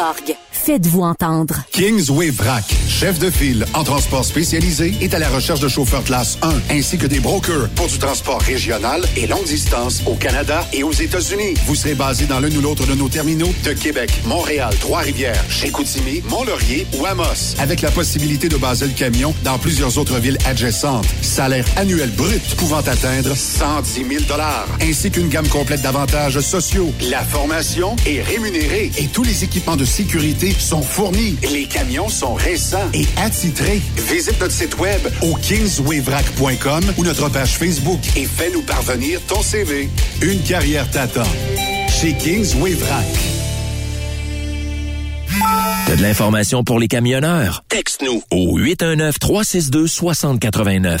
org. Faites-vous entendre. Kingsway Vrac, chef de file en transport spécialisé, est à la recherche de chauffeurs classe 1 ainsi que des brokers pour du transport régional et longue distance au Canada et aux États-Unis. Vous serez basé dans l'un ou l'autre de nos terminaux de Québec, Montréal, Trois-Rivières, Chicoutimi, Mont-Laurier ou Amos, avec la possibilité de baser le camion dans plusieurs autres villes adjacentes. Salaire annuel brut pouvant atteindre 110 000 ainsi qu'une gamme complète d'avantages sociaux. La formation est rémunérée et tous les équipements de sécurité sont fournis. Les camions sont récents et attitrés. Visite notre site web au kingswayvrac.com ou notre page Facebook et fais-nous parvenir ton CV. Une carrière t'attend. Chez Kingsway Vrac. T'as de l'information pour les camionneurs? Texte-nous au 819-362-6089.